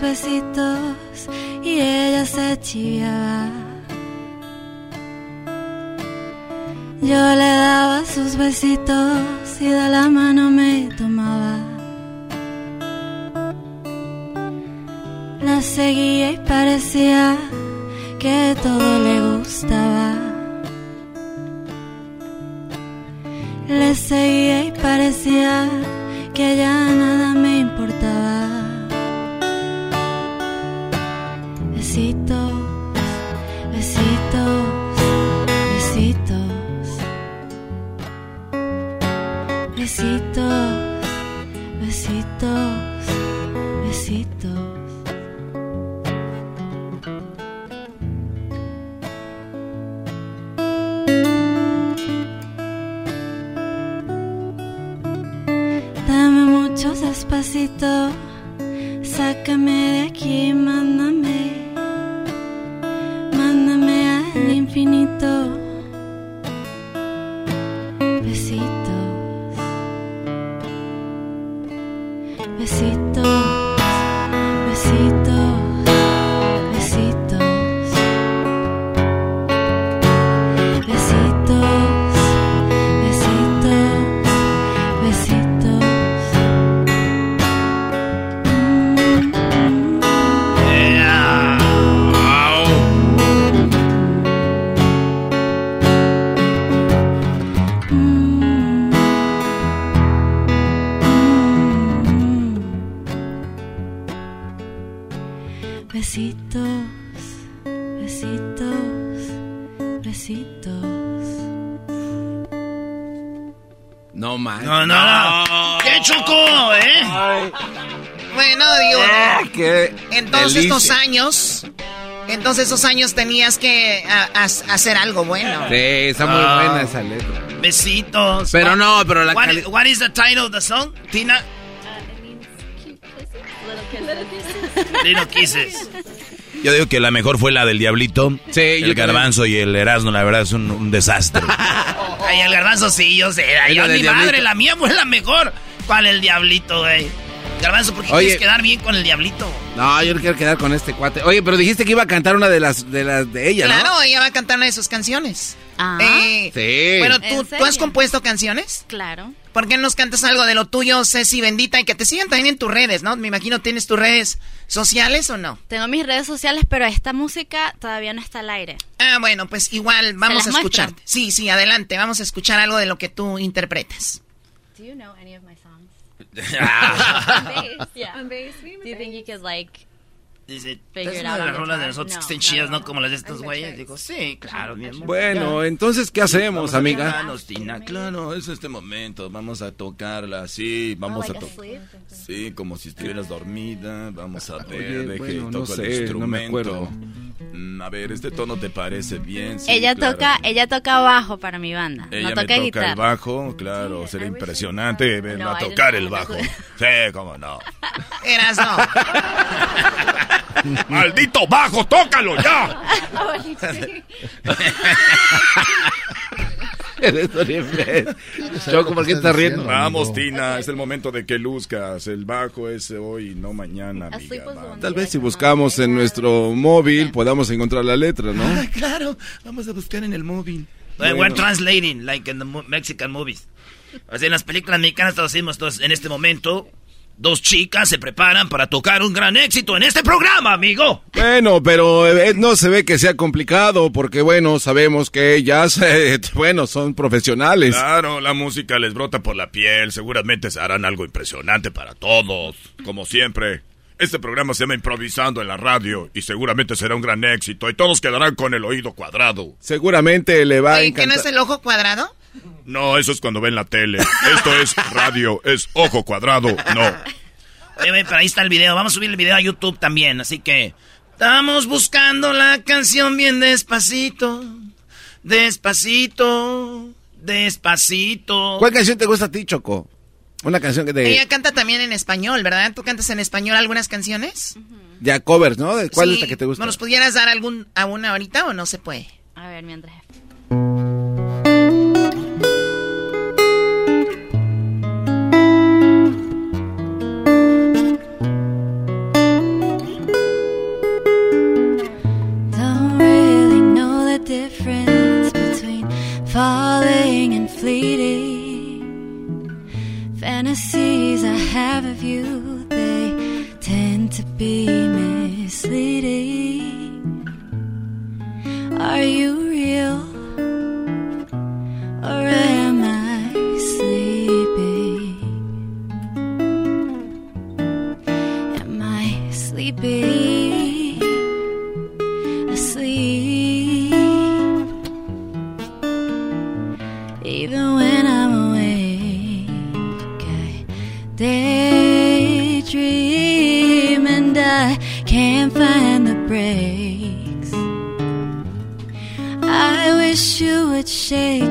Besitos y ella se chillaba. Yo le daba sus besitos y de la mano me tomaba. La seguía y parecía que todo le gustaba. Le seguía y parecía que ya nada me importaba. Besitos, besitos, besitos. Besitos, besitos, besitos. Dame muchos despacito, sácame de aquí, mándame infinito. No. No, no. ¿Qué chocó, eh? Bueno, digo, Eh, qué en todos delicia. estos años, en todos esos años tenías que a- a- hacer algo bueno. Sí, está muy Ah. buena esa letra. Besitos. Pero no, pero la what, what is the title of the song, Tina? Little Kisses. Yo digo que la mejor fue la del Diablito. Sí, el yo garbanzo y el Erasmo, la verdad, es un, un desastre. Ay, el garbanzo sí, yo sé. Ay, yo, mi madre, la mía fue la mejor. ¿Cuál el diablito, güey? Garbanzo, ¿por qué Oye. quieres quedar bien con el diablito? No, yo no quiero quedar con este cuate. Oye, pero dijiste que iba a cantar una de las de las de ella, ¿no? Claro, ella va a cantar una de sus canciones. Ah. Eh, Sí. Bueno, ¿En ¿tú, has compuesto canciones? Claro. ¿Por qué no nos cantas algo de lo tuyo, Ceci Bendita? Y que te sigan también en tus redes, ¿no? Me imagino tienes tus redes sociales o no. Tengo mis redes sociales, pero esta música todavía no está al aire. Ah, bueno, pues igual vamos a escuchar. muestro? Sí, sí, adelante, vamos a escuchar algo de lo que tú interpretas. Do you know any of my songs? Ah. On bass, yeah. On bass. Do you think you could like Dice, es una de las rolas de nosotros No, que estén no, chidas, no, ¿no? Como las de estos güeyes. Digo, sí, claro, mi amor. Bueno, entonces, ¿qué hacemos, Vamos a amiga? Tina. Claro, es este momento. Vamos a tocarla así. Vamos Oh, a tocar. Sí, como si estuvieras dormida. Vamos a ver. Oye, deje, bueno, no toco sé, el no me instrumento. acuerdo. Mm, a ver, ¿este tono te parece bien? Sí, ella claro. toca, ella toca bajo para mi banda. Ella no me toca toca guitarra. el bajo, claro, será impresionante verla No, tocar el bajo. Sí, cómo no. Eras no. ¡Maldito bajo, tócalo ya! Eres. Choco, ¿por qué estás riendo? Vamos, Tina, es el momento de que luzcas. El bajo es hoy y no mañana, amiga. vamos. Tal vez si buscamos en nuestro móvil podamos encontrar la letra, ¿no? Ah, claro, vamos a buscar en el móvil. We're translating, like in the mo- Mexican movies. O sea, en las películas mexicanas entonces, en este momento, dos chicas se preparan para tocar un gran éxito en este programa, amigo. Bueno, pero eh, no se ve que sea complicado porque, bueno, sabemos que ellas, eh, bueno, son profesionales. Claro, la música les brota por la piel. Seguramente se harán algo impresionante para todos. Como siempre. Este programa se llama Improvisando en la radio y seguramente será un gran éxito y todos quedarán con el oído cuadrado. Seguramente le va a Oye, ¿que no encantar. es el ojo cuadrado? No, eso es cuando ven la tele. Esto es radio, es ojo cuadraado, no. Oye, oye, pero ahí está el video. Vamos a subir el video a YouTube también, así que... Estamos buscando la canción bien despacito. Despacito. Despacito. ¿Cuál canción te gusta a ti, Choco? Una canción que de... Ella canta también en español, ¿verdad? ¿Tú cantas en español algunas canciones? Ya covers, ¿no? ¿De ¿Cuál Sí. es la que te gusta? ¿Nos pudieras dar algún, a una ahorita o no se puede? A ver, mientras. Have of you, they tend to be misleading. Are you shake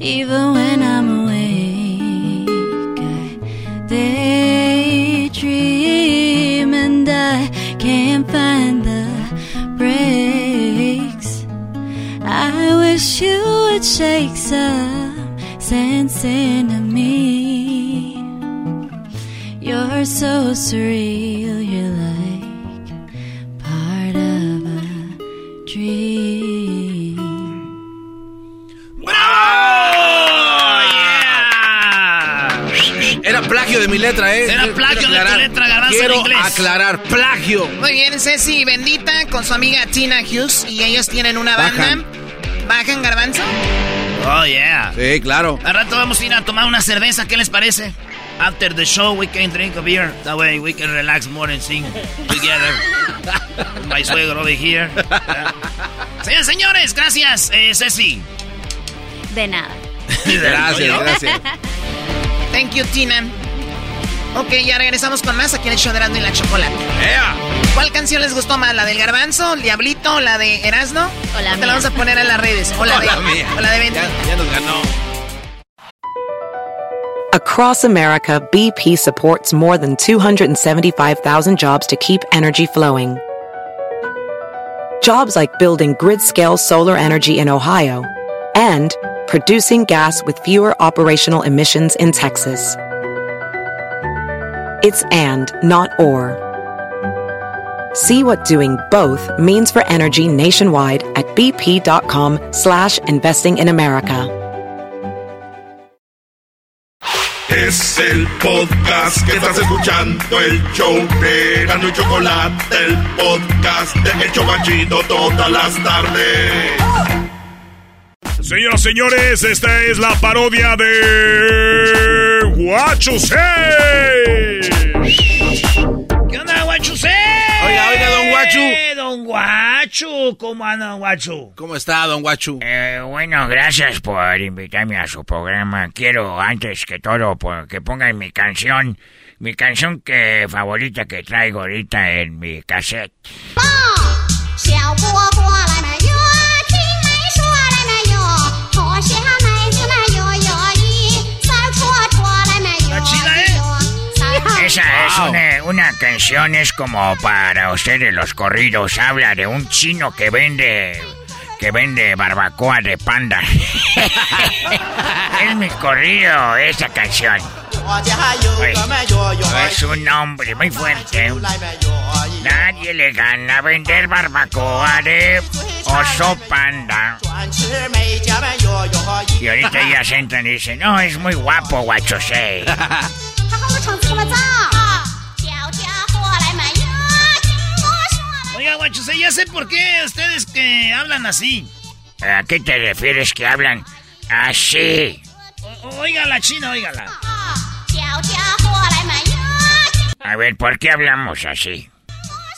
Even when Ceci Bendita con su amiga Tina Hughes y ellos tienen una banda. Bajan. ¿Bajan garbanzo? Oh, yeah. Sí, claro. Al rato vamos a ir a tomar una cerveza, ¿qué les parece? After the show, we can drink a beer. That way we can relax more and sing together. My suegro over here. Señores, señores, gracias, eh, Ceci. De nada. Gracias, gracias. Thank you, Tina. Ok, ya regresamos con más aquí en el show de Erasmo y la Chocolate. ¿Cuál canción les gustó más? ¿La del Garbanzo, el Diablito, la de Erasmo? O la Te mía. la vamos a poner en las redes. O la de, la mía. o la de Bendy. Ya, ya nos ganó. Across America, BP supports more than 275,000 jobs to keep energy flowing. Jobs like building grid scale solar energy in Ohio and producing gas with fewer operational emissions in Texas. It's and, not or. See what doing both means for energy nationwide at bp.com slash investing in America. Es el podcast que estás escuchando, el show de Gano y Chocolate, el podcast de El Chocachito todas las tardes. Señoras y señores, esta es la parodia de Guachusei. ¿Qué onda, Guachusei? Oiga, oiga, don Guachu. Don Guachu, ¿cómo anda, don Guachu? ¿Cómo está, don Guachu? Eh, bueno, gracias por invitarme a su programa. Quiero, antes que todo, por- que pongan mi canción, mi canción que favorita que traigo ahorita en mi cassette. 小三 Esa es una, una canción, es como para ustedes los corridos. Habla de un chino que vende. que vende barbacoa de panda. es mi corrido, esa canción. Es un hombre muy fuerte. Nadie le gana vender barbacoa de oso panda. Y ahorita ya se entran y dicen, no, es muy guapo, guachose. Oiga, guachose, ya sé por qué ustedes que hablan así. ¿A qué te refieres que hablan así? O oígala, China, oígala. A ver, ¿por qué hablamos así?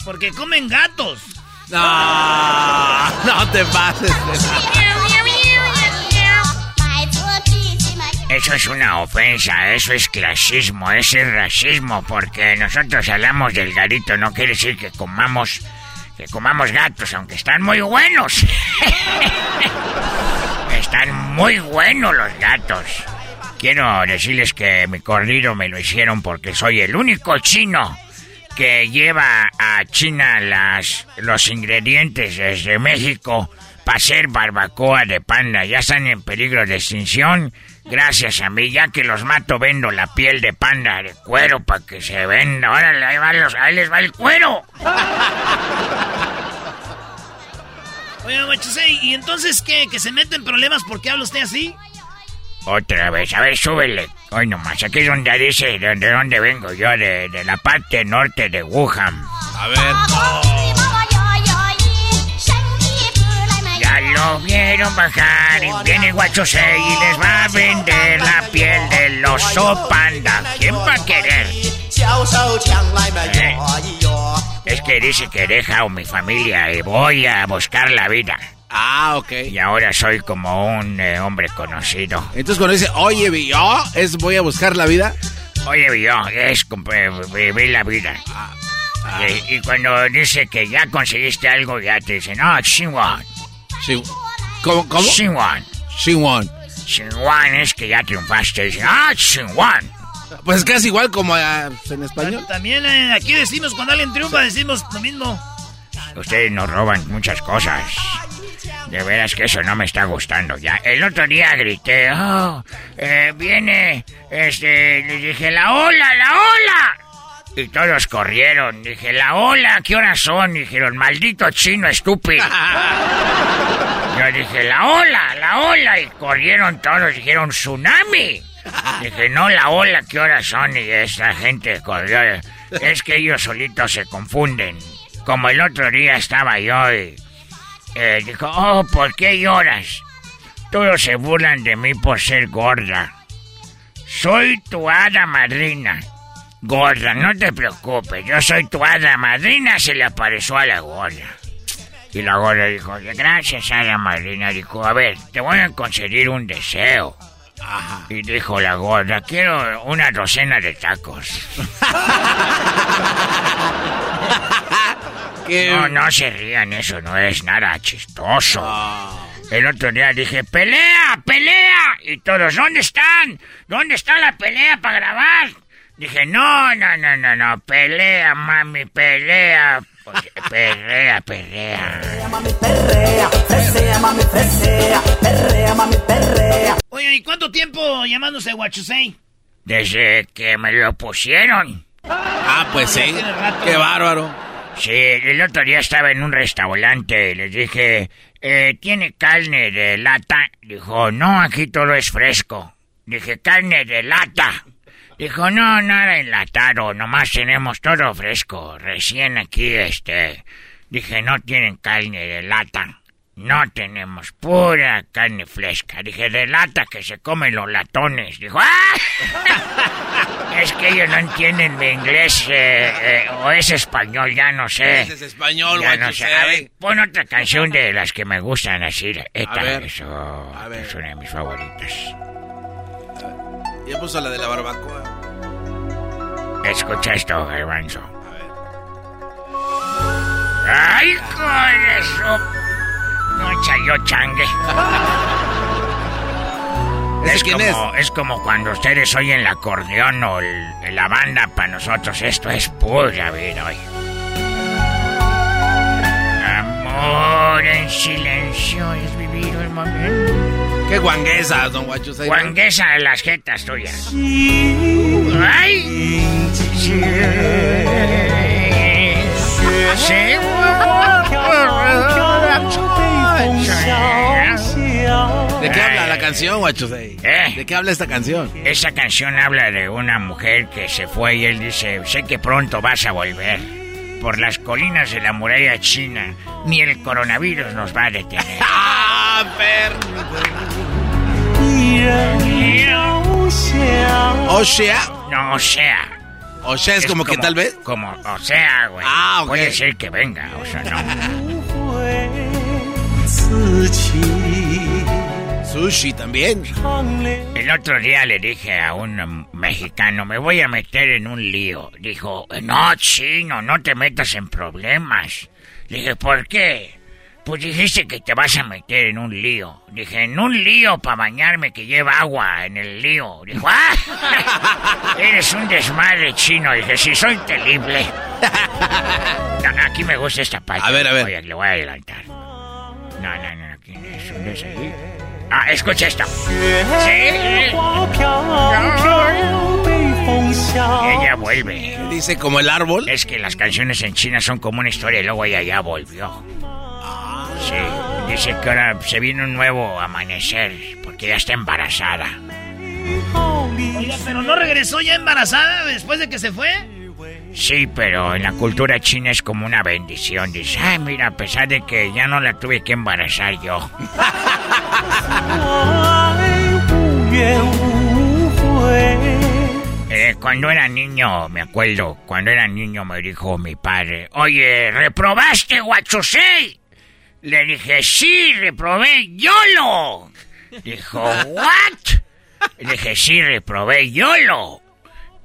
Porque comen gatos. No, no te pases. Eso es una ofensa, eso es clasismo, eso es racismo, porque nosotros hablamos del garito, no quiere decir que comamos, que comamos gatos, aunque están muy buenos. están muy buenos los gatos. Quiero decirles que mi corrido me lo hicieron porque soy el único chino que lleva a China las, los ingredientes desde México para hacer barbacoa de panda. Ya están en peligro de extinción. Gracias a mí, ya que los mato, vendo la piel de panda de cuero para que se venda. Ahora ahí, los- les va el cuero. Oiga, Guachusei, ¿y entonces qué? ¿Que se meten problemas? ¿Por qué habla usted así? Otra vez, a ver, súbele. Hoy nomás, aquí es donde dice de, de dónde vengo yo, de, de la parte norte de Wuhan. A ver. Ya lo vieron bajar y viene Guachosei y les va a vender la piel del oso panda. ¿Quién va a querer? Eh, Es que dice que deja a mi familia y voy a buscar la vida. Ah, ok. Y ahora soy como un eh, hombre conocido. Entonces cuando dice, oye, yo es voy a buscar la vida. Oye, yo, es como, eh, vivir la vida. Y, y cuando dice que ya conseguiste algo, ya te dicen, no, Xinhuan. ¿Cómo? ¿Cómo? Xinhuan. Xinhuan. Xinhuan es que ya triunfaste. Dicen, ah, Xinhuan. Pues es casi igual como ah, en español. También eh, aquí decimos, cuando alguien triunfa, decimos lo mismo. Ustedes nos roban muchas cosas. De veras que eso no me está gustando ya. El otro día grité, oh, eh, viene, este, le dije, la ola, la ola. Y todos corrieron. Dije, la ola, ¿qué horas son? Dijeron, maldito chino estúpido. Yo dije, la ola, la ola. Y corrieron todos, dijeron, tsunami. Dije, no, la ola, ¿qué horas son? Y esa gente corrió. Es que ellos solitos se confunden. Como el otro día estaba yo y eh, dijo, oh, ¿por qué lloras? Todos se burlan de mí por ser gorda. Soy tu hada madrina. Gorda, no te preocupes, yo soy tu hada madrina, se le apareció a la gorda. Y la gorda dijo, gracias hada madrina. Dijo, a ver, te voy a conceder un deseo. Y dijo la gorda, quiero una docena de tacos. No, no se rían, eso no es nada chistoso. El otro día dije, pelea, pelea. Y todos, ¿dónde están? ¿Dónde está la pelea para grabar? Dije, no, no, no, no, no, pelea, mami, pelea. Pues, pelea, pelea. Oye, ¿y cuánto tiempo llamándose Guachusei? Desde que me lo pusieron. Ah, pues sí. Qué bárbaro. Sí, el otro día estaba en un restaurante y les dije, eh, ¿tiene carne de lata? Dijo, no, aquí todo es fresco. Dije, carne de lata. Dijo, no, nada enlatado, nomás tenemos todo fresco, recién aquí, este. Dije, no tienen carne de lata. No tenemos pura carne fresca. Dije, de lata que se comen los latones. Dijo, ¡ah! es que ellos no entienden mi inglés eh, eh, o es español, ya no sé. Es español, Ya no sé. A ver, pon otra canción de las que me gustan así. Esta, ver. eso, es una de mis favoritas. Ya puso la de la barbacoa. Escucha esto, Garbanzo. ¡Ay, con eso! No chayo changue. ¿Ese Es quién como, es como cuando ustedes oyen el acordeón o el- la banda, para nosotros esto es pura vida hoy. Amor en silencio es vivir el momento. Qué guanguesa, don Guacho. Guanguesa de las jetas tuyas. ¡Ay! ¿De qué habla la canción, Guacho? ¿De qué habla esta canción? Esa canción habla de una mujer que se fue y él dice, sé que pronto vas a volver. Por las colinas de la muralla china, ni el coronavirus nos va a detener. ¡Ah, O sea. No, o sea. O sea, es, como, que tal vez. Como, o sea, güey. Ah, ok. Puede ser que venga, o sea, no. Sushi también. El otro día le dije a un mexicano, me voy a meter en un lío. Dijo, no, chino, no te metas en problemas. Le dije, ¿por qué? Pues dijiste que te vas a meter en un lío. Dije, en un lío para bañarme que lleva agua en el lío. Dijo, ¡ah! Eres un desmadre chino. Dije, sí, soy terrible. No, aquí me gusta esta parte. A ver, a ver. Oye, le voy a adelantar. No, no, no, Ah, escucha esto. Ella vuelve. Dice como el árbol. Es que las canciones en China son como una historia y luego ella ya volvió. Sí, dice que ahora se viene un nuevo amanecer porque ya está embarazada. Oiga, pero no regresó ya embarazada después de que se fue. Sí, pero en la cultura china es como una bendición. Dice, ay, mira, a pesar de que ya no la tuve que embarazar yo. Eh, cuando era niño, me acuerdo, cuando era niño me dijo mi padre, oye, ¿reprobaste Huachusei? Le dije, sí, reprobé YOLO. Dijo, ¿what? Le dije, sí, reprobé YOLO.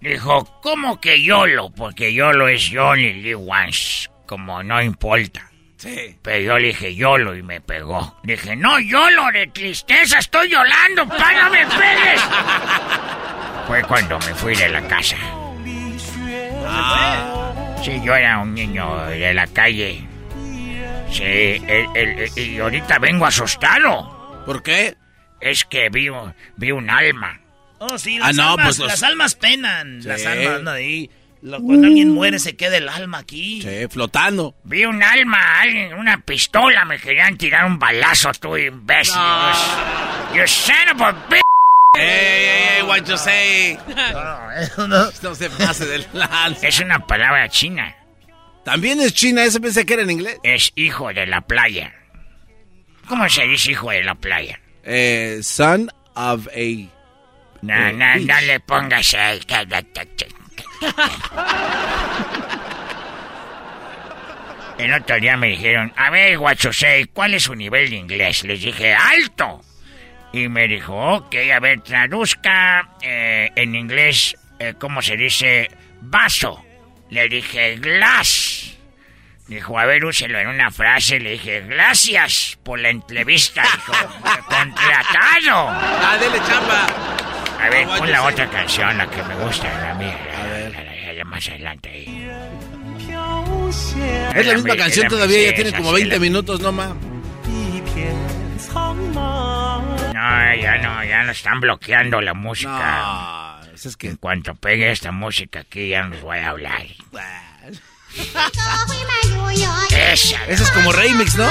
Dijo, ¿cómo que YOLO? Porque YOLO es You Only Live Once, como no importa. Sí. Pero yo le dije YOLO y me pegó. Dije, no, YOLO, de tristeza, estoy llorando, pa, no me pegues. Fue cuando me fui de la casa. Sí, yo era un niño de la calle. Sí, el- el- el- y ahorita vengo asustado. ¿Por qué? Es que vi, vi un alma. Oh, sí, Ah, las, no, almas, pues los- las almas penan. Sí. Las almas andan ahí. Lo- Cuando alguien muere se queda el alma aquí. Sí, flotando. Vi un alma, alguien, una pistola, me querían tirar un balazo, tú imbécil. You son of a bitch. ¡Ey, ey, ey, what you say! No, no. No se pase del lance. Es una palabra china. También es china, ese pensé que era en inglés. Es hijo de la playa. ¿Cómo se dice hijo de la playa? Eh, son of a. No, Eh, no, no le pongas ahí. El otro día me dijeron, a ver, Guachosei, ¿cuál es su nivel de inglés? Les dije, alto. Y me dijo, ok, a ver, traduzca eh, en inglés, eh, ¿cómo se dice? Vaso. Le dije, glass. Dijo, a ver, úselo en una frase. Le dije, gracias por la entrevista. Dijo, contratado. Ah, dele chamba. A ver, No, pon la otra canción, la que me gusta, la mía. A ver. más adelante ahí. Es la misma canción todavía, ya tiene como 20 minutos. minutos, no más. No, ya no, ya no están bloqueando la música. es que... En cuanto pegue esta música aquí, ya no les voy a hablar. Esa. Ese es como remix, ¿no?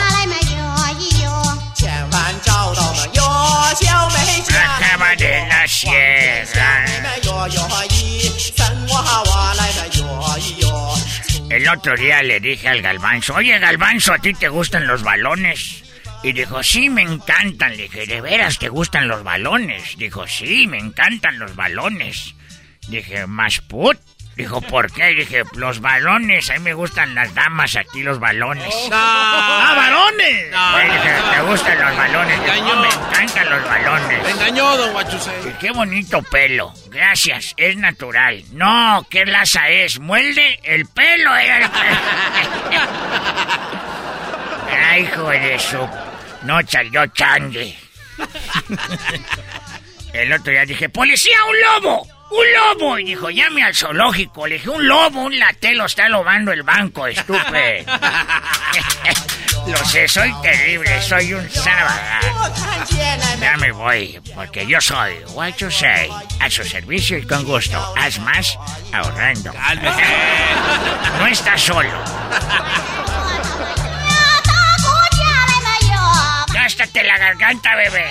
El otro día le dije al Galvanzo, oye Galvanzo, ¿a ti te gustan los balones? Y dijo, sí, me encantan. Le dije, ¿de veras te gustan los balones? Dijo, sí, me encantan los balones. Dije, ¿más put? Dijo, ¿por qué? Dije, los balones, a mí me gustan las damas, a ti los balones. ¡Ah, varones! Güey, dije, ¿te gustan los balones? Dijo, engañó. "No, me encantan los balones. Me engañó, don Guachusei. Qué bonito pelo. Gracias, es natural. No, ¿qué laza es? ¿Muelde? El pelo era el Ay, hijo de su... No salió changue. El otro día dije, ¡Policía, un lobo! ¡Un lobo! Y dijo, llame al zoológico. Le dije, un lobo, un latelo está lobando el banco, estúpido. Lo sé, soy terrible, soy un sábado. Ya me voy, porque yo soy What You Say, a su servicio y con gusto. Haz más ahorrando. No estás solo. Gástate la garganta, bebé.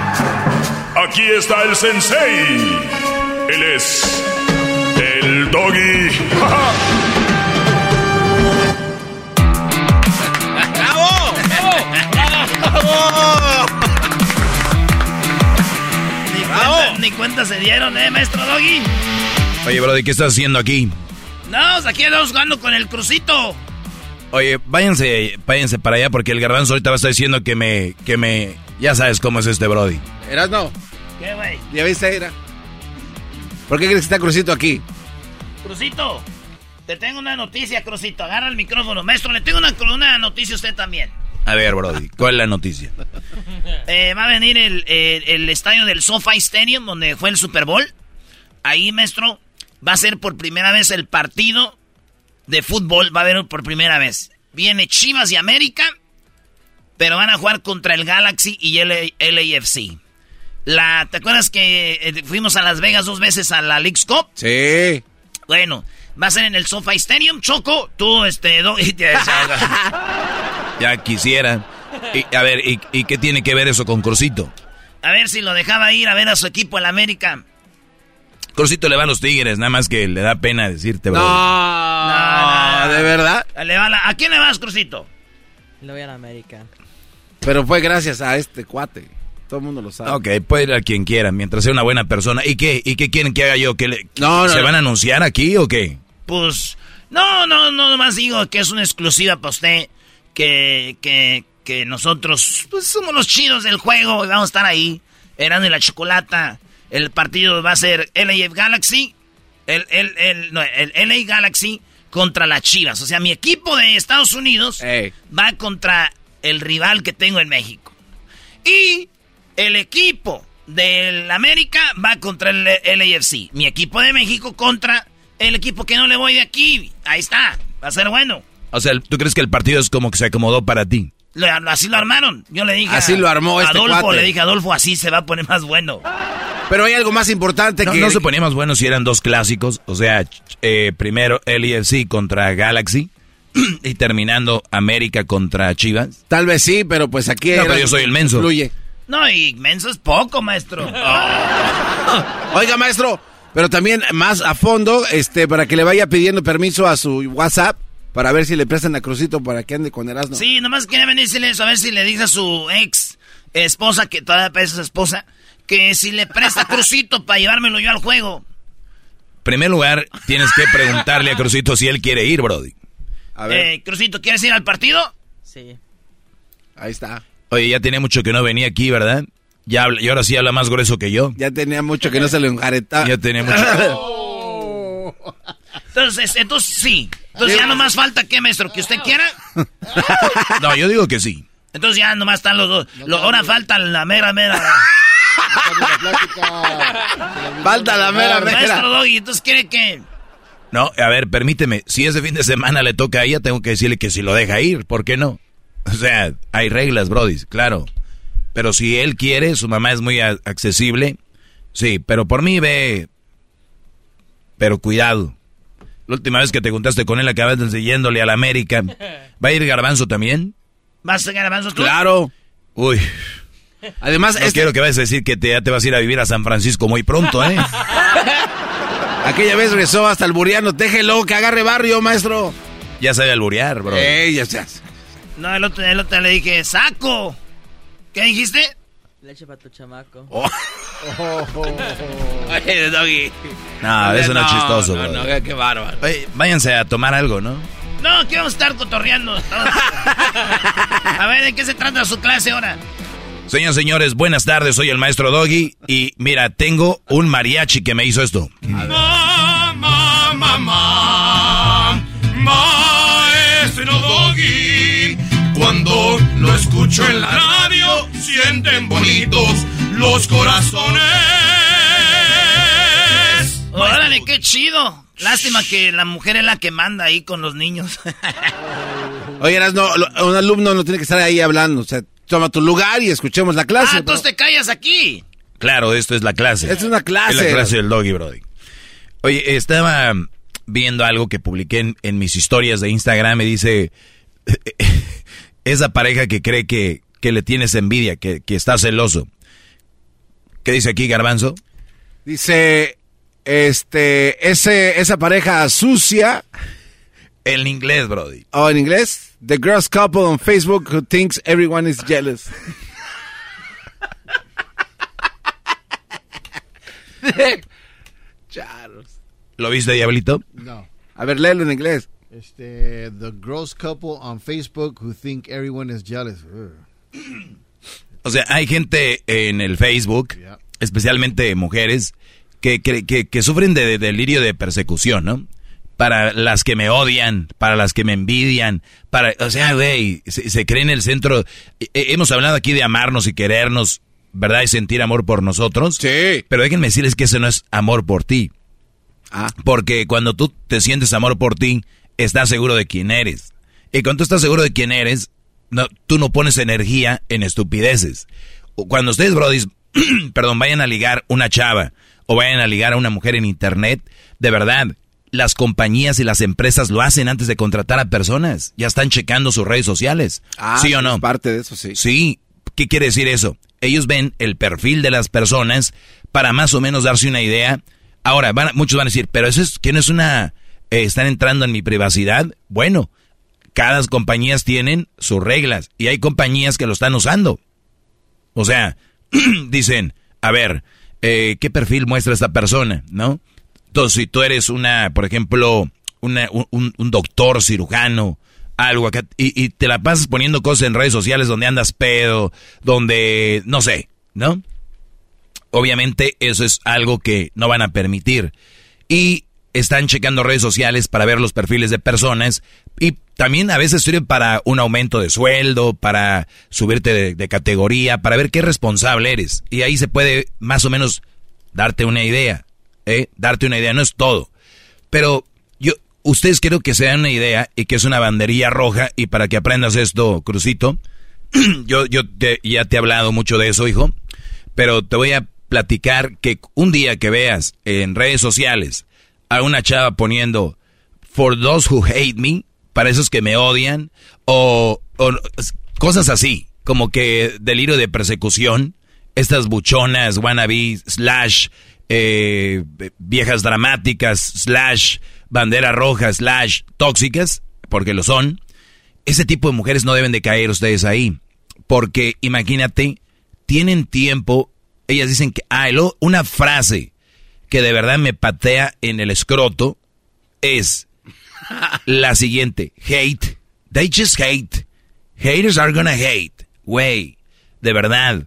Aquí está el sensei. Él es el doggy. ¡Bravo! ¡Bravo! ¡Bravo! Ni, cuenta, ni cuenta se dieron, ¿eh, maestro Doggy? Oye, Brody, ¿qué estás haciendo aquí? No, aquí andamos jugando con el crucito. Oye, váyanse, váyanse para allá porque el garbanzo ahorita va a estar diciendo que me, que me, ya sabes cómo es este Brody. Eras no. ¿Ya viste, Era? ¿Por qué crees que está Crucito aquí? Crucito, te tengo una noticia, Crucito. Agarra el micrófono. Maestro, le tengo una, una noticia a usted también. A ver, Brody, ¿cuál es la noticia? Eh, va a venir el, el- el estadio del SoFi Stadium, donde fue el Super Bowl. Ahí, maestro, va a ser por primera vez el partido de fútbol. Va a haber por primera vez. Viene Chivas y América, pero van a jugar contra el Galaxy y el LAFC. La, ¿Te acuerdas que eh, fuimos a Las Vegas dos veces a la League's Cup? Sí. Bueno, va a ser en el SoFi Stadium, Choco. Tú, este, do- y te desahogas. Ya quisiera. Y, a ver, ¿y, y qué tiene que ver eso con Crucito? A ver si lo dejaba ir a ver a su equipo, el América. Crucito le va a los tigres, nada más que le da pena decirte, Brody. No, ¿de verdad? Le va la- ¿A quién le vas, Crucito? Le voy a la América. Pero fue gracias a este cuate. Todo el mundo lo sabe. Ok, puede ir a quien quiera, mientras sea una buena persona. ¿Y qué? ¿Y qué quieren que haga yo? ¿Que le- No, no, ¿Se no. van a anunciar aquí o qué? Pues, no, no, no, nomás digo que es una exclusiva para usted, que, que, que nosotros, pues somos los chidos del juego y vamos a estar ahí, Erano y la Chocolata. El partido va a ser LAF Galaxy, el, el, el, no, el LA Galaxy contra las Chivas. O sea, mi equipo de Estados Unidos va contra el rival que tengo en México. Y el equipo del América va contra el LAFC. Mi equipo de México contra el equipo que no le voy de aquí. Ahí está. Va a ser bueno. O sea, ¿tú crees que el partido es como que se acomodó para ti? Lo- así lo armaron. Yo le dije Así a- lo armó a este Adolfo, cuate. le dije a Adolfo, así se va a poner más bueno. Pero hay algo más importante No, que... no se ponía más bueno si eran dos clásicos. O sea, eh, primero LFC contra Galaxy y terminando América contra Chivas. Tal vez sí, pero pues aquí... No, pero era- yo soy el menso. Fluye. No, y menso es poco, maestro. Oiga, maestro, pero también más a fondo, este, para que le vaya pidiendo permiso a su WhatsApp para ver si le prestan a Crucito para que ande con Erasmo. Sí, nomás quería venirle eso, a ver si le dice a su ex esposa, que todavía parece su esposa, que si le presta crucito para llevármelo yo al juego. En primer lugar, tienes que preguntarle a Crucito si él quiere ir, Brody. A Eh, Crucito, ¿quieres ir al partido? Sí. Ahí está. Oye, ya tenía mucho que no venía aquí, ¿verdad? Ya habla, y ahora sí habla más grueso que yo. Ya tenía mucho que no se lo enjaretaba. Ya tenía mucho. Entonces, entonces sí. Entonces ya nomás falta que, maestro, que usted quiera. no, yo digo que sí. Entonces ya nomás están los dos. Lo- ahora falta la mera mera. Falta la mera mera. Maestro Doggy, entonces quiere que. No, a ver, permíteme. Si ese fin de semana le toca a ella, tengo que decirle que si lo deja ir. ¿Por qué no? O sea, hay reglas, Brody, claro. Pero si él quiere, su mamá es muy accesible. Sí, pero por mí ve. Pero cuidado. La última vez que te juntaste con él, acabaste yéndole a la América. ¿Va a ir Garbanzo también? ¿Vas a garbanzos tú? Claro. Uy. Además, no quiero que vayas a decir que te, ya te vas a ir a vivir a San Francisco muy pronto, ¿eh? Aquella vez regresó hasta el buriano. Déjelo, que agarre barrio, maestro. ya sabe alburear, bro. Ey, ya se No, el otro, el otro le dije, saco. ¿Qué dijiste? Leche para tu chamaco. Oh. Oye, Doggy. No, eso no, es chistoso, no, no, qué bárbaro. Oye, váyanse a tomar algo, ¿no? No, que vamos a estar cotorreando. a ver, ¿de qué se trata su clase ahora? Señoras señores, buenas tardes, soy el maestro Doggy y mira, tengo un mariachi que me hizo esto. Mamá, mamá, maestro Doggy. Escucho en la radio, sienten bonitos los corazones. Órale, qué chido. Lástima que la mujer es la que manda ahí con los niños. Oye, no, un alumno no tiene que estar ahí hablando. O sea, toma tu lugar y escuchemos la clase. ah, entonces te callas aquí. Claro, esto es la clase. Es una clase. Es la clase del Doggy, Brody. Oye, estaba viendo algo que publiqué en, en mis historias de Instagram. Me dice, esa pareja que cree que, que le tienes envidia, que, que está celoso. ¿Qué dice aquí, Garbanzo? Dice, este, ese, esa pareja sucia. En inglés, Brody. Oh, en inglés. The girls couple on Facebook who thinks everyone is jealous. Charles. ¿Lo viste, Diablito? No. A ver, léelo en inglés. Este, the gross couple on Facebook who think everyone is jealous. Ugh. O sea, hay gente en el Facebook, especialmente mujeres, que, que, que- que sufren de, de delirio de persecución, ¿no? Para las que me odian, para las que me envidian, para, o sea, güey, se, se creen el centro. Eh, eh, hemos hablado aquí de amarnos y querernos, ¿verdad? Y sentir amor por nosotros. Sí. Pero déjenme decirles que eso no es amor por ti. Ah. Porque cuando tú te sientes amor por ti, estás seguro de quién eres. Y cuando tú estás seguro de quién eres, no, tú no pones energía en estupideces. Cuando ustedes, brodis, perdón, vayan a ligar una chava o vayan a ligar a una mujer en internet, de verdad, las compañías y las empresas lo hacen antes de contratar a personas. Ya están checando sus redes sociales. Ah, ¿Sí o no? es parte de eso, sí. Sí. ¿Qué quiere decir eso? Ellos ven el perfil de las personas para más o menos darse una idea. Ahora, van a- muchos van a decir, pero eso es que no es una... están entrando en mi privacidad. Bueno, cada compañías tienen sus reglas y hay compañías que lo están usando. O sea, dicen, a ver, eh, ¿qué perfil muestra esta persona? ¿No? Entonces, si tú eres una, por ejemplo, un doctor cirujano, algo acá, y, y te la pasas poniendo cosas en redes sociales donde andas pedo, donde, no sé, ¿no? Obviamente eso es algo que no van a permitir. Y están checando redes sociales para ver los perfiles de personas y también a veces sirve para un aumento de sueldo, para subirte de, categoría, para ver qué responsable eres. Y ahí se puede más o menos darte una idea, ¿eh? Darte una idea, no es todo. Pero yo, ustedes creo que se dan una idea y que es una banderilla roja y para que aprendas esto, Crucito, yo, yo te- ya te he hablado mucho de eso, hijo, pero te voy a platicar que un día que veas en redes sociales a una chava poniendo For those who hate me, para esos que me odian, o, cosas así, como que delirio de persecución, estas buchonas, wannabe, slash, eh, viejas dramáticas, slash, bandera roja, slash, tóxicas, porque lo son, ese tipo de mujeres no deben de caer ustedes ahí. Porque imagínate, tienen tiempo, ellas dicen que, ah, una frase que de verdad me patea en el escroto es la siguiente, hate, they just hate, haters are gonna hate, güey, de verdad,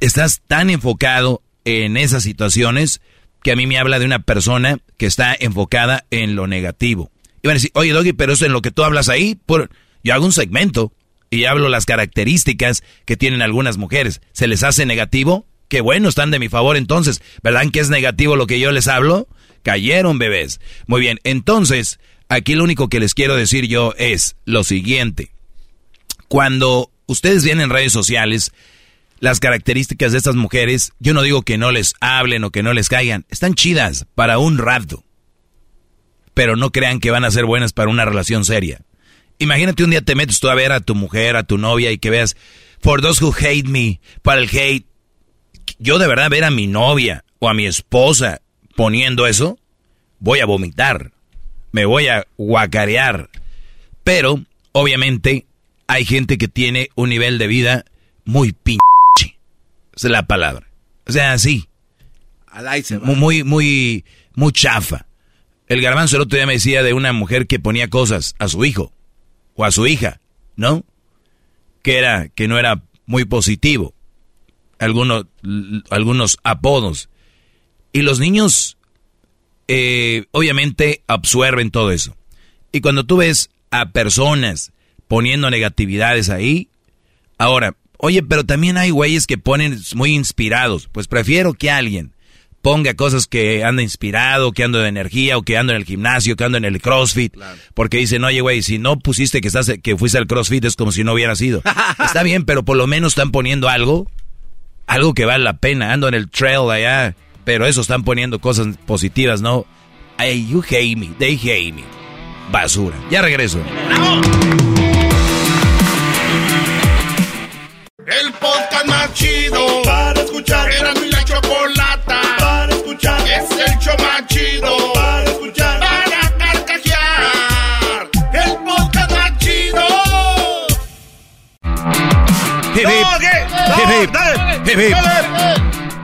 estás tan enfocado en esas situaciones que a mí me habla de una persona que está enfocada en lo negativo. Y van a decir, oye Doggy, pero eso en lo que tú hablas ahí, por... yo hago un segmento y hablo las características que tienen algunas mujeres. ¿Se les hace negativo? Qué bueno, están de mi favor entonces. ¿Verdad que es negativo lo que yo les hablo? Cayeron bebés. Muy bien, entonces, aquí lo único que les quiero decir yo es lo siguiente. Cuando ustedes vienen en redes sociales, las características de estas mujeres, yo no digo que no les hablen o que no les caigan, están chidas para un rato. Pero no crean que van a ser buenas para una relación seria. Imagínate un día te metes tú a ver a tu mujer, a tu novia y que veas, for those who hate me, para el hate. Yo de verdad ver a mi novia o a mi esposa poniendo eso, voy a vomitar, me voy a guacarear. Pero, obviamente, hay gente que tiene un nivel de vida muy pinche. Esa es la palabra. O sea, así. Muy, muy, muy, muy chafa. El garbanzo el otro día me decía de una mujer que ponía cosas a su hijo o a su hija, ¿no? Que era, que no era muy positivo. Algunos, algunos apodos. Y los niños, eh, obviamente, absorben todo eso. Y cuando tú ves a personas poniendo negatividades ahí, ahora, oye, pero también hay güeyes que ponen muy inspirados. Pues prefiero que alguien ponga cosas que anda inspirado, que ando de energía, o que ando en el gimnasio, que ando en el CrossFit. Porque dicen, oye, güey, si no pusiste que, estás, que fuiste al CrossFit es como si no hubiera sido. Está bien, pero por lo menos están poniendo algo, algo que vale la pena. Ando en el trail allá, pero eso están poniendo cosas positivas, ¿no? Hey, you hate me, they hate me. Basura. Ya regreso. El podcast más chido hip. Hip, hip.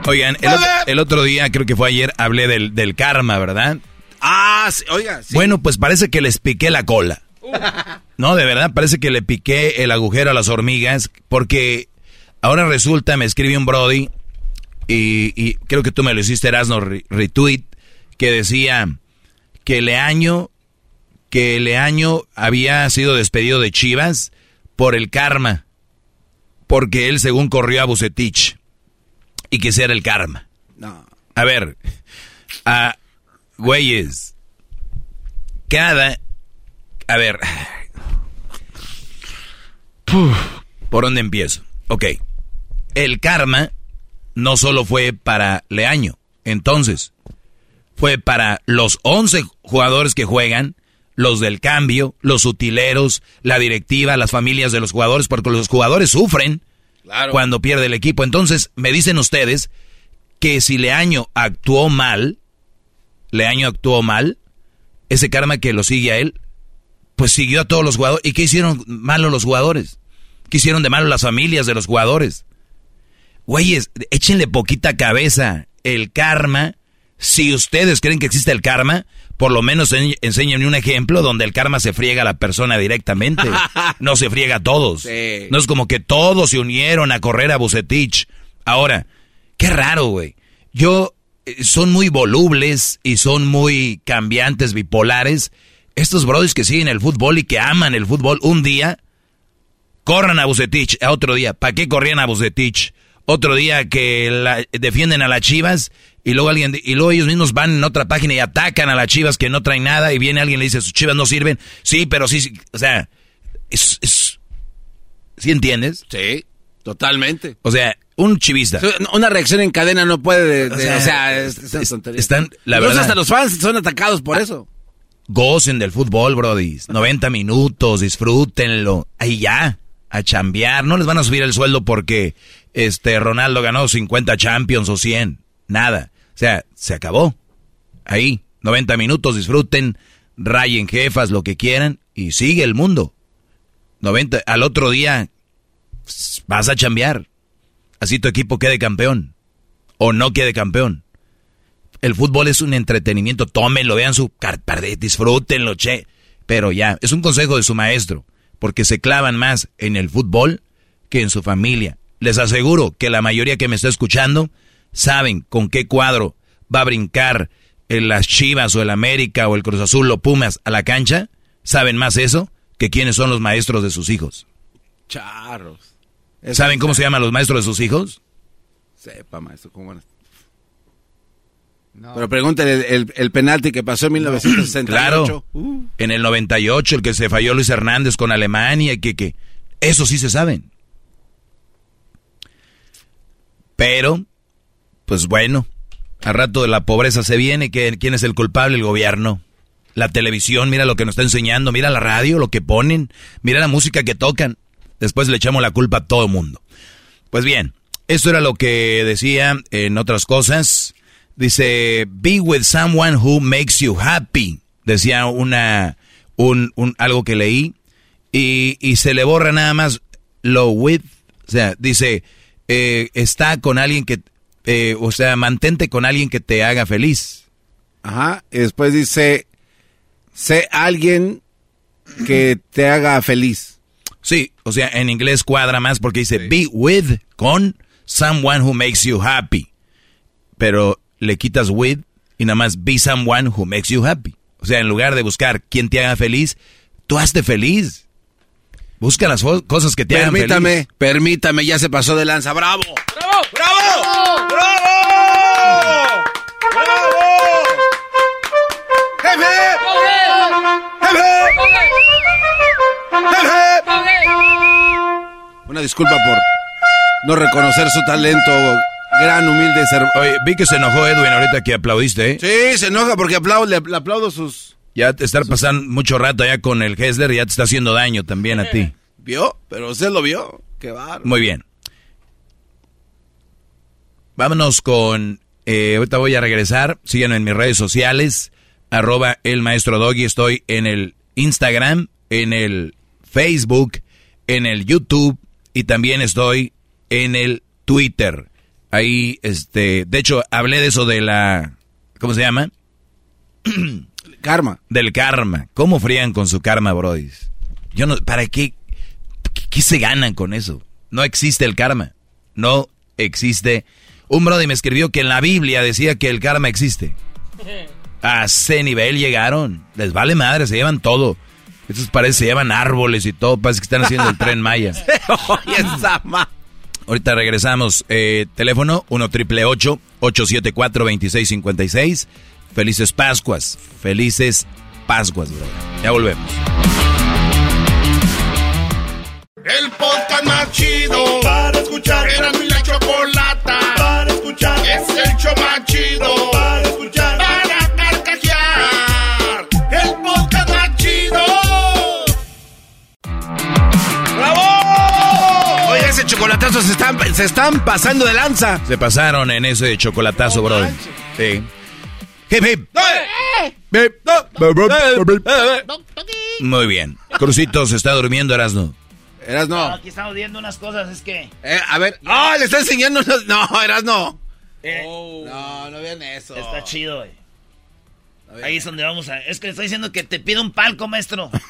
Oigan, el, otro- el otro día, creo que fue ayer, hablé del, del karma, ¿verdad? Ah, sí, oiga, sí. Bueno, pues parece que les piqué la cola. No, de verdad, parece que le piqué el agujero a las hormigas, porque ahora resulta, me escribe un Brody, y, y creo que tú me lo hiciste, Erasno, re- retweet, que decía que Leaño, que Leaño había sido despedido de Chivas por el karma, porque él según corrió a Bucetich, y que ese era el karma. No. A ver, a güeyes, cada, a ver, ¿por dónde empiezo? Ok, el karma no solo fue para Leaño, entonces, fue para los 11 jugadores que juegan, los del cambio, los utileros, la directiva, las familias de los jugadores, porque los jugadores sufren Claro. cuando pierde el equipo. Entonces, me dicen ustedes que si Leaño actuó mal, Leaño actuó mal, ese karma que lo sigue a él, pues siguió a todos los jugadores. ¿Y qué hicieron malo los jugadores? ¿Qué hicieron de malo las familias de los jugadores? Güeyes, échenle poquita cabeza. El karma, si ustedes creen que existe el karma, por lo menos en- enséñenme un ejemplo donde el karma se friega a la persona directamente. No se friega a todos. Sí. No es como que todos se unieron a correr a Bucetich. Ahora, qué raro, güey. Yo, eh, son muy volubles y son muy cambiantes, bipolares. Estos brothers que siguen el fútbol y que aman el fútbol, un día corran a Bucetich, a otro día, ¿para qué corrían a Bucetich? Otro día que la- defienden a las Chivas y luego alguien y luego ellos mismos van en otra página y atacan a las Chivas que no traen nada y viene alguien y le dice sus Chivas no sirven. Sí, pero sí, sí, o sea, es, es- ¿sí entiendes? Sí, totalmente. O sea, un chivista. Una reacción en cadena no puede, de- O o sea, es, es es- están- la verdad- hasta los fans son atacados por eso. Gocen del fútbol, Brody. 90 minutos, disfrútenlo. Ahí ya, a chambear. No les van a subir el sueldo porque este Ronaldo ganó 50 Champions o 100. Nada. O sea, se acabó. Ahí, 90 minutos, disfruten, rayen jefas, lo que quieran, y sigue el mundo. 90, al otro día vas a chambear. Así tu equipo quede campeón. O no quede campeón. El fútbol es un entretenimiento, tómenlo, vean su carpa, disfrútenlo, che. Pero ya, es un consejo de su maestro, porque se clavan más en el fútbol que en su familia. Les aseguro que la mayoría que me está escuchando saben con qué cuadro va a brincar en las Chivas o el América o el Cruz Azul o Pumas a la cancha. Saben más eso que quiénes son los maestros de sus hijos. Charros. ¿Saben cómo se llaman los maestros de sus hijos? Sepa, maestro, cómo van a- Pero pregúntale el, el- el penalti que pasó en 1968. Claro. En el 98, el que se falló Luis Hernández con Alemania, y que, que eso sí se saben. Pero, pues bueno, al rato de la pobreza se viene, ¿quién es el culpable? El gobierno. La televisión, mira lo que nos está enseñando, mira la radio, lo que ponen, mira la música que tocan. Después le echamos la culpa a todo el mundo. Pues bien, esto era lo que decía en otras cosas. Dice, be with someone who makes you happy. Decía una, un, un, algo que leí. Y, y se le borra nada más lo with. O sea, dice, eh, está con alguien que, eh, o sea, mantente con alguien que te haga feliz. Ajá. Y después dice, sé alguien que te haga feliz. Sí, o sea, en inglés cuadra más porque dice be with con someone who makes you happy. Pero le quitas with y nada más be someone who makes you happy. O sea, en lugar de buscar quien te haga feliz, tú hazte feliz. Busca las cosas que te hagan Permítame, feliz. permítame, ya se pasó de lanza. ¡Bravo! ¡Bravo! ¡Bravo! ¡Bravo! Una disculpa por no reconocer su talento, gran, humilde ser. Oye, vi que se enojó Edwin ahorita que aplaudiste, ¿eh? Sí, se enoja porque aplaudo, le, le aplaudo sus... Ya te estar pasando mucho rato allá con el Hessler y ya te está haciendo daño también a ti. ¿Vio? Pero usted lo vio. Qué bárbaro. Muy bien. Vámonos con... eh, ahorita voy a regresar. Síganme en mis redes sociales. Arroba el maestro Doggy. Estoy en el Instagram, en el Facebook, en el YouTube y también estoy en el Twitter. Ahí, este... De hecho, hablé de eso de la... ¿Cómo se llama? Karma. Del karma. ¿Cómo frían con su karma, Brody? Yo no... ¿Para qué? ¿Qué, qué se ganan con eso? No existe el karma. No existe. Un Brody me escribió que en la Biblia decía que el karma existe. A ese nivel llegaron. Les vale madre, se llevan todo. Estos parece se llevan árboles y todo. Parece que están haciendo el tren Maya. Ahorita regresamos. Eh, teléfono 1 triple 874 2656. Felices Pascuas. Felices Pascuas, bro. Ya volvemos. El podcast más chido para escuchar. Era mi la. Es el show más chido para escuchar. Para carcajear. El podcast más chido. ¡Bravo! Oye, ese chocolatazo se están, se están pasando de lanza. Se pasaron en ese chocolatazo, bro. Sí. Hip, hip. Muy bien. Crucito se está durmiendo, Erasno. Eras no. Aquí estamos viendo unas cosas, es que. Eh, a ver. ¡Ah! le está enseñando. unos- No, eras no. Eh, No, no vean eso. Está chido, güey. Ahí es donde vamos a. Es que le estoy diciendo que te pido un palco, maestro.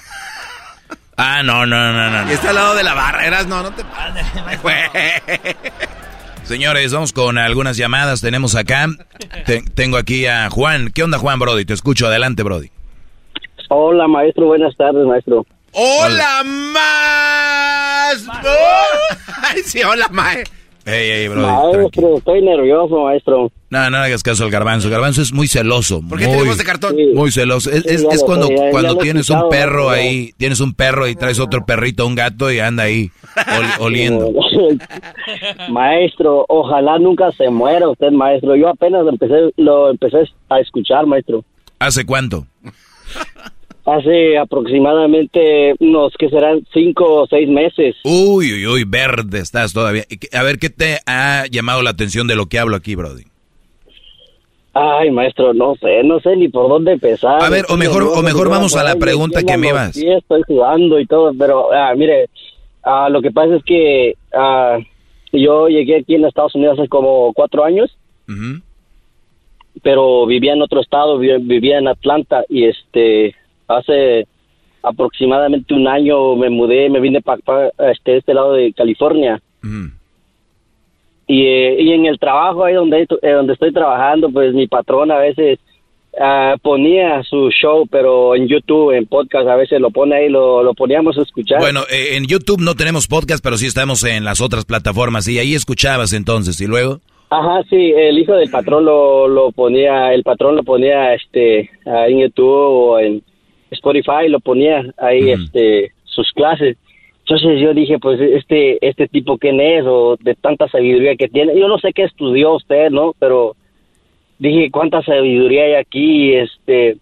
Ah, no, no, no, no. no. Y está al lado de la barra. Eras no, no te Señores, vamos con algunas llamadas. Tenemos acá. Te- tengo aquí a Juan. ¿Qué onda, Juan Brody? Te escucho. Adelante, Brody. Hola, maestro. Buenas tardes, maestro. ¡Hola, más! Ay, sí, hola, mae. Ey, ey, Brody. tranquilo. Maestro, estoy nervioso, maestro. No, no hagas caso al garbanzo. Garbanzo es muy celoso. ¿Por qué muy, tenemos de cartón? Muy celoso. Es, Sí, es- ya es lo cuando, sé, ya- ya cuando tienes un perro ahí, tienes un perro y traes otro perrito, un gato y anda ahí ol- oliendo. maestro, ojalá nunca se muera usted, maestro. Yo apenas lo empecé, lo empecé a escuchar, maestro. ¿Hace cuánto? Hace aproximadamente unos que serán cinco o seis meses. Uy, uy, uy, verde estás todavía. A ver, ¿qué te ha llamado la atención de lo que hablo aquí, Brody? Ay, maestro, no sé, no sé ni por dónde empezar. A ver, o mejor- o mejor vamos a la pregunta que me ibas. Sí, estoy jugando y todo, pero ah, mire, ah, lo que pasa es que ah, yo llegué aquí en Estados Unidos hace como cuatro años, pero vivía en otro estado, vi- vivía en Atlanta y este hace aproximadamente un año me mudé, me vine para este este lado de California. Y, eh, y en el trabajo ahí donde, eh, donde estoy trabajando, pues mi patrón a veces ah, ponía su show, pero en YouTube, en podcast, a veces lo pone ahí, lo, lo poníamos a escuchar. Bueno, eh, en YouTube no tenemos podcast, pero sí estamos en las otras plataformas. Y ahí escuchabas entonces, ¿y luego? Ajá, sí, el hijo del patrón lo, lo ponía, el patrón lo ponía este en YouTube o en Spotify, lo ponía ahí este sus clases. Entonces yo dije, pues este este tipo quién es o de tanta sabiduría que tiene. Yo no sé qué estudió usted, ¿no? Pero dije, cuánta sabiduría hay aquí, este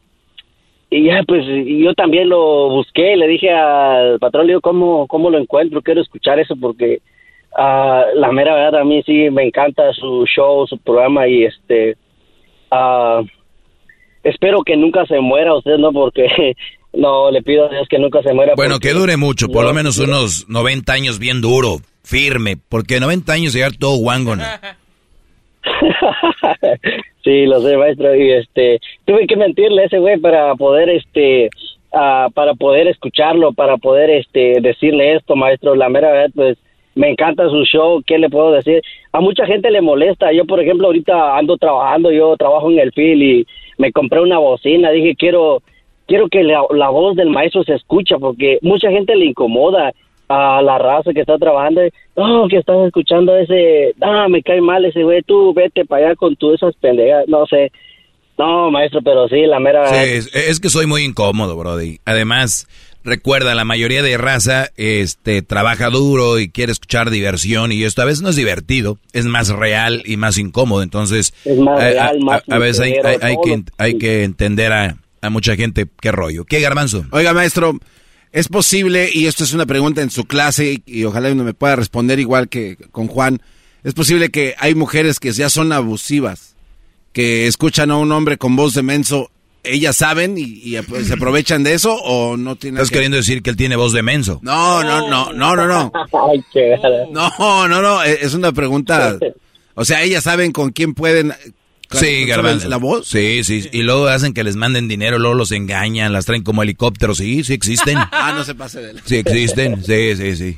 y ya pues yo también lo busqué, le dije al patrón, le digo, ¿cómo, cómo lo encuentro? Quiero escuchar eso porque ah, la mera verdad a mí sí me encanta su show, su programa y este ah, espero que nunca se muera usted, ¿no? Porque no, le pido a Dios que nunca se muera. Bueno, que dure mucho, por No, lo menos unos 90 años bien duro, firme, porque 90 años llegar todo guango, ¿no? sí, lo sé, maestro. Y este, tuve que mentirle a ese güey para poder, este, ah, para poder escucharlo, para poder, este, decirle esto, maestro. La mera verdad, pues, me encanta su show. ¿Qué le puedo decir? A mucha gente le molesta. Yo, por ejemplo, ahorita ando trabajando. Yo trabajo en el FIL y me compré una bocina. Dije, quiero, quiero que la, voz del maestro se escucha porque mucha gente le incomoda a la raza que está trabajando. No, que estás escuchando ese, ah, me cae mal ese güey, tú vete para allá con tú esas pendejas, no sé. No, maestro, pero sí, la mera... Sí, es, es que soy muy incómodo, Brody. Además, recuerda, la mayoría de raza este, trabaja duro y quiere escuchar diversión y esto a veces no es divertido, es más real y más incómodo. Entonces, Es más a- a- real, más a, a veces hay, sincero, hay- hay que, hay que entender a, a mucha gente qué rollo. ¿Qué, Garbanzo? Oiga, maestro, es posible, y esto es una pregunta en su clase, y, y ojalá uno me pueda responder igual que con Juan, es posible que hay mujeres que ya son abusivas, que escuchan a un hombre con voz de menso, ellas saben y, y, pues, se aprovechan de eso o no tienen ¿Estás queriendo decir que él tiene voz de menso? No, no, no, no, no, no. Ay, qué gara. No, no, no, e- es una pregunta. O sea, ellas saben con quién pueden. Sí, ¿saben Garbanzo. ¿La voz? Sí, sí. Y luego hacen que les manden dinero, luego los engañan, las traen como helicópteros. Sí, sí existen. Ah, no se pase de la- Sí existen, sí, sí, sí.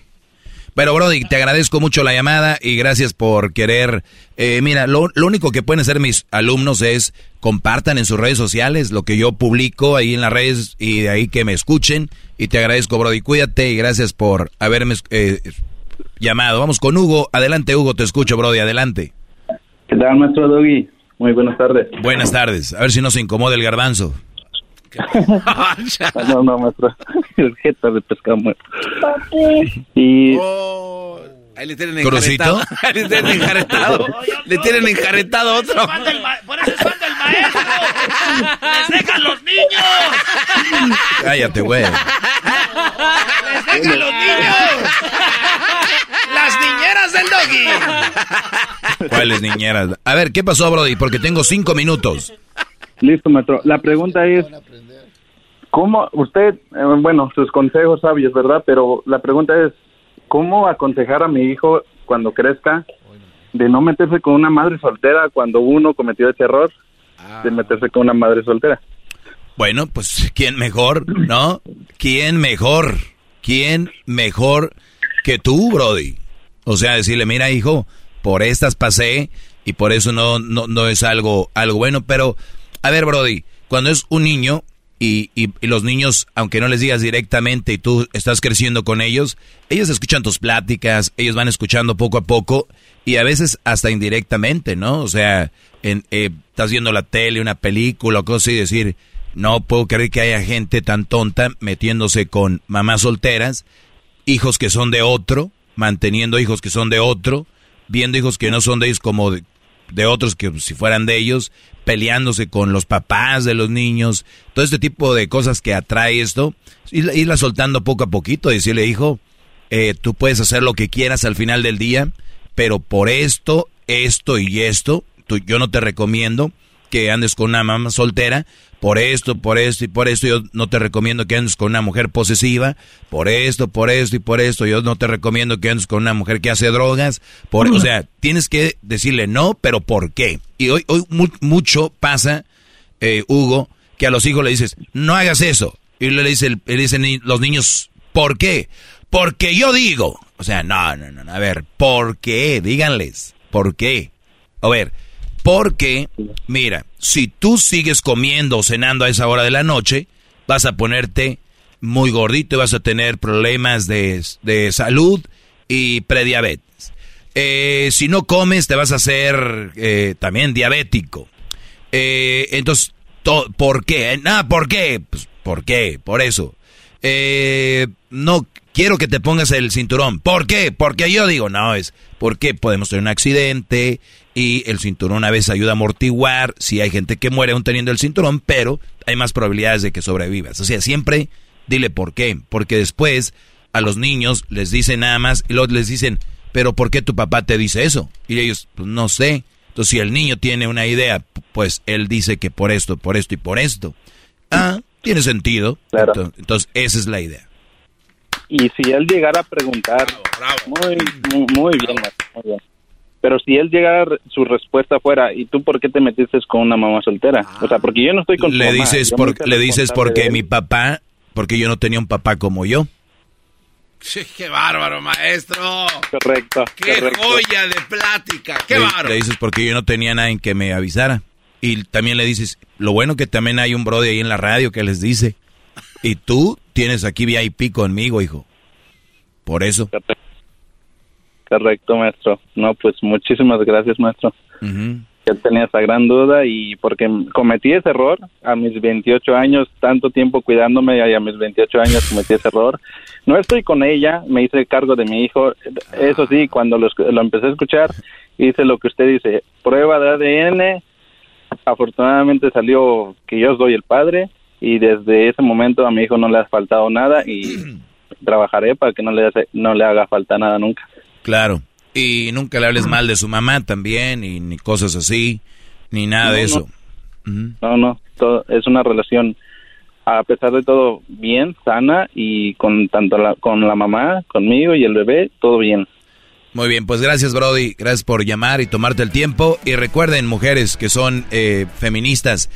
Pero, Brody, te agradezco mucho la llamada y gracias por querer. eh, mira, lo, lo único que pueden hacer mis alumnos es compartan en sus redes sociales lo que yo publico ahí en las redes y de ahí que me escuchen. Y te agradezco, Brody. Cuídate y gracias por haberme eh, llamado. Vamos con Hugo. Adelante, Hugo, te escucho, Brody. Adelante. ¿Qué tal, maestro Doggy? Muy buenas tardes. Buenas tardes. A ver si no se incomoda el garbanzo. Ah, no, no, maestro. El jeta de pescado muerto. Y Ahí le tienen enjaretado. Ahí le tienen enjaretado. le tienen enjaretado otro. Por eso es fan del maestro. ¡Les dejan los niños! Cállate, güey. ¡Les dejan los niños! ¡Las niñeras del doggy! ¿Cuáles niñeras? A ver, ¿qué pasó, Brody? Porque tengo cinco minutos. Listo, maestro. La pregunta es, ¿cómo usted, eh, bueno, sus consejos sabios, ¿verdad? Pero la pregunta es, ¿cómo aconsejar a mi hijo cuando crezca de no meterse con una madre soltera cuando uno cometió ese error de meterse con una madre soltera? Bueno, pues, ¿quién mejor, no? ¿Quién mejor? ¿Quién mejor que tú, Brody? O sea, decirle, mira, hijo, por estas pasé y por eso no, no, no es algo, algo bueno. Pero, a ver, Brody, cuando es un niño y, los niños, aunque no les digas directamente y tú estás creciendo con ellos, ellos escuchan tus pláticas, ellos van escuchando poco a poco y a veces hasta indirectamente, ¿no? O sea, en, eh, estás viendo la tele, una película o cosas y decir, no puedo creer que haya gente tan tonta metiéndose con mamás solteras, hijos que son de otro, manteniendo hijos que son de otro, viendo hijos que no son de ellos como de, otros que si fueran de ellos, peleándose con los papás de los niños, todo este tipo de cosas que atrae esto, ir- irla soltando poco a poquito, decirle, hijo, eh, tú puedes hacer lo que quieras al final del día, pero por esto, esto y esto, tú- yo no te recomiendo que andes con una mamá soltera, por esto, por esto y por esto, yo no te recomiendo que andes con una mujer posesiva, por esto, por esto y por esto, yo no te recomiendo que andes con una mujer que hace drogas, por, o sea, tienes que decirle no, pero ¿por qué? Y hoy, hoy mu- mucho pasa, eh, Hugo, que a los hijos le dices, no hagas eso, y le dicen, le dicen los niños, ¿por qué? Porque yo digo, o sea, no, no, no, no, a ver, ¿por qué? Díganles. ¿Por qué? A ver, porque, mira, si tú sigues comiendo o cenando a esa hora de la noche, vas a ponerte muy gordito y vas a tener problemas de, de salud y prediabetes. Eh, si no comes, te vas a hacer eh, también diabético. Eh, entonces, ¿por qué? Nada, ¿por qué? Pues, ¿por qué? Por eso. no quiero que te pongas el cinturón. ¿Por qué? Porque yo digo, no, es porque podemos tener un accidente y el cinturón a veces ayuda a amortiguar si hay gente que muere aún teniendo el cinturón, pero hay más probabilidades de que sobrevivas. O sea, siempre dile por qué. Porque después a los niños les dicen nada más y luego les dicen, pero ¿por qué tu papá te dice eso? Y ellos, pues no sé. Entonces, si el niño tiene una idea, pues él dice que por esto, por esto y por esto. Ah, tiene sentido. Entonces, esa es la idea. Y si él llegara a preguntar, Muy, muy, bien, Pero si él llegara, su respuesta fuera, ¿y tú por qué te metiste con una mamá soltera? O sea, porque yo no estoy con Le dices, le dices porque mi papá, porque yo no tenía un papá como yo. ¡Qué bárbaro, maestro! Correcto. ¡Qué joya de plática! ¡Qué bárbaro! Le dices porque yo no tenía nadie que me avisara. Y también le dices, lo bueno que también hay un brother ahí en la radio que les dice, y tú tienes aquí VIP conmigo, hijo. Por eso. Correcto, maestro. No, pues muchísimas gracias, maestro. Yo tenía esa gran duda y porque cometí ese error a mis 28 años, tanto tiempo cuidándome y a mis 28 años cometí ese error. No estoy con ella, me hice cargo de mi hijo. Eso sí, cuando lo, lo empecé a escuchar, hice lo que usted dice, prueba de ADN. Afortunadamente salió que yo soy el padre y desde ese momento a mi hijo no le ha faltado nada y trabajaré para que no le, no le haga falta nada nunca. Claro, y nunca le hables mal de su mamá también, y ni cosas así, ni nada de eso. No, no, todo, es una relación, a pesar de todo, bien, sana, y con tanto la, con la mamá, conmigo y el bebé, todo bien. Muy bien, pues gracias Brody, gracias por llamar y tomarte el tiempo. Y recuerden, mujeres que son eh, feministas,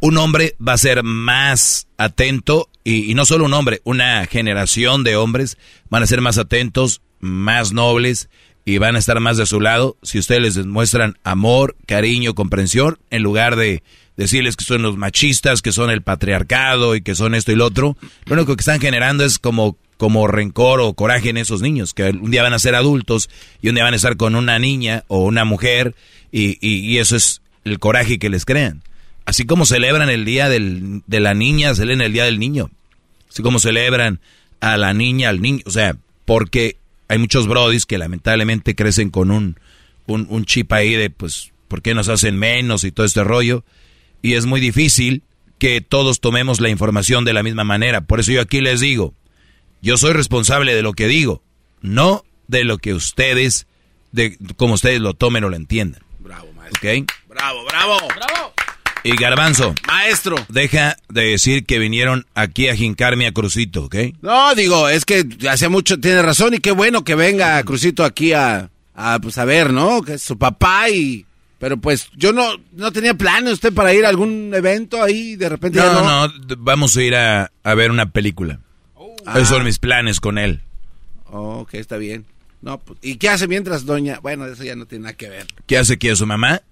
un hombre va a ser más atento, y, no solo un hombre, una generación de hombres van a ser más atentos, más nobles y van a estar más de su lado si ustedes les demuestran amor, cariño, comprensión, en lugar de decirles que son los machistas, que son el patriarcado y que son esto y lo otro. Lo único que están generando es como, como rencor o coraje en esos niños, que un día van a ser adultos y un día van a estar con una niña o una mujer y, y eso es el coraje que les crean. Así como celebran el día del, de la niña, celebran el día del niño. Así como celebran a la niña, al niño. O sea, porque hay muchos brodis que lamentablemente crecen con un, un, chip ahí de, pues, ¿por qué nos hacen menos y todo este rollo? Y es muy difícil que todos tomemos la información de la misma manera. Por eso yo aquí les digo, yo soy responsable de lo que digo, no de lo que ustedes, de como ustedes lo tomen o lo entiendan. Bravo, maestro. Bravo, bravo. Bravo. Y Garbanzo. Maestro. Deja de decir que vinieron aquí a jincarme a Crucito, ¿ok? No, digo, es que hace mucho tiene razón y qué bueno que venga Crucito aquí a, a, pues, a ver, ¿no? Que es su papá y... Pero pues yo no, no tenía planes usted para ir a algún evento ahí de repente. No, no, no, vamos a ir a, a ver una película. Esos son mis planes con él. Oh, ok, está bien. No, pues, ¿Y qué hace mientras doña? Bueno, eso ya no tiene nada que ver. ¿Qué hace aquí a su mamá?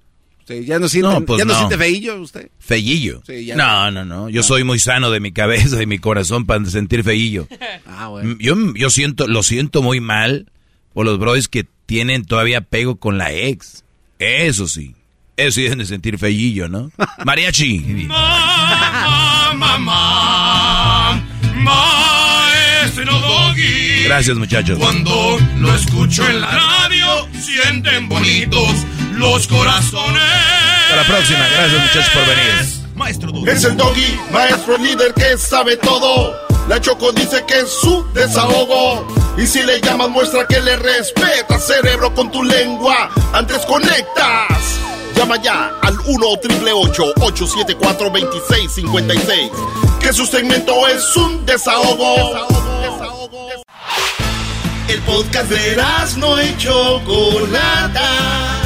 ¿Ya no siente, pues ¿ya no, siente feillo usted? ¿Feillo? no, no, no, Yo soy muy sano de mi cabeza y mi corazón para sentir feillo. Ah, bueno. Yo, yo siento, lo siento muy mal por los brothers que tienen todavía pego con la ex. Eso sí. Eso sí deben de sentir feillo, ¿no? Mariachi. mamá, maestro Doggy. Gracias, muchachos. Cuando lo escucho en la radio, sienten bonitos los corazones. Hasta la próxima. Gracias, muchachos, por venir. Maestro Doggy. Es el Doggy, maestro líder que sabe todo. La Choco dice que es su desahogo. Y si le llamas, muestra que le respeta, cerebro, con tu lengua. Antes conectas. Llama ya al 1-888-874-2656. Que su segmento es un desahogo. desahogo, desahogo. El podcast de no hecho Chocolata